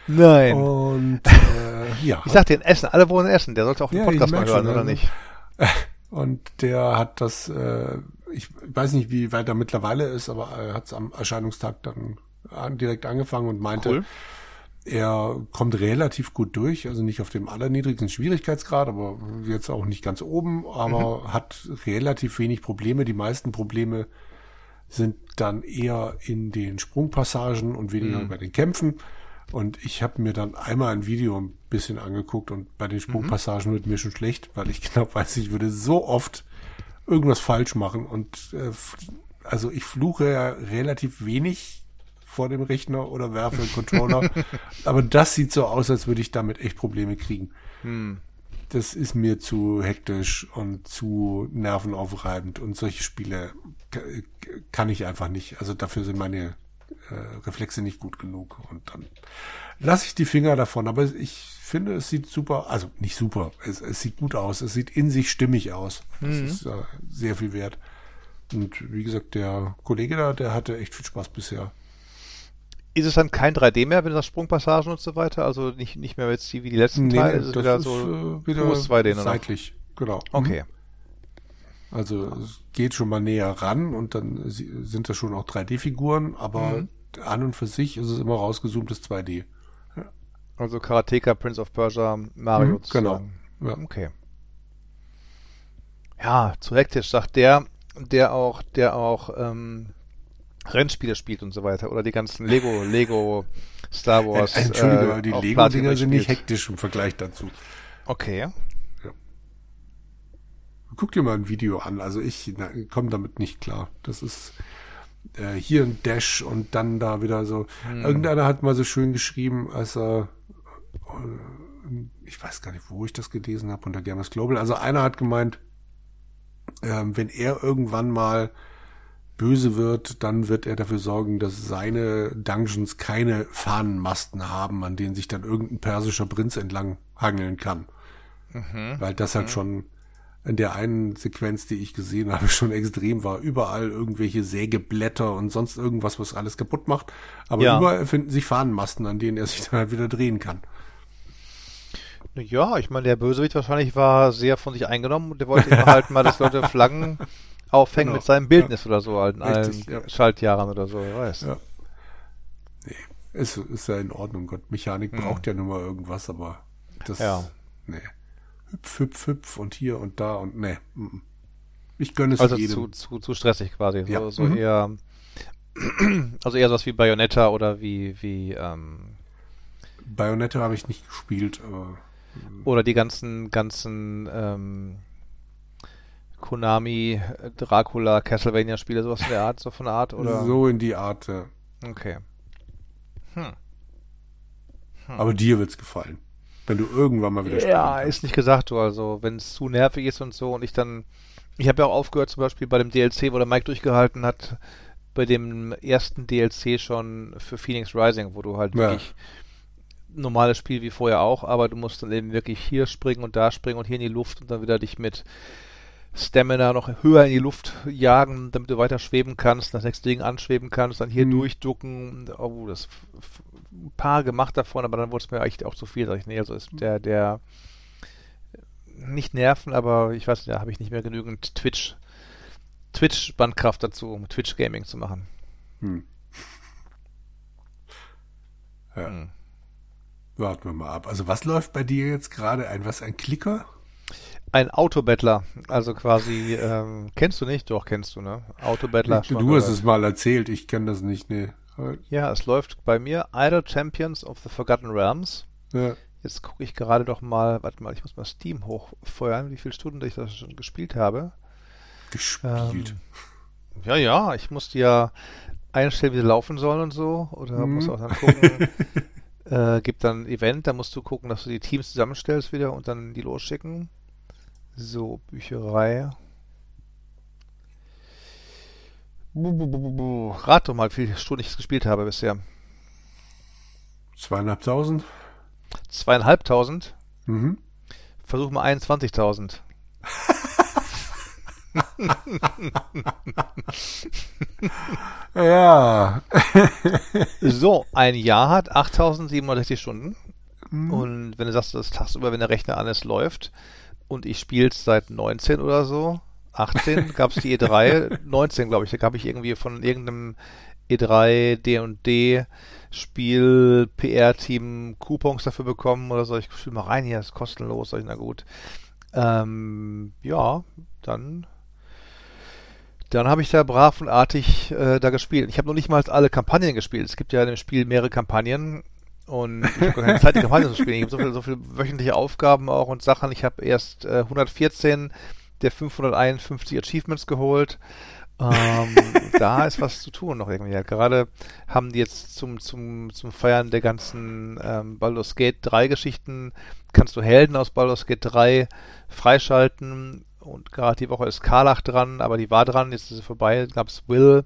Nein. Und äh, ja. Ich sagte in Essen, alle wohnen in Essen. Der sollte auch den ja, Podcast mal hören, schon, oder nicht? Und der hat das, äh, ich weiß nicht, wie weit er mittlerweile ist, aber er hat es am Erscheinungstag dann direkt angefangen und meinte, cool. Er kommt relativ gut durch, also nicht auf dem allerniedrigsten Schwierigkeitsgrad, aber jetzt auch nicht ganz oben, aber mhm. hat relativ wenig Probleme. Die meisten Probleme sind dann eher in den Sprungpassagen und weniger mhm. bei den Kämpfen. Und ich habe mir dann einmal ein Video ein bisschen angeguckt und bei den mhm. Sprungpassagen mhm. wird mir schon schlecht, weil ich genau weiß, ich würde so oft irgendwas falsch machen. Und äh, also ich fluche ja relativ wenig vor dem Rechner oder werfe einen Controller. Aber das sieht so aus, als würde ich damit echt Probleme kriegen. Hm. Das ist mir zu hektisch und zu nervenaufreibend und solche Spiele kann ich einfach nicht. Also dafür sind meine äh, Reflexe nicht gut genug und dann lasse ich die Finger davon. Aber ich finde, es sieht super, also nicht super, es, es sieht gut aus, es sieht in sich stimmig aus. Das mhm. ist äh, sehr viel wert. Und wie gesagt, der Kollege da, der hatte echt viel Spaß bisher. Ist es dann kein 3D mehr, wenn das Sprungpassagen und so weiter? Also nicht, nicht mehr jetzt wie die letzten nee, Teile? Ist es wieder ist, so äh, wieder 2D nur seitlich, genau. Okay. Mhm. Also es geht schon mal näher ran und dann sind das schon auch 3D-Figuren, aber mhm. an und für sich ist es immer rausgezoomtes 2D. Ja. Also Karateka, Prince of Persia, Mario mhm, Genau. Ja. Okay. Ja, zu hektisch, sagt der, der auch, der auch ähm, Rennspiele spielt und so weiter. Oder die ganzen Lego, Lego, Star Wars. Entschuldige, äh, die Lego-Dinger sind nicht hektisch im Vergleich dazu. Okay. Ja. Guck dir mal ein Video an. Also ich komme damit nicht klar. Das ist äh, hier ein Dash und dann da wieder so. Hm. Irgendeiner hat mal so schön geschrieben, als er äh, ich weiß gar nicht, wo ich das gelesen habe unter Gamers Global. Also einer hat gemeint, äh, wenn er irgendwann mal böse wird, dann wird er dafür sorgen, dass seine Dungeons keine Fahnenmasten haben, an denen sich dann irgendein persischer Prinz entlang hangeln kann. Mhm. Weil das halt mhm. schon in der einen Sequenz, die ich gesehen habe, schon extrem war. Überall irgendwelche Sägeblätter und sonst irgendwas, was alles kaputt macht. Aber ja. überall finden sich Fahnenmasten, an denen er sich dann halt wieder drehen kann. Ja, ich meine, der Bösewicht wahrscheinlich war sehr von sich eingenommen und der wollte immer halt mal, dass Leute Flaggen aufhängen genau. mit seinem Bildnis ja. oder so, in Richtig, allen ja. Schaltjahren oder so, wer weiß. Ja. Nee, ist, ist ja in Ordnung. Gott, Mechanik mhm. braucht ja nun mal irgendwas, aber das, ja. nee. Hüpf, hüpf, hüpf und hier und da und nee. Ich gönne es also jedem. Zu, zu, zu stressig quasi. Ja. So, so mhm. eher, also eher sowas wie Bayonetta oder wie, wie, ähm, Bayonetta habe ich nicht gespielt, aber oder die ganzen, ganzen ähm, Konami, Dracula, Castlevania-Spiele, sowas in der Art, so von der Art, oder? So in die Art, ja. Okay. Hm. Hm. Aber dir wird's gefallen. Wenn du irgendwann mal wieder spielst. Ja, ist nicht gesagt, du, also, wenn es zu nervig ist und so und ich dann, ich habe ja auch aufgehört, zum Beispiel bei dem DLC, wo der Mike durchgehalten hat, bei dem ersten DLC schon für Phoenix Rising, wo du halt ja. wirklich normales Spiel wie vorher auch, aber du musst dann eben wirklich hier springen und da springen und hier in die Luft und dann wieder dich mit Stamina noch höher in die Luft jagen, damit du weiter schweben kannst, das nächste Ding anschweben kannst, dann hier mhm. durchducken. Oh, das ein paar gemacht davon, aber dann wurde es mir echt auch zu viel, sag ich, nee, also ist der, der nicht nerven, aber ich weiß, da habe ich nicht mehr genügend Twitch, Twitch-Bandkraft dazu, um Twitch-Gaming zu machen. Hm. Ja. Hm. Warten wir mal ab. Also was läuft bei dir jetzt gerade ein? Was, ein Klicker? Ein Autobettler. Also quasi, ähm, kennst du nicht? Doch, kennst du, ne? Autobettler. Du, du hast es mal erzählt, ich kenne das nicht, ne. Ja, es läuft bei mir Idle Champions of the Forgotten Realms. Ja. Jetzt gucke ich gerade doch mal, warte mal, ich muss mal Steam hochfeuern, wie viele Stunden ich das schon gespielt habe. Gespielt? Ähm, ja, ja, ich musste ja einstellen, wie sie laufen sollen und so. Oder hm. muss auch dann gucken, Äh, gibt dann ein Event, da musst du gucken, dass du die Teams zusammenstellst wieder und dann die losschicken. So, Bücherei. Rat doch mal, wie viele Stunden ich gespielt habe bisher. Zweieinhalbtausend. Zweieinhalbtausend? Mhm. Versuch mal 21.000. ja. so, ein Jahr hat 8760 Stunden. Mhm. Und wenn du sagst, das tagsüber, wenn der Rechner alles läuft und ich spiele seit 19 oder so, 18 gab es die E3, 19 glaube ich, da habe ich irgendwie von irgendeinem E3 D&D Spiel PR-Team Coupons dafür bekommen oder so. Ich spiele mal rein hier, ist kostenlos, sag ich, na gut. Ähm, ja, dann dann habe ich da brav und artig äh, da gespielt. Ich habe noch nicht mal alle Kampagnen gespielt. Es gibt ja in dem Spiel mehrere Kampagnen und ich habe keine Zeit, die Kampagnen zu spielen. Ich habe so viele so viel wöchentliche Aufgaben auch und Sachen. Ich habe erst äh, 114 der 551 Achievements geholt. Ähm, da ist was zu tun noch irgendwie. Gerade haben die jetzt zum, zum, zum Feiern der ganzen ähm, Baldur's Gate 3 Geschichten, kannst du Helden aus Baldur's Gate 3 freischalten und gerade die Woche ist Karlach dran, aber die war dran, jetzt ist sie vorbei. Gab es Will,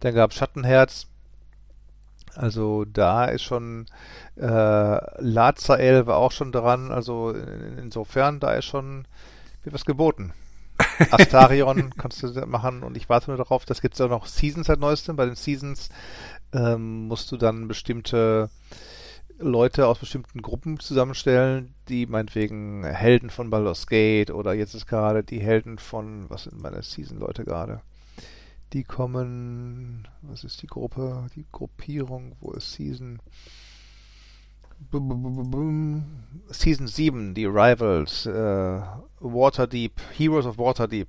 dann gab es Schattenherz. Also da ist schon äh, Lazael war auch schon dran. Also in, insofern, da ist schon wird was geboten. Astarion kannst du machen und ich warte nur darauf, das gibt es auch noch Seasons seit neuestem. Bei den Seasons ähm, musst du dann bestimmte Leute aus bestimmten Gruppen zusammenstellen, die meinetwegen Helden von Baldur's Gate oder jetzt ist gerade die Helden von, was sind meine Season-Leute gerade? Die kommen, was ist die Gruppe? Die Gruppierung, wo ist Season? Season 7, die Rivals, äh, Waterdeep, Heroes of Waterdeep.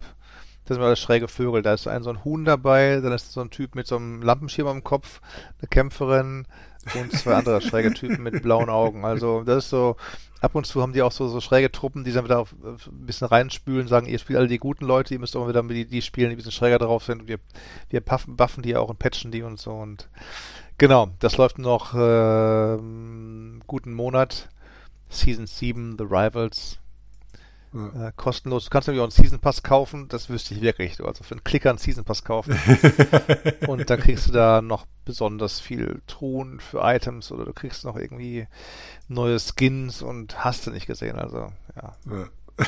Das sind alles schräge Vögel. Da ist ein so ein Huhn dabei, dann ist so ein Typ mit so einem Lampenschirm am Kopf, eine Kämpferin, und zwei andere schräge Typen mit blauen Augen. Also das ist so, ab und zu haben die auch so, so schräge Truppen, die dann wieder auf, ein bisschen reinspülen, sagen, ihr spielt alle die guten Leute, ihr müsst auch wieder mit die, die spielen, die ein bisschen schräger drauf sind. Und wir, wir puffen, buffen die auch und patchen die und so. Und genau, das läuft noch äh, guten Monat. Season 7, The Rivals. Ja. Äh, kostenlos. Du kannst natürlich auch einen Season Pass kaufen, das wüsste ich wirklich. Also für einen Klicker einen Season Pass kaufen. und dann kriegst du da noch besonders viel Truhen für Items oder du kriegst noch irgendwie neue Skins und hast du nicht gesehen. Also, ja. ja.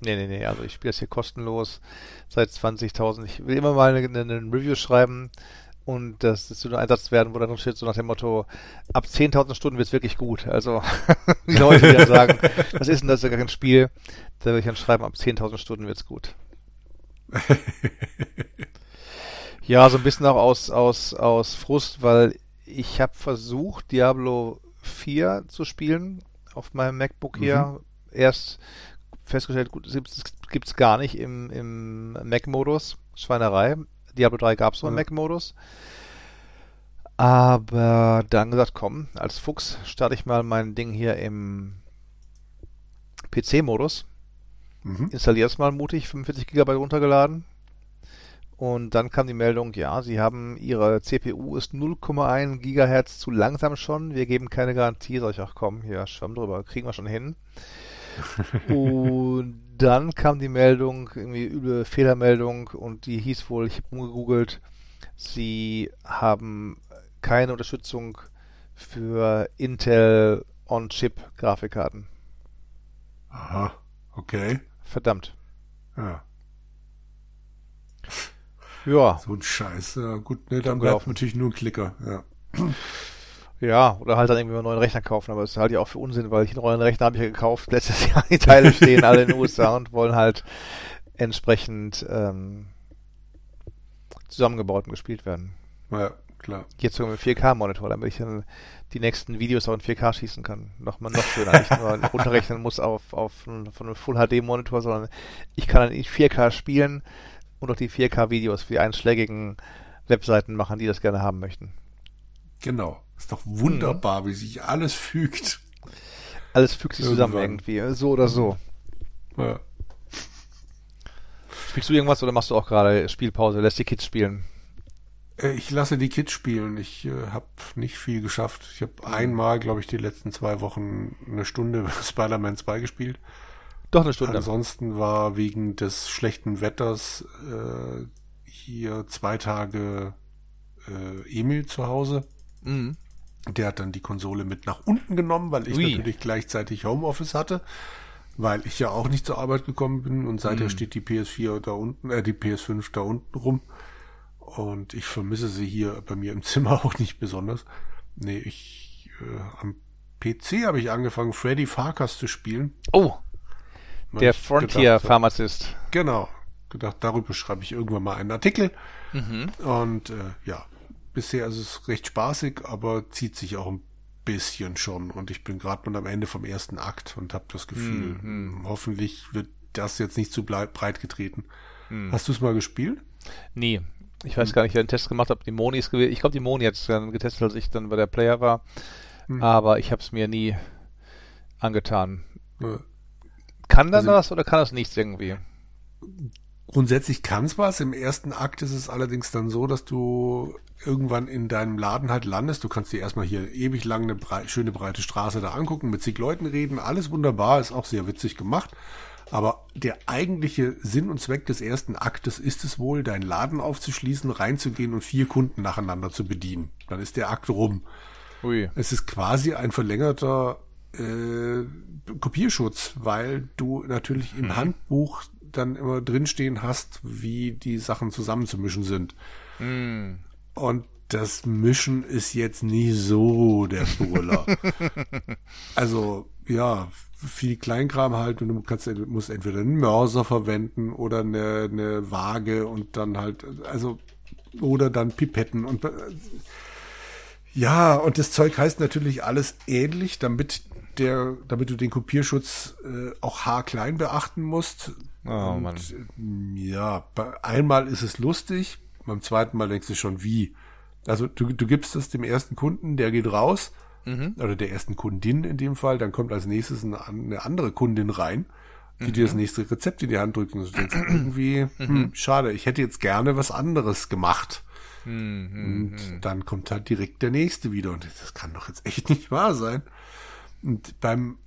Nee, nee, nee, also ich spiele das hier kostenlos seit 20.000. Ich will immer mal eine, eine, eine Review schreiben und das ist so ein Einsatz werden, wo dann steht so nach dem Motto, ab 10.000 Stunden wird's wirklich gut. Also die Leute, die dann sagen, was ist denn das, ist ja gar kein Spiel, da will ich dann schreiben, ab 10.000 Stunden wird's gut. ja, so ein bisschen auch aus, aus, aus Frust, weil ich habe versucht, Diablo 4 zu spielen auf meinem MacBook hier. Mhm. Erst festgestellt, gut, es gibt's gar nicht im, im Mac-Modus. Schweinerei. Diablo 3 gab es nur im Mac-Modus. Aber dann gesagt, komm, als Fuchs starte ich mal mein Ding hier im PC-Modus. Mhm. Installiere es mal mutig, 45 GB runtergeladen. Und dann kam die Meldung, ja, Sie haben Ihre CPU ist 0,1 Gigahertz zu langsam schon. Wir geben keine Garantie. Sag ich, ach komm, hier, schwamm drüber, kriegen wir schon hin. und dann kam die Meldung, irgendwie üble Fehlermeldung und die hieß wohl, ich habe umgegoogelt, sie haben keine Unterstützung für Intel On-Chip Grafikkarten. Aha, okay. Verdammt. Ja. Ja. So ein Scheiß. Ja, gut, ne, dann bleibt natürlich nur ein Klicker, ja. Ja, oder halt dann irgendwie einen neuen Rechner kaufen, aber das ist halt ja auch für Unsinn, weil ich einen neuen Rechner habe ich ja gekauft, letztes Jahr die Teile stehen alle in den USA und wollen halt entsprechend ähm, zusammengebaut und gespielt werden. Ja, klar. Jetzt sogar mit 4K-Monitor, damit ich dann die nächsten Videos auch in 4K schießen kann. Nochmal noch schöner. nicht nur runterrechnen muss auf, auf von einem Full-HD-Monitor, sondern ich kann dann in 4K spielen und auch die 4K-Videos für die einschlägigen Webseiten machen, die das gerne haben möchten. Genau. Ist doch wunderbar, mhm. wie sich alles fügt. Alles fügt sich Irgendwann. zusammen irgendwie, so oder so. Ja. Spielst du irgendwas oder machst du auch gerade Spielpause? Lässt die Kids spielen? Äh, ich lasse die Kids spielen. Ich äh, habe nicht viel geschafft. Ich habe einmal, glaube ich, die letzten zwei Wochen eine Stunde Spider-Man 2 gespielt. Doch eine Stunde. Ansonsten war wegen des schlechten Wetters äh, hier zwei Tage äh, Emil zu Hause. Mhm. Der hat dann die Konsole mit nach unten genommen, weil ich Ui. natürlich gleichzeitig Homeoffice hatte, weil ich ja auch nicht zur Arbeit gekommen bin und seither mhm. steht die PS4 da unten, äh, die PS5 da unten rum. Und ich vermisse sie hier bei mir im Zimmer auch nicht besonders. Nee, ich äh, am PC habe ich angefangen, Freddy Farkas zu spielen. Oh, der Frontier Pharmacist. Genau. Gedacht, darüber schreibe ich irgendwann mal einen Artikel. Mhm. Und äh, ja, bisher ist es recht spaßig, aber zieht sich auch ein bisschen schon. Und ich bin gerade mal am Ende vom ersten Akt und habe das Gefühl, mhm. hoffentlich wird das jetzt nicht zu breit getreten. Mhm. Hast du es mal gespielt? Nee. Ich weiß gar nicht, wer den Test gemacht hat. Die Moni ist gewesen. Ich glaube, die Moni hat es dann getestet, als ich dann bei der Player war. Aber ich habe es mir nie angetan. Ja. Kann dann also, was oder kann das nichts irgendwie? Grundsätzlich kann es was. Im ersten Akt ist es allerdings dann so, dass du irgendwann in deinem Laden halt landest. Du kannst dir erstmal hier ewig lang eine brei schöne breite Straße da angucken, mit zig Leuten reden, alles wunderbar, ist auch sehr witzig gemacht. Aber der eigentliche Sinn und Zweck des ersten Aktes ist es wohl, deinen Laden aufzuschließen, reinzugehen und vier Kunden nacheinander zu bedienen. Dann ist der Akt rum. Ui. Es ist quasi ein verlängerter äh, Kopierschutz, weil du natürlich im mhm. Handbuch dann immer drinstehen hast, wie die Sachen zusammenzumischen sind. Mhm. Und das Mischen ist jetzt nicht so der Brüller. also, ja, viel Kleinkram halt und du kannst, musst entweder einen Mörser verwenden oder eine, eine Waage und dann halt, also, oder dann Pipetten und, ja, und das Zeug heißt natürlich alles ähnlich, damit der, damit du den Kopierschutz äh, auch haarklein beachten musst. Oh, und, Mann. Ja, bei, einmal ist es lustig, beim zweiten Mal denkst du schon, wie? Also du, du gibst es dem ersten Kunden, der geht raus, mhm. oder der ersten Kundin in dem Fall, dann kommt als nächstes eine, eine andere Kundin rein, die mhm. dir das nächste Rezept in die Hand drückt und du denkst irgendwie, mhm. hm, schade, ich hätte jetzt gerne was anderes gemacht. Mhm. Und dann kommt halt direkt der nächste wieder und das kann doch jetzt echt nicht wahr sein. Und beim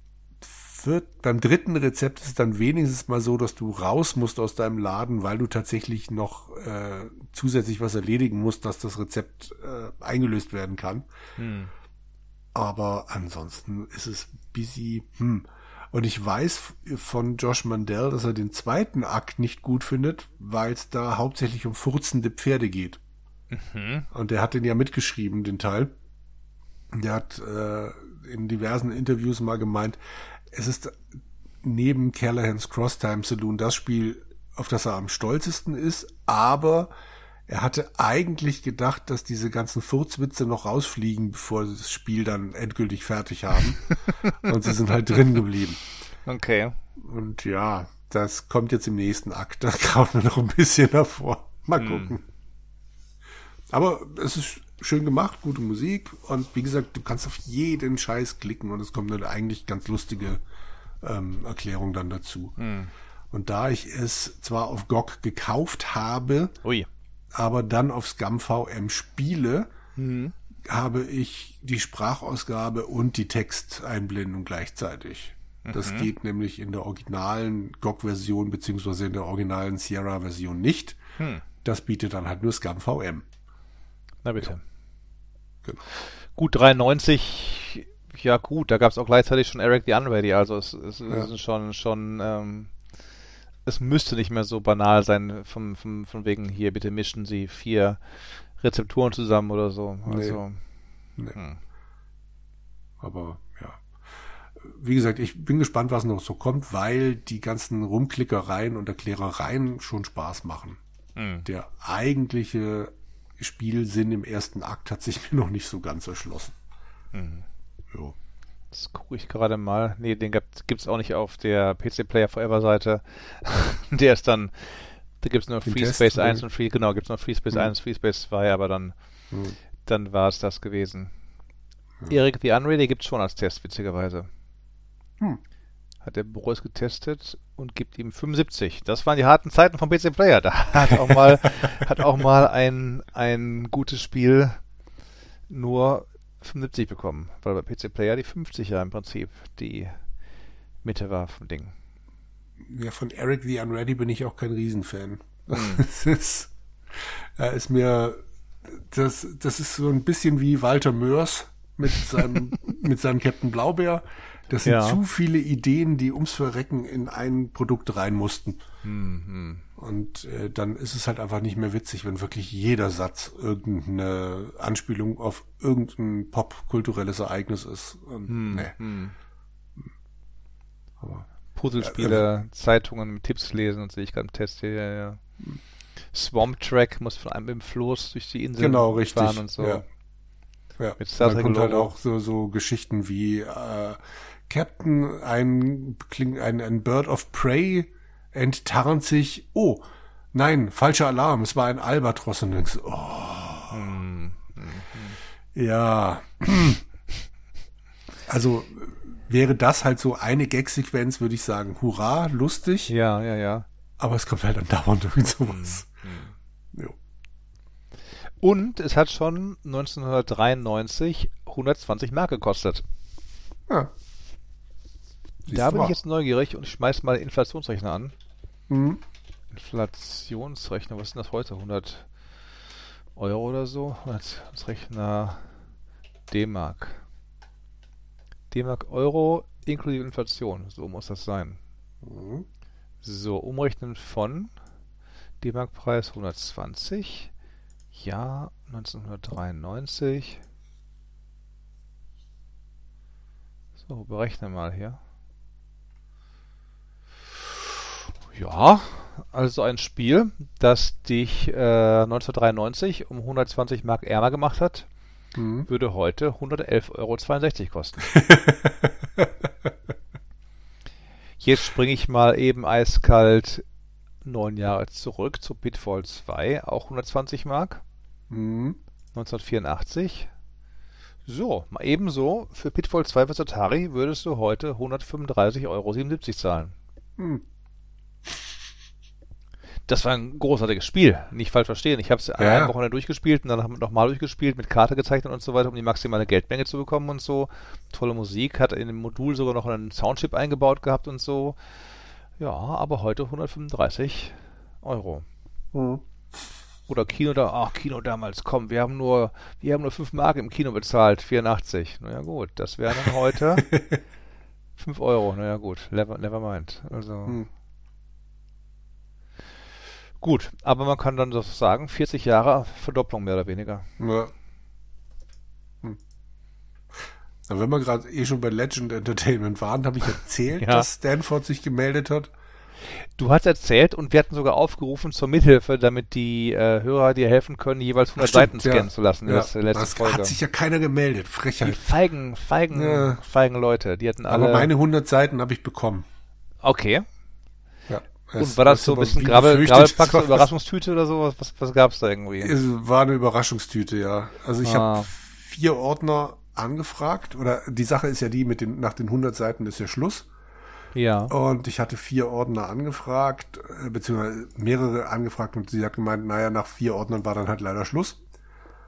viert, beim dritten Rezept ist es dann wenigstens mal so, dass du raus musst aus deinem Laden, weil du tatsächlich noch äh, zusätzlich was erledigen musst, dass das Rezept äh, eingelöst werden kann. Hm. Aber ansonsten ist es busy. Hm. Und ich weiß von Josh Mandel, dass er den zweiten Akt nicht gut findet, weil es da hauptsächlich um furzende Pferde geht. Mhm. Und der hat den ja mitgeschrieben, den Teil. Der hat äh, in diversen Interviews mal gemeint, es ist neben Callahan's Cross Time Saloon das Spiel, auf das er am stolzesten ist, aber er hatte eigentlich gedacht, dass diese ganzen Furzwitze noch rausfliegen, bevor sie das Spiel dann endgültig fertig haben. und sie sind halt drin geblieben. Okay. Und ja, das kommt jetzt im nächsten Akt. Da graut mir noch ein bisschen davor. Mal hm. gucken. Hm. Aber es ist schön gemacht, gute Musik und wie gesagt, du kannst auf jeden Scheiß klicken und es kommt eine eigentlich ganz lustige ähm, Erklärung dann dazu. Hm. Und da ich es zwar auf GOG gekauft habe, Ui. aber dann auf ScumVM spiele, hm. habe ich die Sprachausgabe und die Texteinblendung gleichzeitig. Das mhm. geht nämlich in der originalen GOG-Version beziehungsweise in der originalen Sierra-Version nicht. Hm. Das bietet dann halt nur ScumVM. Na bitte. Ja. Genau. Gut 93, ja gut, da gab es auch gleichzeitig schon Eric the Unready, also es, es ja. ist schon, schon, ähm, es müsste nicht mehr so banal sein, vom, vom, von wegen hier, bitte mischen Sie vier Rezepturen zusammen oder so. Also, nee. Nee. Hm. Aber ja. Wie gesagt, ich bin gespannt, was noch so kommt, weil die ganzen Rumklickereien und Erklärereien schon Spaß machen. Hm. Der eigentliche Spielsinn im ersten Akt hat sich mir noch nicht so ganz erschlossen. Mhm. Jo. Das gucke ich gerade mal. Nee, den gibt es auch nicht auf der PC Player Forever Seite. der ist dann, da gibt es nur Free Test, Space 1 und Free, genau, gibt es noch Free Space mhm. 1, Free Space 2, aber dann, mhm. dann war es das gewesen. Ja. Eric the Unready gibt es schon als Test, witzigerweise. Hm. Hat der Boris getestet und gibt ihm 75. Das waren die harten Zeiten vom PC Player. Da hat auch mal, hat auch mal ein, ein gutes Spiel nur 75 bekommen, weil bei PC Player die 50 ja im Prinzip die Mitte war vom Ding. Ja, von Eric the Unready bin ich auch kein Riesenfan. Mhm. Das ist, er ist mir, das, das ist so ein bisschen wie Walter Mörs mit seinem, mit seinem Captain Blaubeer. Das sind ja. zu viele Ideen, die ums Verrecken in ein Produkt rein mussten. Mhm. Und äh, dann ist es halt einfach nicht mehr witzig, wenn wirklich jeder Satz irgendeine Anspielung auf irgendein popkulturelles Ereignis ist. Und, mhm. nee. Mhm. Aber, Puzzlespiele, äh, Zeitungen mit Tipps lesen und sehe ich gerade im Test hier, ja, ja. Swamp Track muss von einem im Floß durch die Insel genau, richtig. fahren und so. Ja. Ja, mit Star Trek kommt halt auch so, so Geschichten wie äh, Captain, ein, ein, ein Bird of Prey enttarnt sich, oh, nein, falscher Alarm, es war ein Albatros und denkst, oh. Mm, Ja. Also wäre das halt so eine Gag-Sequenz, würde ich sagen, hurra, lustig. Ja, ja, ja. Aber es kommt halt andauernd irgend sowas. Mm, Und es hat schon 1993 120 Mark gekostet. Ja. Da bin ich jetzt neugierig und ich schmeiß mal Inflationsrechner an. Mhm. Inflationsrechner, was ist denn das heute? 100 Euro oder so? Inflationsrechner D-Mark. D-Mark Euro inklusive Inflation. So muss das sein. Mhm. So, umrechnen von D-Mark Preis 120. Ja, 1993. So, berechne mal hier. Ja, also ein Spiel, das dich äh, 1993 um 120 Mark ärmer gemacht hat, mhm. würde heute 111,62 Euro kosten. Jetzt springe ich mal eben eiskalt neun Jahre zurück zu Pitfall 2, auch 120 Mark. Mhm. 1984. So, mal ebenso, für Pitfall 2 für Atari würdest du heute 135,77 Euro zahlen. Mhm das war ein großartiges Spiel. Nicht falsch verstehen. Ich habe es ja. eine Woche durchgespielt und dann nochmal durchgespielt, mit Karte gezeichnet und so weiter, um die maximale Geldmenge zu bekommen und so. Tolle Musik, hat in dem Modul sogar noch einen Soundchip eingebaut gehabt und so. Ja, aber heute 135 Euro. Mhm. Oder Kino da, ach Kino damals, komm, wir haben nur, wir haben nur 5 Mark im Kino bezahlt, 84. Naja gut, das wäre dann heute 5 Euro, naja gut, never, never mind. Also. Hm. Gut, aber man kann dann so sagen, 40 Jahre Verdopplung mehr oder weniger. Ja. Hm. Na, wenn wir gerade eh schon bei Legend Entertainment waren, habe ich erzählt, ja. dass Stanford sich gemeldet hat. Du hast erzählt und wir hatten sogar aufgerufen zur Mithilfe, damit die äh, Hörer dir helfen können, jeweils 100 Ach, Seiten scannen ja. zu lassen. Ja. Das, letzte das Folge. hat sich ja keiner gemeldet. Frechheit. Die feigen, feigen, ja. feigen Leute, die hatten alle... Aber meine 100 Seiten habe ich bekommen. Okay. Und war das so ein bisschen Gravelpacks, Überraschungstüte oder so? Was, was gab's da irgendwie? Es war eine Überraschungstüte, ja. Also ich ah. habe vier Ordner angefragt oder die Sache ist ja die, mit den, nach den 100 Seiten ist ja Schluss. Ja. Und ich hatte vier Ordner angefragt, äh, beziehungsweise mehrere angefragt und sie hat gemeint, naja, nach vier Ordnern war dann halt leider Schluss.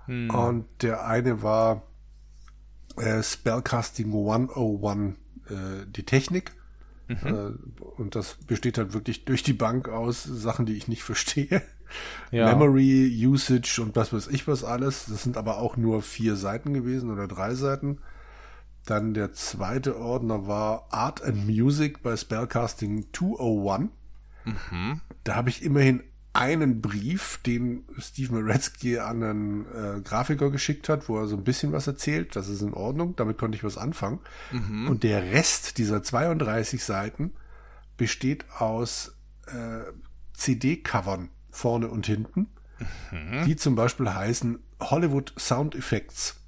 Hm. Und der eine war äh, Spellcasting 101, äh, die Technik. Mhm. Äh, und das besteht halt wirklich durch die Bank aus Sachen, die ich nicht verstehe. Ja. Memory, Usage und was weiß ich was alles. Das sind aber auch nur vier Seiten gewesen oder drei Seiten. Dann der zweite Ordner war Art and Music bei Spellcasting 201. Mhm. Da habe ich immerhin einen Brief, den Steve Meretzky an einen äh, Grafiker geschickt hat, wo er so ein bisschen was erzählt. Das ist in Ordnung, damit konnte ich was anfangen. Mhm. Und der Rest dieser 32 Seiten besteht aus äh, CD-Covern vorne und hinten, mhm. die zum Beispiel heißen Hollywood Sound Effects.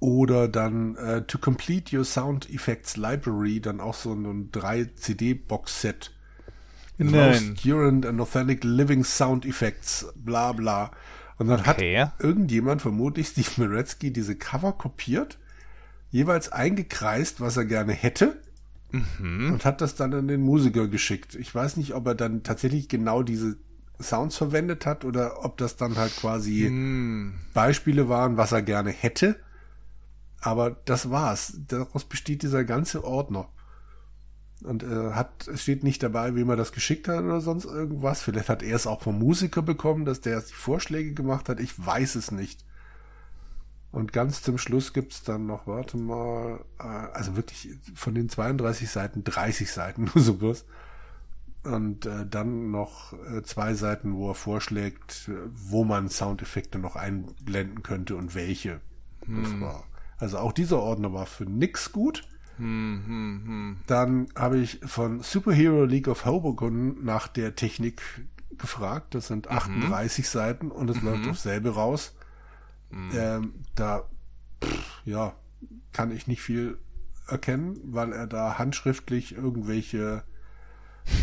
Oder dann äh, To Complete Your Sound Effects Library, dann auch so ein 3-CD-Box-Set. Nein. Current and Authentic Living Sound Effects, bla bla. Und dann okay. hat irgendjemand, vermutlich Steve Meretzky, diese Cover kopiert, jeweils eingekreist, was er gerne hätte, mhm. und hat das dann an den Musiker geschickt. Ich weiß nicht, ob er dann tatsächlich genau diese Sounds verwendet hat oder ob das dann halt quasi mhm. Beispiele waren, was er gerne hätte. Aber das war's. Daraus besteht dieser ganze Ordner. Und äh, hat, es steht nicht dabei, wie man das geschickt hat oder sonst irgendwas. Vielleicht hat er es auch vom Musiker bekommen, dass der die Vorschläge gemacht hat. Ich weiß es nicht. Und ganz zum Schluss gibt's dann noch, warte mal, äh, also wirklich von den 32 Seiten 30 Seiten nur sowas. Und äh, dann noch äh, zwei Seiten, wo er vorschlägt, äh, wo man Soundeffekte noch einblenden könnte und welche. Hm. Das war also auch dieser Ordner war für nix gut. Hm, hm, hm. Dann habe ich von Superhero League of Hoboken nach der Technik gefragt. Das sind 38 mhm. Seiten und es mhm. läuft auf selbe raus. Mhm. Ähm, da, pff, ja, kann ich nicht viel erkennen, weil er da handschriftlich irgendwelche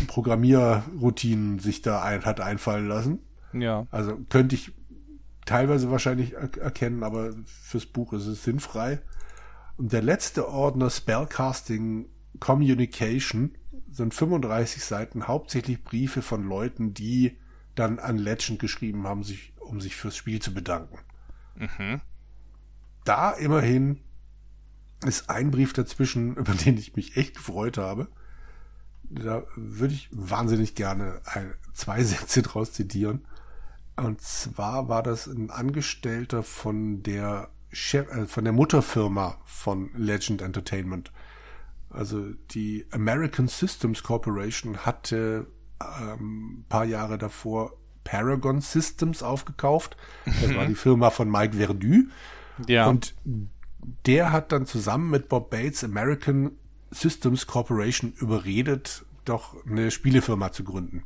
Programmierroutinen sich da ein, hat einfallen lassen. Ja. Also könnte ich teilweise wahrscheinlich er erkennen, aber fürs Buch ist es sinnfrei. Und der letzte Ordner Spellcasting Communication sind 35 Seiten, hauptsächlich Briefe von Leuten, die dann an Legend geschrieben haben, sich, um sich fürs Spiel zu bedanken. Mhm. Da immerhin ist ein Brief dazwischen, über den ich mich echt gefreut habe. Da würde ich wahnsinnig gerne ein, zwei Sätze draus zitieren. Und zwar war das ein Angestellter von der Chef, äh, von der Mutterfirma von Legend Entertainment. Also die American Systems Corporation hatte ähm, paar Jahre davor Paragon Systems aufgekauft. Das war mhm. die Firma von Mike Verdu. Ja. Und der hat dann zusammen mit Bob Bates American Systems Corporation überredet, doch eine Spielefirma zu gründen.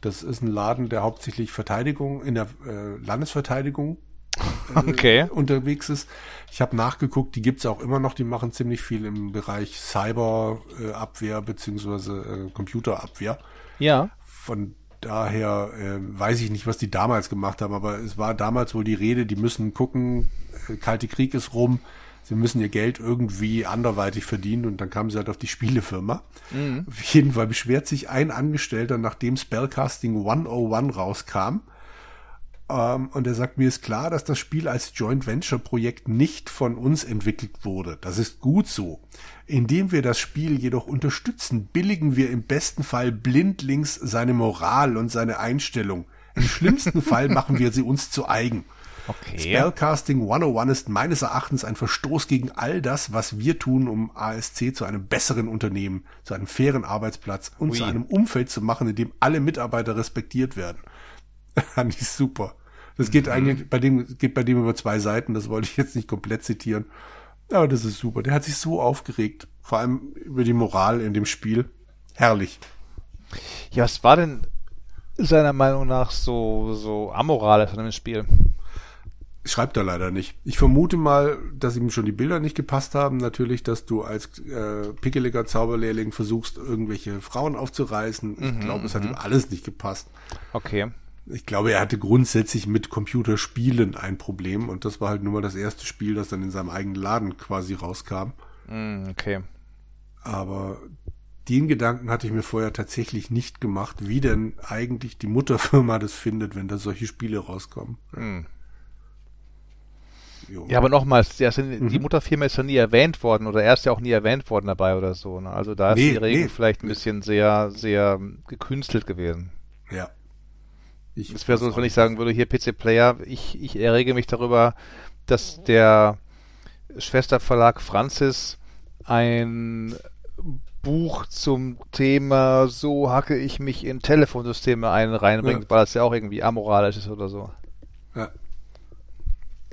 Das ist ein Laden, der hauptsächlich Verteidigung in der äh, Landesverteidigung okay. unterwegs ist. Ich habe nachgeguckt, die gibt's auch immer noch, die machen ziemlich viel im Bereich Cyberabwehr äh, beziehungsweise äh, Computerabwehr. Ja. Von daher äh, weiß ich nicht, was die damals gemacht haben, aber es war damals wohl die Rede, die müssen gucken, äh, Kalte Krieg ist rum, sie müssen ihr Geld irgendwie anderweitig verdienen und dann kamen sie halt auf die Spielefirma. Mhm. Auf jeden Fall beschwert sich ein Angestellter, nachdem Spellcasting 101 rauskam. Ähm, und er sagt, mir ist klar, dass das Spiel als Joint Venture Projekt nicht von uns entwickelt wurde. Das ist gut so. Indem wir das Spiel jedoch unterstützen, billigen wir im besten Fall blindlings seine Moral und seine Einstellung. Im schlimmsten Fall machen wir sie uns zu eigen. Okay. Spellcasting 101 ist meines Erachtens ein Verstoß gegen all das, was wir tun, um ASC zu einem besseren Unternehmen, zu einem fairen Arbeitsplatz und Ui. zu einem Umfeld zu machen, in dem alle Mitarbeiter respektiert werden. Fand ich super. Das geht mhm. eigentlich bei dem, geht bei dem über zwei Seiten, das wollte ich jetzt nicht komplett zitieren. Aber das ist super. Der hat sich so aufgeregt. Vor allem über die Moral in dem Spiel. Herrlich. Ja, was war denn seiner Meinung nach so, so amoralisch an dem Spiel? Schreibt er leider nicht. Ich vermute mal, dass ihm schon die Bilder nicht gepasst haben. Natürlich, dass du als äh, pickeliger Zauberlehrling versuchst, irgendwelche Frauen aufzureißen. Ich mhm, glaube, es hat mhm. ihm alles nicht gepasst. Okay. Ich glaube, er hatte grundsätzlich mit Computerspielen ein Problem und das war halt nur mal das erste Spiel, das dann in seinem eigenen Laden quasi rauskam. Mhm, okay. Aber den Gedanken hatte ich mir vorher tatsächlich nicht gemacht, wie denn eigentlich die Mutterfirma das findet, wenn da solche Spiele rauskommen. Mhm. Ja, aber nochmals, die mhm. Mutterfirma ist ja nie erwähnt worden oder er ist ja auch nie erwähnt worden dabei oder so. Ne? Also da ist nee, die Regel nee, vielleicht ein bisschen sehr, sehr gekünstelt gewesen. Ja. Es wäre so, als wenn ich sagen würde, hier PC Player, ich, ich errege mich darüber, dass der Schwesterverlag Francis ein Buch zum Thema so hacke ich mich in Telefonsysteme ein reinbringt, ja. weil das ja auch irgendwie amoralisch ist oder so. Ja.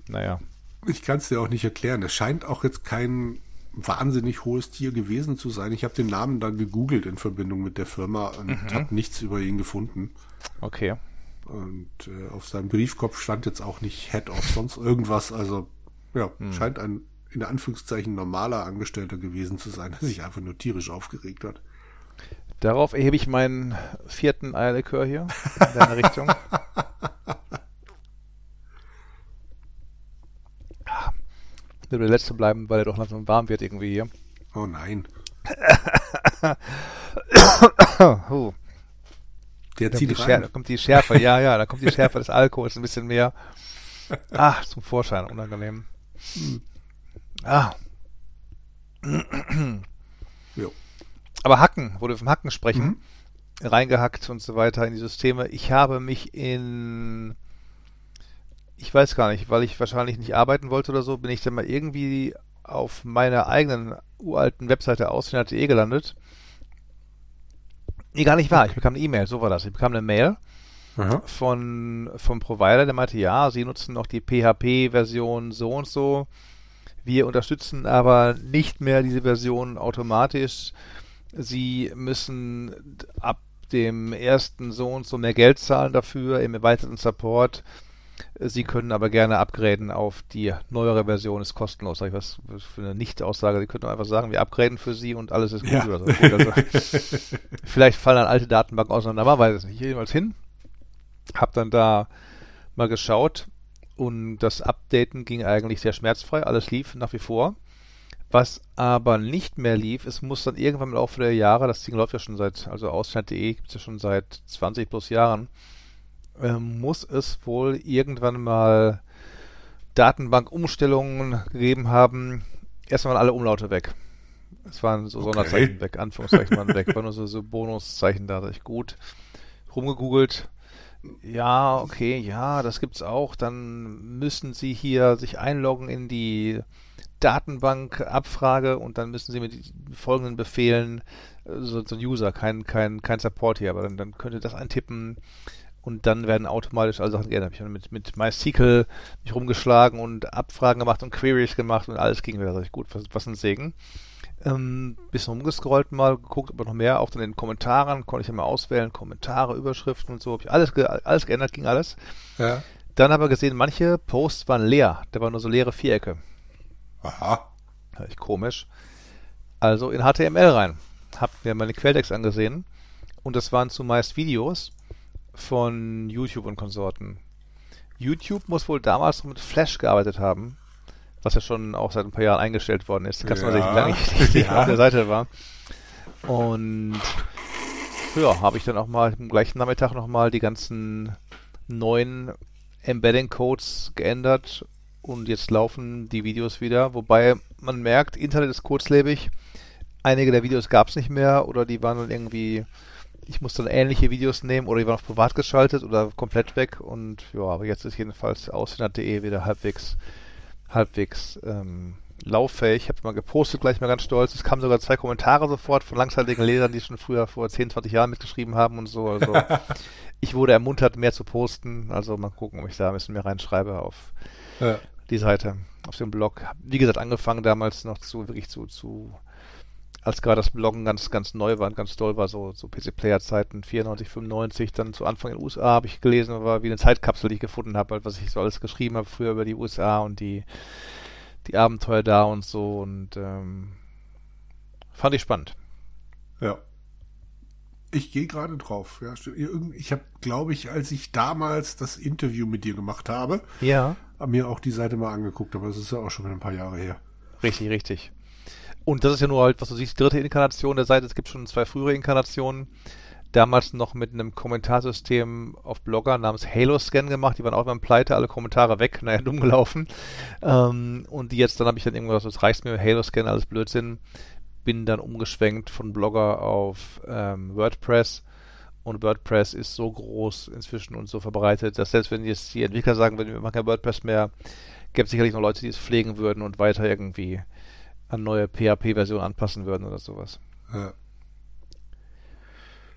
Naja. Ich kann es dir auch nicht erklären. Es scheint auch jetzt kein wahnsinnig hohes Tier gewesen zu sein. Ich habe den Namen dann gegoogelt in Verbindung mit der Firma und mhm. habe nichts über ihn gefunden. Okay. Und äh, auf seinem Briefkopf stand jetzt auch nicht Head of sonst irgendwas. Also ja, mhm. scheint ein in Anführungszeichen normaler Angestellter gewesen zu sein, der sich einfach nur tierisch aufgeregt hat. Darauf erhebe ich meinen vierten Eierlikör hier in deine Richtung. Will der letzte bleiben, weil er doch langsam warm wird irgendwie hier. Oh nein. oh. Der zieht rein. Schär, da kommt die Schärfe, ja, ja, da kommt die Schärfe des Alkohols ein bisschen mehr. Ach, zum Vorschein, unangenehm. Hm. Ah. jo. Aber Hacken, wo wir vom Hacken sprechen, mhm. reingehackt und so weiter in die Systeme. Ich habe mich in, ich weiß gar nicht, weil ich wahrscheinlich nicht arbeiten wollte oder so, bin ich dann mal irgendwie auf meiner eigenen uralten Webseite ausfinat.de gelandet. Nee, gar nicht wahr. Ich bekam eine E-Mail, so war das. Ich bekam eine Mail Aha. von vom Provider, der meinte, ja, sie nutzen noch die PHP-Version so und so wir unterstützen aber nicht mehr diese Version automatisch. Sie müssen ab dem ersten so und so mehr Geld zahlen dafür im erweiterten Support. Sie können aber gerne upgraden auf die neuere Version, ist kostenlos. Sag ich was für eine Nicht-Aussage. Sie könnten einfach sagen, wir upgraden für Sie und alles ist gut ja. so. Gut, also, vielleicht fallen dann alte Datenbanken auseinander, man weiß es nicht. Jedenfalls hin. Hab dann da mal geschaut und das Updaten ging eigentlich sehr schmerzfrei, alles lief nach wie vor. Was aber nicht mehr lief, es muss dann irgendwann im Laufe der Jahre, das Ding läuft ja schon seit, also Ausschnitt.de gibt es ja schon seit 20 plus Jahren, äh, muss es wohl irgendwann mal Datenbankumstellungen gegeben haben. Erstmal alle Umlaute weg. Es waren so okay. Sonderzeichen weg, Anführungszeichen waren weg, war nur so, so Bonuszeichen da, ich gut rumgegoogelt ja, okay, ja, das gibt's auch. Dann müssen Sie hier sich einloggen in die Datenbank-Abfrage und dann müssen Sie mit folgenden Befehlen, äh, so, so ein User, kein, kein, kein Support hier, aber dann, dann könnt ihr das eintippen und dann werden automatisch alle Sachen geändert. Ich habe mit, mit MySQL mich rumgeschlagen und Abfragen gemacht und Queries gemacht und alles ging wieder richtig gut. Was, was ein Segen ähm, bisschen rumgescrollt mal, geguckt, aber noch mehr, auch dann in den Kommentaren, konnte ich ja mal auswählen, Kommentare, Überschriften und so, habe ich alles, ge alles geändert, ging alles. Ja. Dann aber gesehen, manche Posts waren leer, da waren nur so leere Vierecke. Aha. Ja, ich komisch. Also in HTML rein. Hab mir meine Quelltext angesehen und das waren zumeist Videos von YouTube und Konsorten. YouTube muss wohl damals mit Flash gearbeitet haben was ja schon auch seit ein paar Jahren eingestellt worden ist. Kannst ja. man sich lange nicht ja. auf der Seite war. Und ja, habe ich dann auch mal am gleichen Nachmittag nochmal die ganzen neuen Embedding-Codes geändert und jetzt laufen die Videos wieder, wobei man merkt, Internet ist kurzlebig. Einige der Videos gab es nicht mehr oder die waren dann irgendwie ich muss dann ähnliche Videos nehmen oder die waren auf privat geschaltet oder komplett weg und ja, aber jetzt ist jedenfalls ausfinat.de wieder halbwegs, halbwegs ähm, lauffähig. Ich habe mal gepostet, gleich mal ganz stolz. Es kamen sogar zwei Kommentare sofort von langzeitigen Lesern, die schon früher vor 10, 20 Jahren mitgeschrieben haben und so. Also ich wurde ermuntert, mehr zu posten. Also mal gucken, ob ich da ein bisschen mehr reinschreibe auf ja. die Seite, auf dem Blog. Wie gesagt, angefangen damals noch zu, wirklich zu, zu als gerade das Bloggen ganz, ganz neu war und ganz toll war, so, so PC-Player-Zeiten 94, 95, dann zu Anfang in den USA habe ich gelesen, war wie eine Zeitkapsel, die ich gefunden habe, halt, was ich so alles geschrieben habe früher über die USA und die, die Abenteuer da und so und ähm, fand ich spannend. Ja. Ich gehe gerade drauf. Ja, ich habe, glaube ich, als ich damals das Interview mit dir gemacht habe, ja. mir auch die Seite mal angeguckt, aber es ist ja auch schon ein paar Jahre her. Richtig, richtig. Und das ist ja nur halt, was du siehst, die dritte Inkarnation der Seite. Es gibt schon zwei frühere Inkarnationen. Damals noch mit einem Kommentarsystem auf Blogger namens Halo-Scan gemacht. Die waren auch beim Pleite, alle Kommentare weg, naja, dumm gelaufen. Ähm, und jetzt, dann habe ich dann irgendwas, das reicht mir, Halo-Scan, alles Blödsinn. Bin dann umgeschwenkt von Blogger auf ähm, WordPress. Und WordPress ist so groß inzwischen und so verbreitet, dass selbst wenn jetzt die Entwickler sagen, wir machen kein WordPress mehr, gibt es sicherlich noch Leute, die es pflegen würden und weiter irgendwie an neue PHP-Versionen anpassen würden oder sowas. Ja.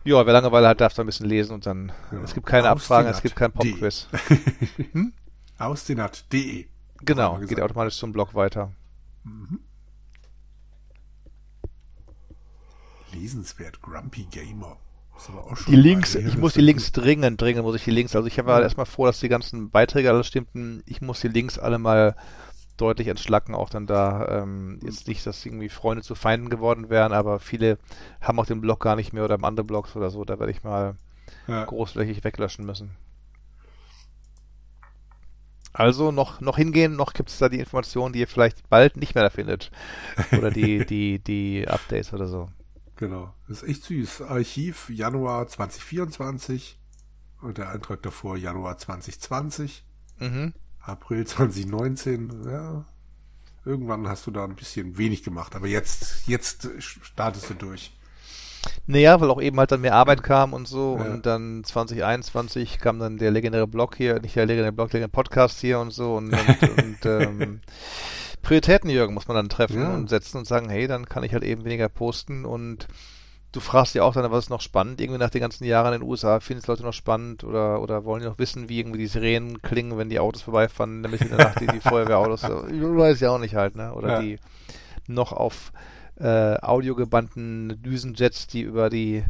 Ja, wer Langeweile hat, darf da ein bisschen lesen und dann. Ja. Es gibt keine Abfragen, es gibt kein Pop-Quiz. hm? Ausdenat.de. Genau, geht automatisch zum Blog weiter. Mhm. Lesenswert, Grumpy Gamer. die Links, ich muss die Links dringend, dringend muss ich die Links. Also ich war ja. erstmal froh, dass die ganzen Beiträge alle stimmten. Ich muss die Links alle mal deutlich entschlacken, auch dann da ähm, jetzt nicht, dass irgendwie Freunde zu Feinden geworden wären, aber viele haben auch den Blog gar nicht mehr oder andere Blogs oder so, da werde ich mal ja. großflächig weglöschen müssen. Also noch, noch hingehen, noch gibt es da die Informationen, die ihr vielleicht bald nicht mehr da findet. Oder die, die, die Updates oder so. Genau. Das ist echt süß. Archiv Januar 2024 und der Eintrag davor Januar 2020. Mhm. April 2019, ja. Irgendwann hast du da ein bisschen wenig gemacht, aber jetzt, jetzt startest du durch. Naja, weil auch eben halt dann mehr Arbeit kam und so ja. und dann 2021 kam dann der legendäre Blog hier, nicht der legendäre Blog, der legendäre Podcast hier und so und, und, und ähm, Prioritäten, Jürgen, muss man dann treffen ja. und setzen und sagen, hey, dann kann ich halt eben weniger posten und du fragst ja auch dann, was ist noch spannend? Irgendwie nach den ganzen Jahren in den USA, finden es Leute noch spannend oder, oder wollen die noch wissen, wie irgendwie die Sirenen klingen, wenn die Autos vorbeifahren, damit in der Nacht die, die Feuerwehrautos, ich weiß ja auch nicht halt, ne? Oder ja. die noch auf äh, audiogebannten Düsenjets, die über die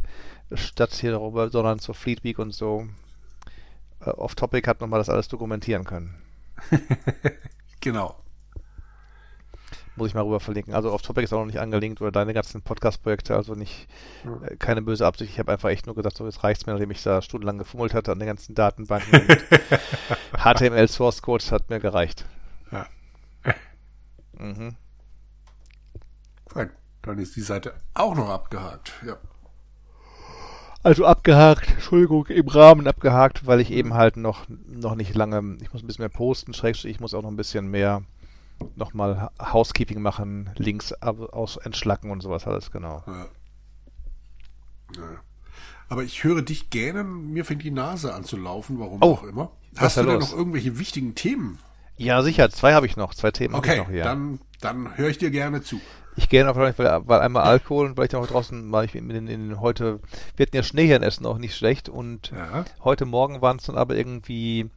Stadt hier darüber, sondern zur Fleet Week und so äh, off-topic hat nochmal das alles dokumentieren können. genau. Muss ich mal rüber verlinken. Also auf Topic ist auch noch nicht angelinkt oder deine ganzen Podcast-Projekte, also nicht äh, keine böse Absicht. Ich habe einfach echt nur gesagt, so jetzt reicht's mir, nachdem ich da stundenlang gefummelt hatte an den ganzen Datenbanken und HTML Source Codes hat mir gereicht. Ja. mhm. Fein. Dann ist die Seite auch noch abgehakt. Ja. Also abgehakt, Entschuldigung, im Rahmen abgehakt, weil ich eben halt noch, noch nicht lange, ich muss ein bisschen mehr posten, schrägstrich, ich muss auch noch ein bisschen mehr nochmal Housekeeping machen, Links aus entschlacken und sowas alles, genau. Ja. Ja. Aber ich höre dich gähnen, mir fängt die Nase an zu laufen, warum oh, auch immer. Hast du denn noch irgendwelche wichtigen Themen? Ja, sicher, zwei habe ich noch, zwei Themen okay, noch, ja. dann, dann höre ich dir gerne zu. Ich gehe auf weil, weil einmal Alkohol und weil ich dann auch draußen war ich in, in, in, heute, wir hatten ja Schnee hier in Essen auch nicht schlecht und ja. heute Morgen waren es dann aber irgendwie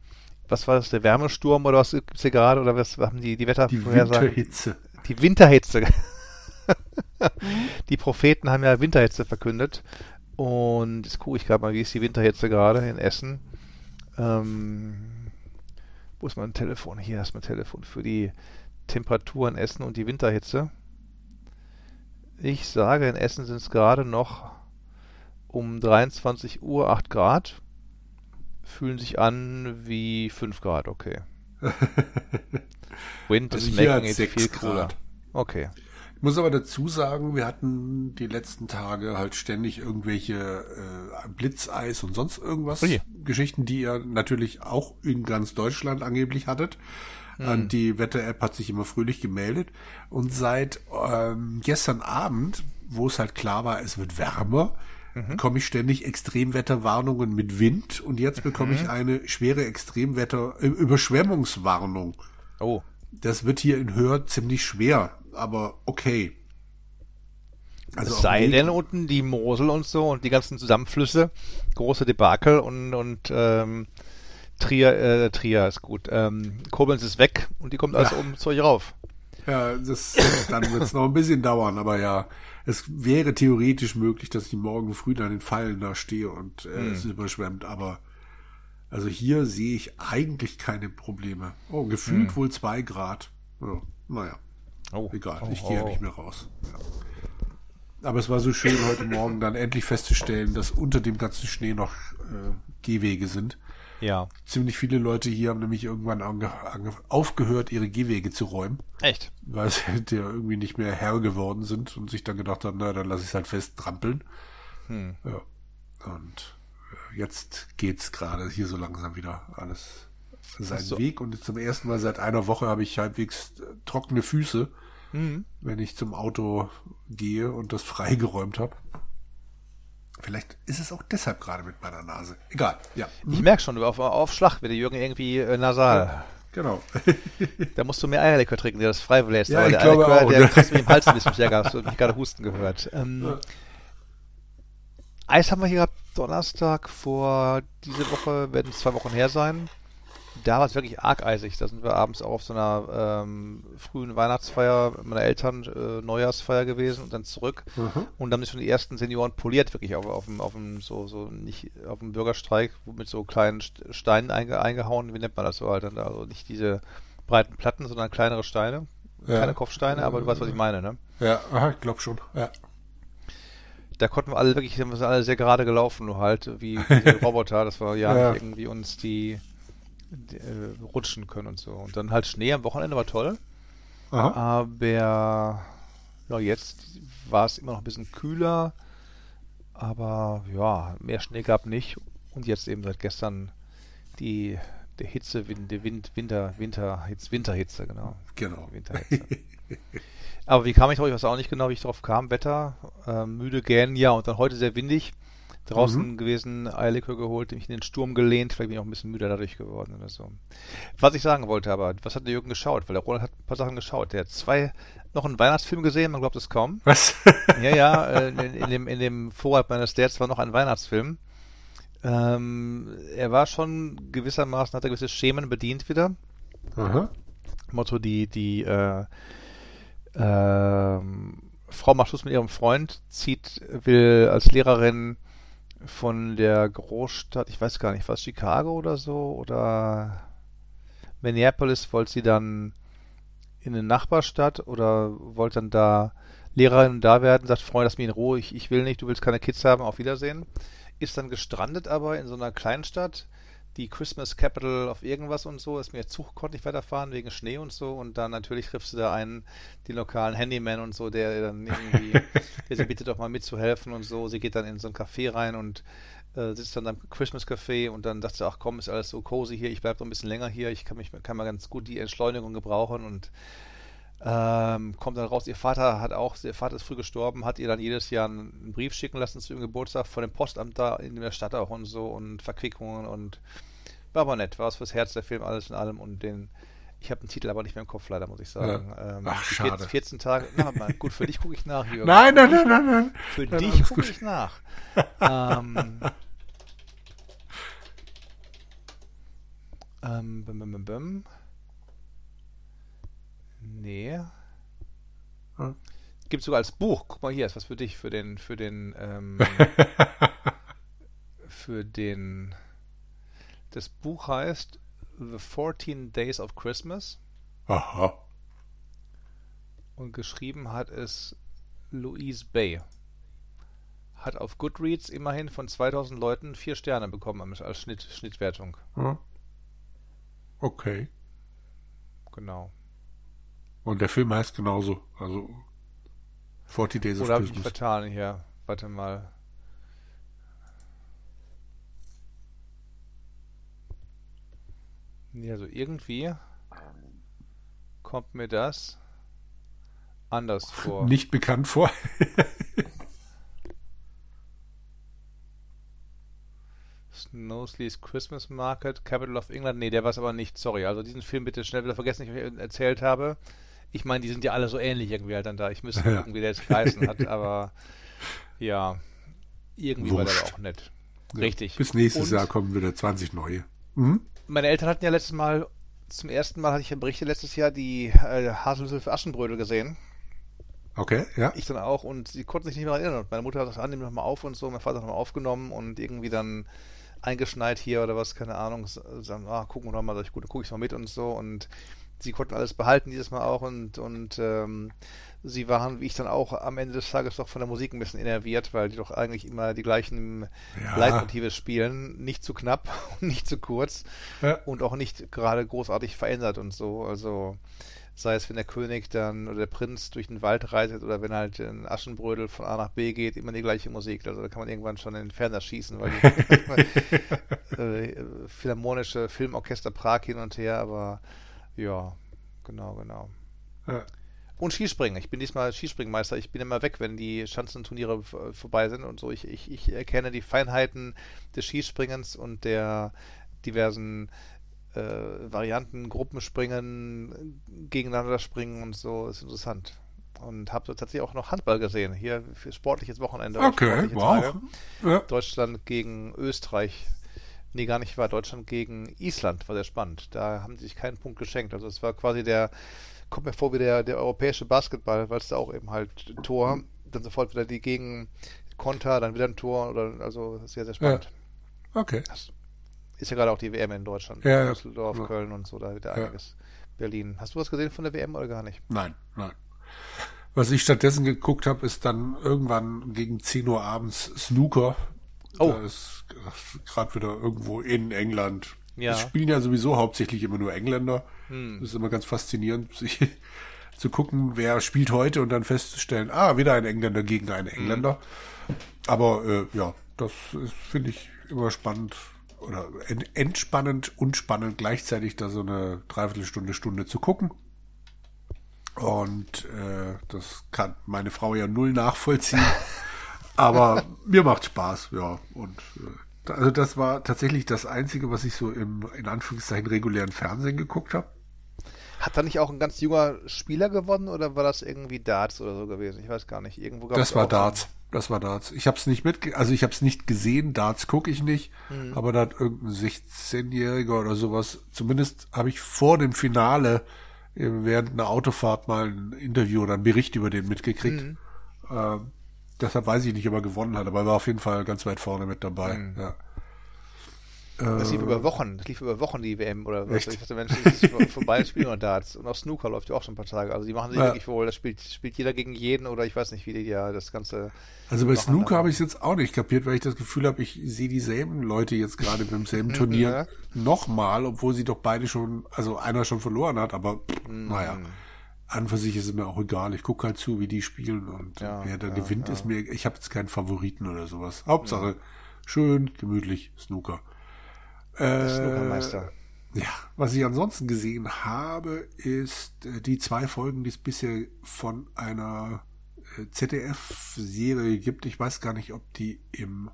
was war das, der Wärmesturm oder was gibt's hier gerade oder was haben die, die Wettervorhersagen? Die Winterhitze. Die Winterhitze. die Propheten haben ja Winterhitze verkündet. Und jetzt gucke ich gerade mal, wie ist die Winterhitze gerade in Essen. Ähm, wo ist mein Telefon? Hier ist mein Telefon für die Temperatur in Essen und die Winterhitze. Ich sage, in Essen sind es gerade noch um 23 Uhr 8 Grad fühlen sich an wie 5 Grad, okay. Wind also is making it viel cooler. Okay. Ich muss aber dazu sagen, wir hatten die letzten Tage halt ständig irgendwelche äh, Blitzeis und sonst irgendwas okay. Oh Geschichten, die ihr natürlich auch in ganz Deutschland angeblich hattet. Mhm. Die Wetter-App hat sich immer fröhlich gemeldet. Und seit ähm, gestern Abend, wo es halt klar war, es wird wärmer, mhm. bekomme ich ständig Extremwetterwarnungen mit Wind und jetzt bekomme mhm. ich eine schwere Extremwetter Überschwemmungswarnung. Oh. Das wird hier in Hör ziemlich schwer, aber okay. Also es sei denn unten die Mosel und so und die ganzen Zusammenflüsse, große Debakel und, und ähm, Trier, äh, Trier ist gut. Ähm, Koblenz ist weg und die kommt also ja. um zu euch rauf. Ja, das, dann wird es noch ein bisschen dauern, aber ja, es wäre theoretisch möglich, dass ich morgen früh dann in Fallen da stehe und äh, hm. es überschwemmt, aber also hier sehe ich eigentlich keine Probleme. Oh, gefühlt hm. wohl zwei Grad. Ja, naja. Oh. Egal, ich oh, gehe ja oh. nicht mehr raus. Ja. Aber es war so schön, heute Morgen dann endlich festzustellen, dass unter dem ganzen Schnee noch äh, Gehwege sind. Ja. Ziemlich viele Leute hier haben nämlich irgendwann aufgehört, ihre Gehwege zu räumen. Echt? Weil sie halt ja irgendwie nicht mehr Herr geworden sind und sich dann gedacht haben, na, dann lasse ich es halt fest trampeln. Hm. Ja. Und äh, jetzt geht's gerade hier so langsam wieder alles seinen so. Weg. Und zum ersten Mal seit einer Woche habe ich halbwegs äh, trockene Füße, mhm. wenn ich zum Auto gehe und das freigeräumt habe. Vielleicht ist es auch deshalb gerade mit meiner Nase. Egal, ja. Ich hm? merke schon, auf, auf Schlag wird der Jürgen irgendwie äh, nasal. Ja, genau. da musst du mehr Eierlikör trinken, der das frei lässt. Ja, ich der glaube Eierlikör, auch, der kratzt mit dem Hals ein bisschen stärker. Hast du mich gerade husten gehört. Ähm, ja. Eis haben wir hier gehabt Donnerstag vor diese Woche, werden es zwei Wochen her sein da war es wirklich arg eisig. Da sind wir abends auch auf so einer ähm, frühen Weihnachtsfeier meiner Eltern, äh, Neujahrsfeier gewesen und dann zurück. Mhm. Und dann sind schon die ersten Senioren poliert, wirklich auf, auf, dem, auf dem, so, so nicht auf dem Bürgerstreik, mit so kleinen Steinen einge, eingehauen. Wie nennt man das so halt? Also nicht diese breiten Platten, sondern kleinere Steine. Ja. Keine Kopfsteine, aber du weißt, was ich meine, ne? Ja, aha, ich glaube schon, ja da konnten wir alle wirklich, wir sind alle sehr gerade gelaufen, nur halt wie, wie Roboter, dass wir ja, ja. irgendwie uns die äh, rutschen können und so. Und dann halt Schnee am Wochenende war toll. Aha. Aber ja, jetzt war es immer noch ein bisschen kühler. Aber ja, mehr Schnee gab nicht. Und jetzt eben seit gestern die der Hitze, der Wind, Winter, Winter, Hitz, Winterhitze, genau. Genau. Winterhitze. Aber wie kam ich drauf? Ich weiß auch nicht genau, wie ich drauf kam. Wetter, äh, müde gähnen, ja, und dann heute sehr windig draußen mhm. gewesen, Eierlikör geholt, mich in den Sturm gelehnt, vielleicht bin ich auch ein bisschen müde dadurch geworden oder so. Was ich sagen wollte aber, was hat der Jürgen geschaut? Weil der Roland hat ein paar Sachen geschaut. Der hat zwei, noch einen Weihnachtsfilm gesehen, man glaubt es kaum. Was? ja, ja, äh, in, in, dem, in dem Vorrat meines Dads war noch ein Weihnachtsfilm. Ähm, er war schon gewissermaßen, hat er gewisse Schemen bedient wieder. Aha. Motto, die, die, äh, äh, Frau macht Schluss mit ihrem Freund, zieht, will als Lehrerin von der Großstadt, ich weiß gar nicht, was Chicago oder so oder Minneapolis wollte sie dann in eine Nachbarstadt oder wollte dann da Lehrerin da werden, sagt Freund, lass mich in Ruhe, ich, ich will nicht, du willst keine Kids haben, auf Wiedersehen. Ist dann gestrandet aber in so einer Kleinstadt, die Christmas Capital auf irgendwas und so, ist mir Zug konnte nicht weiterfahren wegen Schnee und so. Und dann natürlich triffst du da einen, den lokalen Handyman und so, der dann irgendwie, der sie bittet doch mal mitzuhelfen und so, sie geht dann in so ein Café rein und äh, sitzt dann am Christmas Café und dann sagt sie, ach komm, ist alles so cozy hier, ich bleib noch ein bisschen länger hier, ich kann mich, kann mal ganz gut die Entschleunigung gebrauchen. Und ähm, kommt dann raus, ihr Vater hat auch, ihr Vater ist früh gestorben, hat ihr dann jedes Jahr einen Brief schicken lassen zu ihrem Geburtstag von dem Postamt da in der Stadt auch und so und Verquickungen und war aber nett, war es fürs Herz der Film alles in allem und den ich habe den Titel aber nicht mehr im Kopf, leider, muss ich sagen. Ja. Ähm, Ach, schade. 14, 14 Tage. Na, mal, gut, für dich gucke ich nach, Jürgen. Nein, nein, nein, nein, nein. Für nein, dich gucke ich nach. ähm, ähm, bim, bim, bim, bim. Nee. Hm. Gibt sogar als Buch. Guck mal hier, ist was für dich, für den, für den, ähm, für den. Das Buch heißt The 14 Days of Christmas. Aha. Und geschrieben hat es Louise Bay. Hat auf Goodreads immerhin von 2000 Leuten vier Sterne bekommen als Schnitt, Schnittwertung. Hm. Okay. Genau. Und der Film heißt genauso. Also 40 Days of Oder Christmas. Oder habe ich vertan hier? Warte mal. Also irgendwie kommt mir das anders vor. Nicht bekannt vor. Snowslee's Christmas Market, Capital of England. Nee, der war es aber nicht, sorry. Also diesen Film bitte schnell wieder vergessen, ich euch erzählt habe. Ich meine, die sind ja alle so ähnlich irgendwie halt dann da. Ich müsste ja. gucken, wie der jetzt geheißen hat, aber ja, irgendwie Wurscht. war der auch nett. Ja. Richtig. Bis nächstes Und Jahr kommen wieder 20 neue. Mhm. Meine Eltern hatten ja letztes Mal, zum ersten Mal hatte ich ja Berichte letztes Jahr die äh, Haselnüsse für Aschenbrödel gesehen. Okay, ja. Ich dann auch und sie konnten sich nicht mehr erinnern. Und meine Mutter hat das an, nochmal auf und so, mein Vater hat nochmal aufgenommen und irgendwie dann eingeschneit hier oder was, keine Ahnung, sagen, ah, gucken wir nochmal, ich, gut, dann gucke ich mal mit und so und sie konnten alles behalten dieses Mal auch und, und ähm, sie waren, wie ich dann auch, am Ende des Tages doch von der Musik ein bisschen innerviert, weil die doch eigentlich immer die gleichen ja. Leitmotive spielen. Nicht zu knapp und nicht zu kurz ja. und auch nicht gerade großartig verändert und so. Also sei es, wenn der König dann oder der Prinz durch den Wald reitet oder wenn halt ein Aschenbrödel von A nach B geht, immer die gleiche Musik. Also da kann man irgendwann schon in den Fernseher schießen, weil die äh, philharmonische Filmorchester Prag hin und her, aber ja, genau, genau. Ja. Und Skispringen. Ich bin diesmal Skispringmeister. Ich bin immer weg, wenn die Schanzenturniere vorbei sind und so. Ich, ich, ich erkenne die Feinheiten des Skispringens und der diversen äh, Varianten, Gruppenspringen, gegeneinander springen und so. Ist interessant. Und habe tatsächlich auch noch Handball gesehen. Hier für sportliches Wochenende. Okay, wow. Ja. Deutschland gegen Österreich. Nee, gar nicht war. Deutschland gegen Island war sehr spannend. Da haben sie sich keinen Punkt geschenkt. Also es war quasi der kommt mir vor wie der, der europäische Basketball, weil es da auch eben halt Tor, dann sofort wieder die Gegenkonter, dann wieder ein Tor oder also sehr, sehr spannend. Ja. Okay. Das ist ja gerade auch die WM in Deutschland. Ja, Düsseldorf, ja. Köln und so, da wieder einiges. Berlin. Hast du was gesehen von der WM oder gar nicht? Nein, nein. Was ich stattdessen geguckt habe, ist dann irgendwann gegen 10 Uhr abends Snooker. Oh. Da ist gerade wieder irgendwo in England ja. Es spielen ja sowieso hauptsächlich immer nur Engländer. Hm. Das ist immer ganz faszinierend, sich zu gucken, wer spielt heute und dann festzustellen, ah, wieder ein Engländer gegen einen Engländer. Hm. Aber äh, ja, das finde ich immer spannend oder entspannend und spannend gleichzeitig da so eine Dreiviertelstunde, Stunde zu gucken. Und äh, das kann meine Frau ja null nachvollziehen. Aber mir macht Spaß, ja. Und äh, also das war tatsächlich das Einzige, was ich so im, in Anführungszeichen, regulären Fernsehen geguckt habe. Hat da nicht auch ein ganz junger Spieler gewonnen oder war das irgendwie Darts oder so gewesen? Ich weiß gar nicht. Irgendwo gab das war Darts. Das war Darts. Ich habe es nicht mit, also ich habe es nicht gesehen. Darts gucke ich nicht, mhm. aber da hat irgendein 16-Jähriger oder sowas. Zumindest habe ich vor dem Finale äh, während einer Autofahrt mal ein Interview oder einen Bericht über den mitgekriegt. Mhm. Ähm, Deshalb weiß ich nicht, ob er gewonnen hat, aber er war auf jeden Fall ganz weit vorne mit dabei. Mhm. Ja. Das lief über Wochen, das lief über Wochen die WM oder was. Echt? Ich dachte, Mensch, das ist vorbei, spielen wir Darts. Und auch Snooker läuft ja auch schon ein paar Tage. Also die machen sich ja. wirklich wohl, das spielt, spielt jeder gegen jeden oder ich weiß nicht, wie die ja das Ganze. Also bei Snooker habe ich es jetzt auch nicht kapiert, weil ich das Gefühl habe, ich sehe dieselben Leute jetzt gerade beim selben Turnier ja. nochmal, obwohl sie doch beide schon, also einer schon verloren hat, aber mhm. naja an für sich ist es mir auch egal. Ich gucke halt zu, wie die spielen und ja, wer da ja, gewinnt, ja. ist mir. Ich habe jetzt keinen Favoriten oder sowas. Hauptsache schön, gemütlich, Snooker. Äh, Snookermeister. Ja, was ich ansonsten gesehen habe, ist äh, die zwei Folgen, die es bisher von einer äh, ZDF-Serie gibt. Ich weiß gar nicht, ob die im,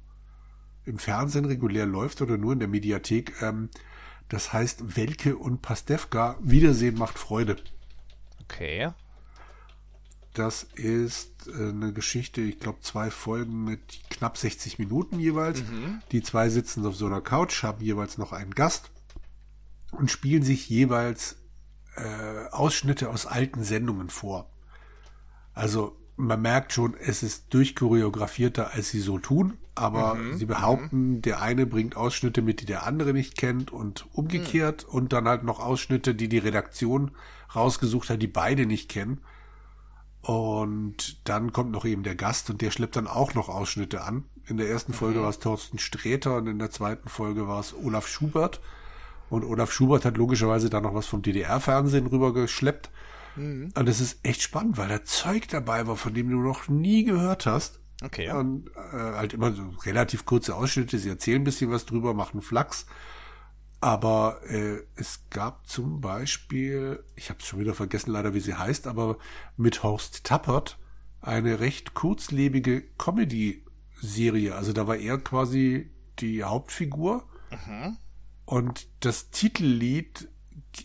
im Fernsehen regulär läuft oder nur in der Mediathek. Ähm, das heißt Welke und Pastewka. Wiedersehen macht Freude. Okay. Das ist äh, eine Geschichte, ich glaube, zwei Folgen mit knapp 60 Minuten jeweils. Mhm. Die zwei sitzen auf so einer Couch, haben jeweils noch einen Gast und spielen sich jeweils äh, Ausschnitte aus alten Sendungen vor. Also man merkt schon, es ist durchchoreografierter, als sie so tun, aber mhm. sie behaupten, mhm. der eine bringt Ausschnitte mit, die der andere nicht kennt und umgekehrt mhm. und dann halt noch Ausschnitte, die die Redaktion rausgesucht hat, die beide nicht kennen. Und dann kommt noch eben der Gast und der schleppt dann auch noch Ausschnitte an. In der ersten Folge mhm. war es Thorsten Sträter und in der zweiten Folge war es Olaf Schubert. Und Olaf Schubert hat logischerweise da noch was vom DDR-Fernsehen rübergeschleppt. Mhm. Und es ist echt spannend, weil da Zeug dabei war, von dem du noch nie gehört hast. Okay. Und äh, halt immer so relativ kurze Ausschnitte. Sie erzählen ein bisschen was drüber, machen Flachs. Aber äh, es gab zum Beispiel, ich habe es schon wieder vergessen leider, wie sie heißt, aber mit Horst Tappert eine recht kurzlebige Comedy-Serie. Also da war er quasi die Hauptfigur. Mhm. Und das Titellied,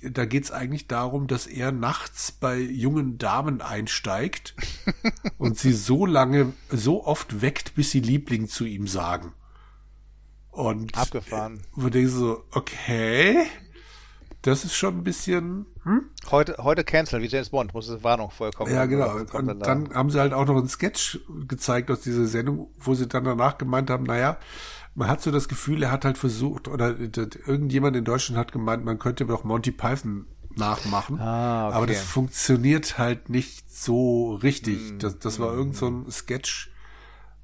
da geht es eigentlich darum, dass er nachts bei jungen Damen einsteigt und sie so lange, so oft weckt, bis sie Liebling zu ihm sagen. Und abgefahren. Wo denkst du so, okay, das ist schon ein bisschen. Hm? Heute, heute cancel, wie James Bond, muss es Warnung vollkommen. Ja, genau. Und dann, dann haben sie halt auch noch einen Sketch gezeigt aus dieser Sendung, wo sie dann danach gemeint haben, naja, man hat so das Gefühl, er hat halt versucht, oder irgendjemand in Deutschland hat gemeint, man könnte doch Monty Python nachmachen. Ah, okay. Aber das funktioniert halt nicht so richtig. Mm, das, das war mm, irgend so ein Sketch,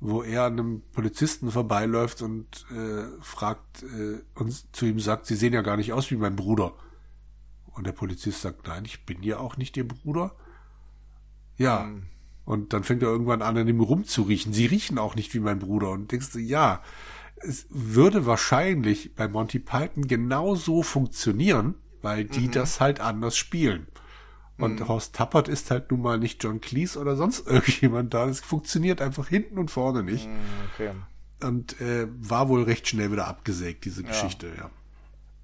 wo er an einem Polizisten vorbeiläuft und äh, fragt äh, und zu ihm sagt, Sie sehen ja gar nicht aus wie mein Bruder. Und der Polizist sagt, nein, ich bin ja auch nicht Ihr Bruder. Ja. Mm. Und dann fängt er irgendwann an, an ihm rumzuriechen. Sie riechen auch nicht wie mein Bruder. Und denkst du, ja, es würde wahrscheinlich bei Monty Python genauso funktionieren, weil die mhm. das halt anders spielen. Und mhm. Horst Tappert ist halt nun mal nicht John Cleese oder sonst irgendjemand da. Es funktioniert einfach hinten und vorne nicht. Mhm, okay. Und äh, war wohl recht schnell wieder abgesägt, diese ja. Geschichte, ja.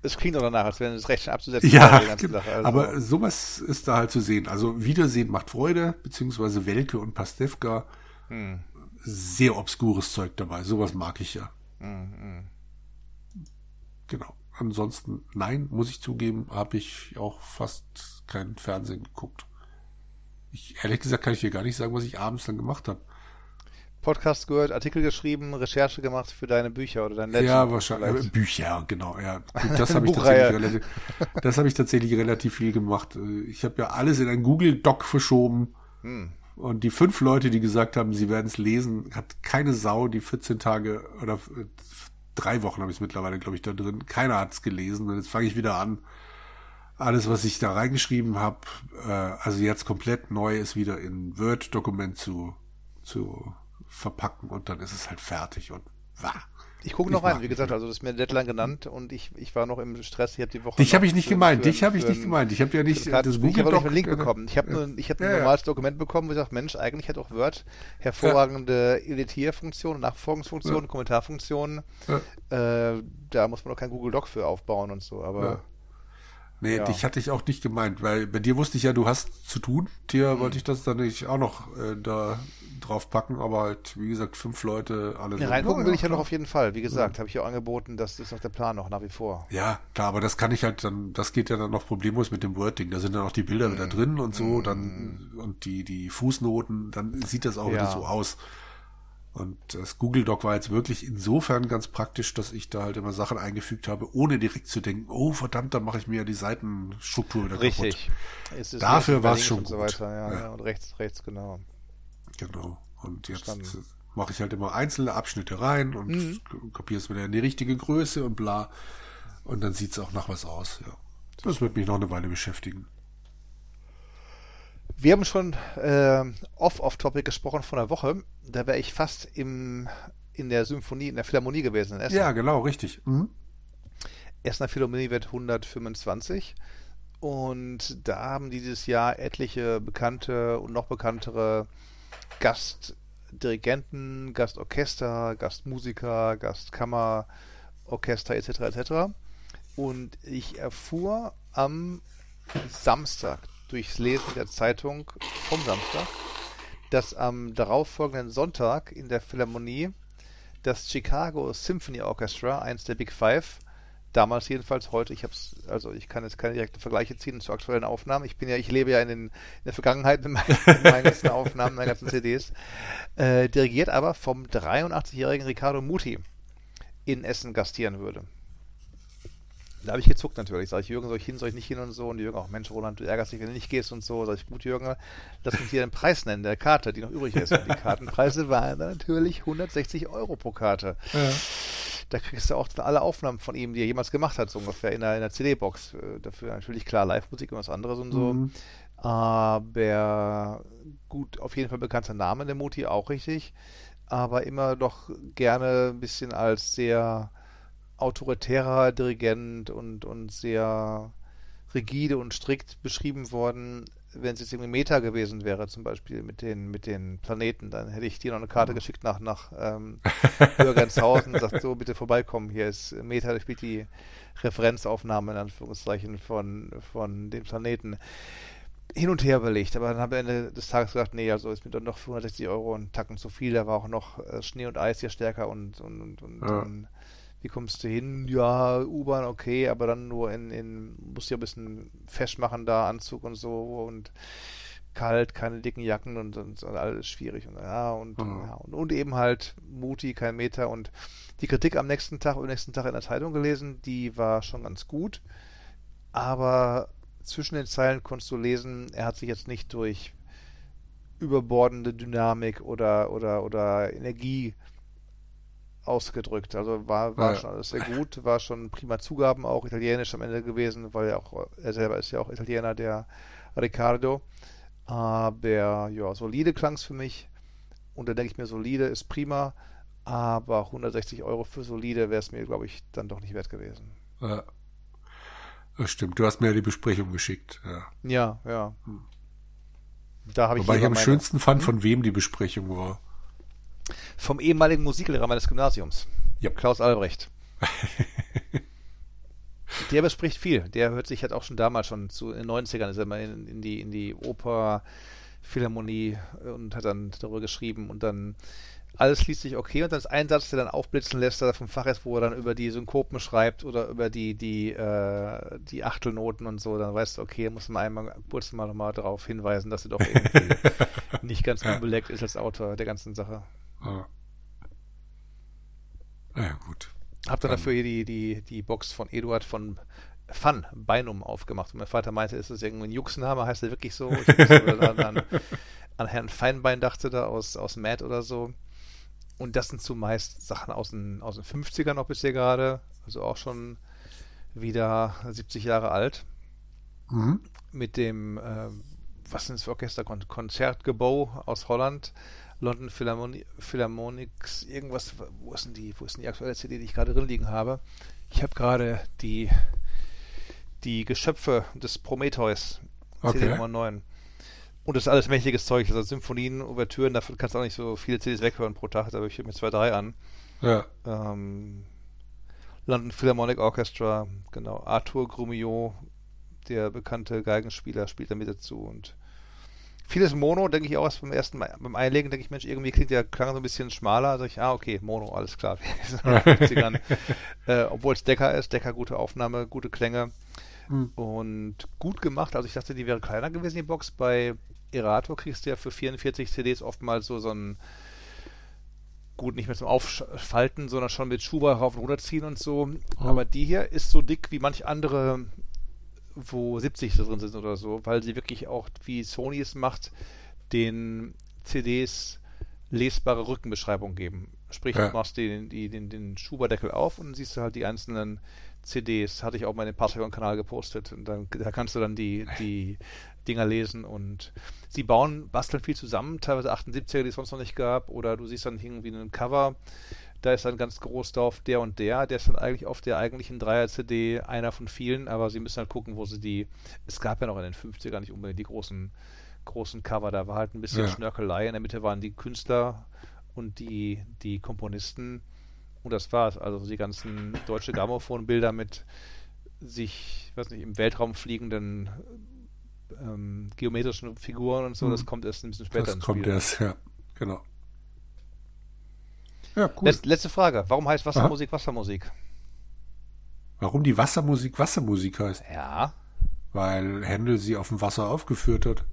Es klingt doch danach, als wenn es recht schnell abzusetzen ja, genau. also. aber sowas ist da halt zu sehen. Also Wiedersehen macht Freude, beziehungsweise Welke und Pastewka. Hm. Sehr obskures Zeug dabei. Sowas mag ich ja. Mhm. Genau. Ansonsten, nein, muss ich zugeben, habe ich auch fast kein Fernsehen geguckt. Ich, ehrlich gesagt kann ich dir gar nicht sagen, was ich abends dann gemacht habe. Podcast gehört, Artikel geschrieben, Recherche gemacht für deine Bücher oder dein Legend. Ja, wahrscheinlich. Äh, Bücher, genau. Ja, Gut, das habe ich tatsächlich relativ, das habe ich tatsächlich relativ viel gemacht. Ich habe ja alles in ein Google Doc verschoben. Hm. Und die fünf Leute, die gesagt haben, sie werden es lesen, hat keine Sau die 14 Tage oder äh, drei Wochen habe ich es mittlerweile, glaube ich, da drin. Keiner hat es gelesen. Und jetzt fange ich wieder an. Alles, was ich da reingeschrieben habe, äh, also jetzt komplett neu ist wieder in Word-Dokument zu, zu verpacken und dann ist es halt fertig und wah. Ich gucke noch rein, wie gesagt, also das ist mir Deadline genannt und ich, ich war noch im Stress, ich habe die Woche. Dich habe ich nicht für, gemeint, dich habe ich nicht gemeint. Ich habe ja nicht das, das Google Ich habe nicht einen Link bekommen. Ich habe nur, ich habe ja, ein normales ja. Dokument bekommen, wo ich sage, Mensch, eigentlich hat auch Word hervorragende ja. Editierfunktionen, Nachfolgungsfunktionen, ja. Kommentarfunktionen. Äh, da muss man auch kein Google Doc für aufbauen und so, aber. Nee, ja. dich hatte ich auch nicht gemeint, weil bei dir wusste ich ja, du hast zu tun. Dir mhm. wollte ich das dann nicht auch noch äh, da drauf packen, aber halt, wie gesagt, fünf Leute, alle. Ja, reingucken will ich ja noch auf jeden Fall. Wie gesagt, ja. habe ich ja angeboten, das ist noch der Plan noch nach wie vor. Ja, klar, aber das kann ich halt dann, das geht ja dann noch problemlos mit dem Wording. Da sind dann auch die Bilder mhm. wieder drin und so, mhm. dann, und die, die Fußnoten, dann sieht das auch ja. wieder so aus. Und das Google Doc war jetzt wirklich insofern ganz praktisch, dass ich da halt immer Sachen eingefügt habe, ohne direkt zu denken, oh verdammt, dann mache ich mir ja die Seitenstruktur wieder Richtig. kaputt. Dafür war es schon so gut. Weiter, ja, ja. Und rechts, rechts, genau. Genau. Und jetzt mache ich halt immer einzelne Abschnitte rein und mhm. kopiere es wieder in die richtige Größe und bla. Und dann sieht es auch nach was aus, ja. Das wird mich noch eine Weile beschäftigen. Wir haben schon äh, off-off-Topic gesprochen von der Woche. Da wäre ich fast im, in der Symphonie, in der Philharmonie gewesen in Essen. Ja, genau, richtig. Mhm. Essener Philharmonie wird 125. Und da haben dieses Jahr etliche bekannte und noch bekanntere Gastdirigenten, Gastorchester, Gastmusiker, Gastkammerorchester etc. etc. Und ich erfuhr am Samstag durchs Lesen der Zeitung vom Samstag, dass am darauffolgenden Sonntag in der Philharmonie das Chicago Symphony Orchestra, eins der Big Five, damals jedenfalls, heute, ich hab's, also ich kann jetzt keine direkten Vergleiche ziehen zu aktuellen Aufnahmen. Ich bin ja, ich lebe ja in, den, in der Vergangenheit mit meinen, ganzen Aufnahmen, meinen ganzen CDs. Äh, dirigiert aber vom 83-jährigen Riccardo Muti in Essen gastieren würde. Da habe ich gezuckt natürlich. Sag ich, Jürgen, soll ich hin, soll ich nicht hin und so. Und Jürgen auch, Mensch, Roland, du ärgerst dich, wenn du nicht gehst und so. Sag ich, gut, Jürgen, lass uns hier den Preis nennen, der Karte, die noch übrig ist. Und die Kartenpreise waren natürlich 160 Euro pro Karte. Ja. Da kriegst du auch alle Aufnahmen von ihm, die er jemals gemacht hat, so ungefähr in der, in der CD-Box. Äh, dafür natürlich klar Live-Musik und was anderes und so. Mhm. Aber gut, auf jeden Fall bekannter Name, der Muti, auch richtig. Aber immer doch gerne ein bisschen als sehr autoritärer Dirigent und, und sehr rigide und strikt beschrieben worden. wenn es jetzt irgendwie Meta gewesen wäre, zum Beispiel mit den, mit den Planeten, dann hätte ich dir noch eine Karte geschickt nach, nach ähm, Bürgernshausen und sagt, so, bitte vorbeikommen, hier ist Meta, da spielt die Referenzaufnahme in Anführungszeichen von, von den Planeten. Hin und her überlegt, aber dann habe ich Ende des Tages gesagt, nee, also ist mir dann noch 160 Euro ein Tacken zu viel, da war auch noch äh, Schnee und Eis hier stärker und, und, und, und ja. dann wie kommst du hin? Ja, U-Bahn, okay, aber dann nur in, in musst du ja ein bisschen fesch machen da, Anzug und so und kalt, keine dicken Jacken und, und, und alles schwierig und ja und, mhm. ja, und, und, eben halt Muti, kein Meter und die Kritik am nächsten Tag, am nächsten Tag in der Zeitung gelesen, die war schon ganz gut, aber zwischen den Zeilen konntest du lesen, er hat sich jetzt nicht durch überbordende Dynamik oder oder oder Energie ausgedrückt. Also war, war ja. schon alles sehr gut, war schon prima Zugaben auch italienisch am Ende gewesen, weil er auch er selber ist ja auch Italiener, der Riccardo. Aber ja, solide klang es für mich. Und da denke ich mir, solide ist prima, aber 160 Euro für solide wäre es mir, glaube ich, dann doch nicht wert gewesen. Ja. Das stimmt. Du hast mir ja die Besprechung geschickt. Ja, ja. ja. Hm. Da habe ich Wobei ich am meine... schönsten fand, hm? von wem die Besprechung war. Vom ehemaligen Musiklehrer meines Gymnasiums. Ja. Klaus Albrecht. der bespricht viel. Der hört sich halt auch schon damals schon zu in den 90ern ist er mal in, in die in die Oper Philharmonie und hat dann darüber geschrieben und dann alles liest sich okay und dann ist ein Satz, der dann aufblitzen lässt, der vom Fach ist, wo er dann über die Synkopen schreibt oder über die die äh, die Achtelnoten und so, dann weißt du, okay, muss man einmal kurz mal nochmal darauf hinweisen, dass er doch irgendwie nicht ganz unbeleckt ist als Autor der ganzen Sache. Ah. Ja, gut. Hab dann um, dafür hier die, die, die Box von Eduard von Fun, Beinum aufgemacht. Und mein Vater meinte, ist das irgendwie ein Juxenname? Heißt der wirklich so? Ich dann an, an Herrn Feinbein dachte da aus, aus Mad oder so. Und das sind zumeist Sachen aus den, aus den 50ern noch bisher gerade. Also auch schon wieder 70 Jahre alt. Mhm. Mit dem, äh, was sind das für Orchester? Konzertgebau aus Holland. London Philharmoni Philharmonics, irgendwas, wo ist denn die, wo ist denn die aktuelle CD, die ich gerade drin liegen habe? Ich habe gerade die, die Geschöpfe des Prometheus, okay. CD Nummer 9. Und das ist alles mächtiges Zeug, also Symphonien, Ouvertüren, davon kannst du auch nicht so viele CDs weghören pro Tag, da habe ich mir zwei, drei an. Ja. Ähm, London Philharmonic Orchestra, genau, Arthur Grumillot, der bekannte Geigenspieler, spielt da mit dazu und Vieles Mono, denke ich auch erst beim ersten Mal, beim Einlegen, denke ich, Mensch, irgendwie klingt der Klang so ein bisschen schmaler. Sag ich, ah, okay, Mono, alles klar. äh, Obwohl es Decker ist, Decker gute Aufnahme, gute Klänge mhm. und gut gemacht. Also ich dachte, die wäre kleiner gewesen, die Box. Bei Erato kriegst du ja für 44 CDs oftmals so, so ein gut, nicht mehr zum Aufschalten, sondern schon mit Schuber rauf und runter ziehen und so. Oh. Aber die hier ist so dick wie manch andere wo 70 drin sind oder so, weil sie wirklich auch, wie Sony es macht, den CDs lesbare Rückenbeschreibung geben. Sprich, ja. du machst den, den, den, Schuberdeckel auf und siehst du halt die einzelnen CDs. Hatte ich auch mal in den Patreon-Kanal gepostet. Und dann, da kannst du dann die, die Dinger lesen und sie bauen, basteln viel zusammen, teilweise 78er, die es sonst noch nicht gab, oder du siehst dann irgendwie ein Cover da ist dann ganz groß drauf der und der, der ist dann eigentlich auf der eigentlichen Dreier-CD einer von vielen, aber sie müssen halt gucken, wo sie die, es gab ja noch in den 50ern nicht unbedingt die großen, großen Cover, da war halt ein bisschen ja. Schnörkelei, in der Mitte waren die Künstler und die, die Komponisten und das war's, also die ganzen deutsche Grammophon-Bilder mit sich, weiß nicht, im Weltraum fliegenden ähm, geometrischen Figuren und so, mhm. das kommt erst ein bisschen später das kommt Spiel. erst, ja, genau. Ja, cool. Letz, letzte Frage. Warum heißt Wassermusik Aha. Wassermusik? Warum die Wassermusik Wassermusik heißt? Ja. Weil Händel sie auf dem Wasser aufgeführt hat.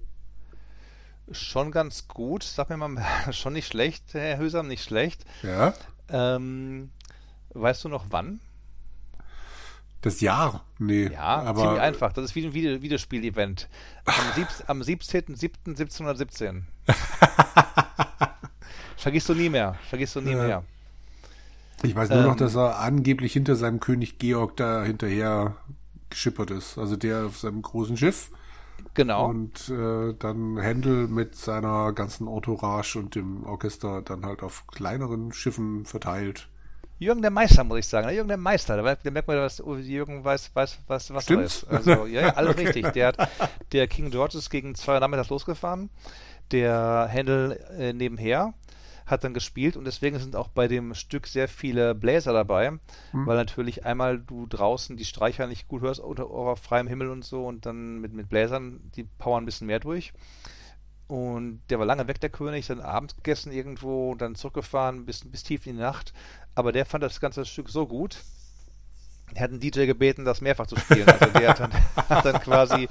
Schon ganz gut. Sag mir mal, schon nicht schlecht, Herr Hösam, nicht schlecht. Ja. Ähm, weißt du noch wann? Das Jahr? Nee. Ja, aber ziemlich einfach. Das ist wie ein Video Videospiel-Event. Am, am 17.07.1717. Vergisst du nie mehr. Vergisst du nie ja. mehr. Ich weiß nur ähm, noch, dass er angeblich hinter seinem König Georg da hinterher geschippert ist. Also der auf seinem großen Schiff. Genau. Und äh, dann Händel mit seiner ganzen Entourage und dem Orchester dann halt auf kleineren Schiffen verteilt Jürgen der Meister, muss ich sagen. Ne? Jürgen der Meister, da, merkt man, dass Jürgen weiß, weiß, weiß was er ist. Also, ja, ja, alles richtig. Der, hat, der King George ist gegen zwei Uhr nachmittags losgefahren. Der Händel äh, nebenher hat dann gespielt und deswegen sind auch bei dem Stück sehr viele Bläser dabei, mhm. weil natürlich einmal du draußen die Streicher nicht gut hörst unter, freiem Himmel und so und dann mit, mit Bläsern, die powern ein bisschen mehr durch. Und der war lange weg, der König, dann abends gegessen irgendwo, dann zurückgefahren bis, bis tief in die Nacht. Aber der fand das ganze Stück so gut, er hat einen DJ gebeten, das mehrfach zu spielen. Also der hat dann, hat dann quasi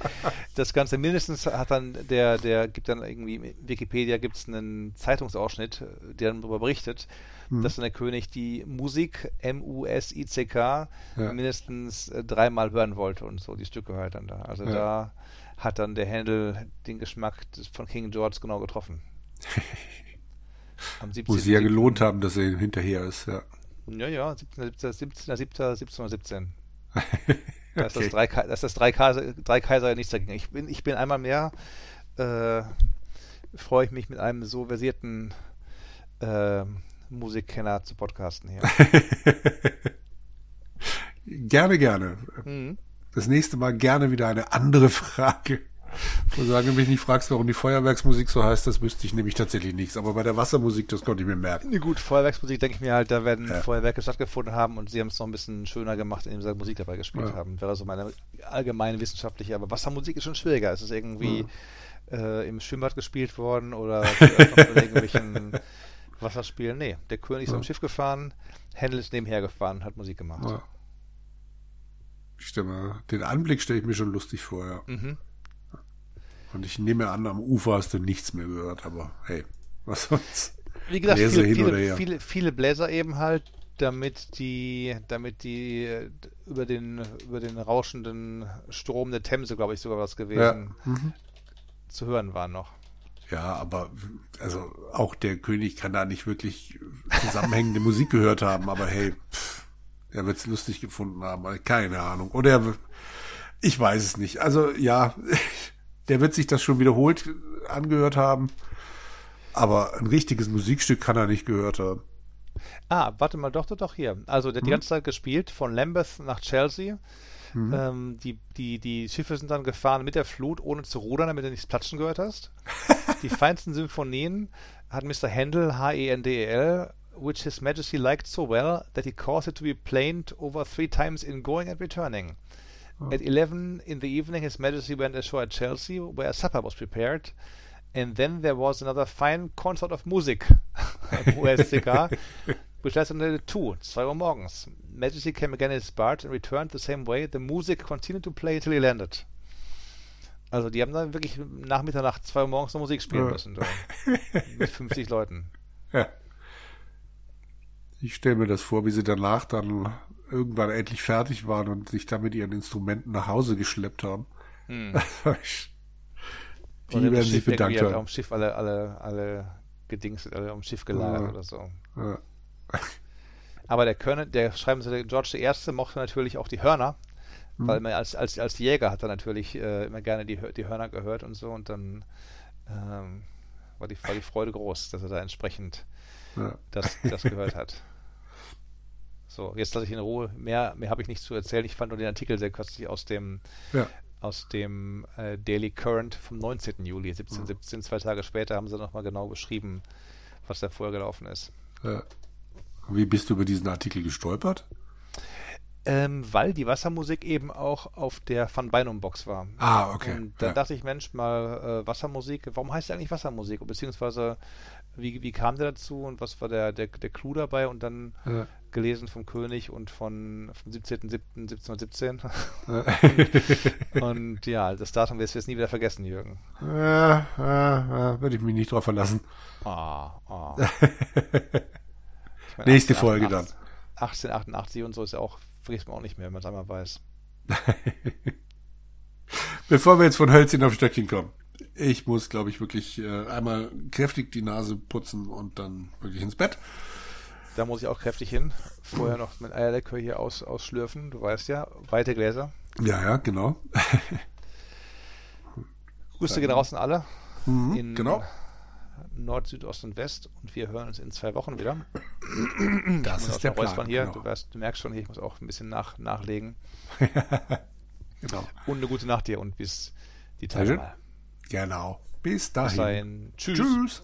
das Ganze mindestens hat dann der, der gibt dann irgendwie in Wikipedia gibt es einen Zeitungsausschnitt, der dann darüber berichtet, mhm. dass dann der König die Musik M-U-S-I-C-K ja. mindestens äh, dreimal hören wollte und so die Stücke halt dann da. Also ja. da hat dann der Händel den Geschmack von King George genau getroffen. Muss sie ja gelohnt haben, dass er hinterher ist, ja. Ja, ja, 17.07.17. Da ist das drei, da ist das drei Kaiser, drei Kaiser nichts dagegen. Ich bin, ich bin einmal mehr, äh, freue ich mich mit einem so versierten äh, Musikkenner zu podcasten hier. gerne, gerne. Mhm. Das nächste Mal gerne wieder eine andere Frage. Und sagen, wenn du mich nicht fragst, warum die Feuerwerksmusik so heißt, das wüsste ich nämlich tatsächlich nichts. Aber bei der Wassermusik, das konnte ich mir merken. Nee, gut, Feuerwerksmusik denke ich mir halt, da werden ja. Feuerwerke stattgefunden haben und sie haben es noch ein bisschen schöner gemacht, indem sie Musik dabei gespielt ja. haben. Wäre so meine allgemeine wissenschaftliche. Aber Wassermusik ist schon schwieriger. Es ist irgendwie ja. äh, im Schwimmbad gespielt worden oder irgendwelchen Wasserspielen. Nee, der König ist am Schiff gefahren, Händel ist nebenher gefahren, hat Musik gemacht. Ich stelle den Anblick stelle ich mir schon lustig vor, ja. Mhm. Und ich nehme an, am Ufer hast du nichts mehr gehört, aber hey, was soll's. Wie gesagt, Bläser viele, viele, viele, viele, Bläser eben halt, damit die, damit die über den, über den rauschenden Strom der Themse, glaube ich, sogar was gewesen, ja. mhm. zu hören waren noch. Ja, aber also auch der König kann da nicht wirklich zusammenhängende Musik gehört haben, aber hey, pff, er wird es lustig gefunden haben, keine Ahnung. Oder er, ich weiß es nicht. Also ja, der wird sich das schon wiederholt angehört haben. Aber ein richtiges Musikstück kann er nicht gehört haben. Ah, warte mal, doch, doch, doch, hier. Also, der hat die hm? ganze Zeit gespielt, von Lambeth nach Chelsea. Mhm. Ähm, die, die, die Schiffe sind dann gefahren mit der Flut, ohne zu rudern, damit du nichts platschen gehört hast. die feinsten Symphonien hat Mr. Handel, H-E-N-D-E-L, which His Majesty liked so well that he caused it to be planed over three times in going and returning. At 11 in the evening, His Majesty went ashore at Chelsea, where a supper was prepared. And then there was another fine concert of music, USCK, which lasted until 2, 2 Uhr morgens. Majesty came again in his barge and returned the same way. The music continued to play until he landed. Also die haben dann wirklich nach Mitternacht 2 Uhr morgens noch Musik spielen ja. müssen. Mit 50 Leuten. Ja. Ich stelle mir das vor, wie sie danach dann irgendwann endlich fertig waren und sich dann mit ihren Instrumenten nach Hause geschleppt haben. Hm. Die werden sich bedankt haben. Am Schiff alle, alle, alle gedingst, alle am Schiff gelagert ja. oder so. Ja. Aber der Kölner, der schreiben sie, der George I. mochte natürlich auch die Hörner, hm. weil man als, als, als Jäger hat er natürlich äh, immer gerne die, die Hörner gehört und so und dann ähm, war, die, war die Freude groß, dass er da entsprechend ja. das, das gehört hat. So, jetzt lasse ich in Ruhe. Mehr, mehr habe ich nicht zu erzählen. Ich fand nur den Artikel sehr köstlich aus dem, ja. aus dem äh, Daily Current vom 19. Juli 1717. Mhm. Zwei Tage später haben sie nochmal genau beschrieben, was da vorher gelaufen ist. Ja. Wie bist du über diesen Artikel gestolpert? Ähm, weil die Wassermusik eben auch auf der Van Beinum Box war. Ah, okay. Und dann ja. dachte ich, Mensch, mal äh, Wassermusik, warum heißt die eigentlich Wassermusik? Beziehungsweise, wie, wie kam der dazu und was war der, der, der Clou dabei? Und dann ja gelesen vom König und von, vom 17.07.1717. und, und ja, das Datum wirst du jetzt nie wieder vergessen, Jürgen. Ja, ja, ja würde ich mich nicht drauf verlassen. Ah, ah. meine, Nächste 18, Folge 18, dann. 1888 und so ist ja auch, vergisst man auch nicht mehr, wenn man es einmal weiß. Bevor wir jetzt von Hölzchen auf Stöckchen kommen. Ich muss, glaube ich, wirklich äh, einmal kräftig die Nase putzen und dann wirklich ins Bett. Da muss ich auch kräftig hin. Vorher noch mit Eierlikör hier aus, ausschlürfen. Du weißt ja, weite Gläser. Ja, ja, genau. Grüße gehen raus an alle. Mhm, in, genau. Nord, Süd, Ost und West und wir hören uns in zwei Wochen wieder. Das ist der Plan. Hier. Genau. Du, weißt, du merkst schon, ich muss auch ein bisschen nach, nachlegen. genau. Und eine gute Nacht dir und bis die Tage mal. Genau. Bis dahin. Bis dahin. Tschüss. Tschüss.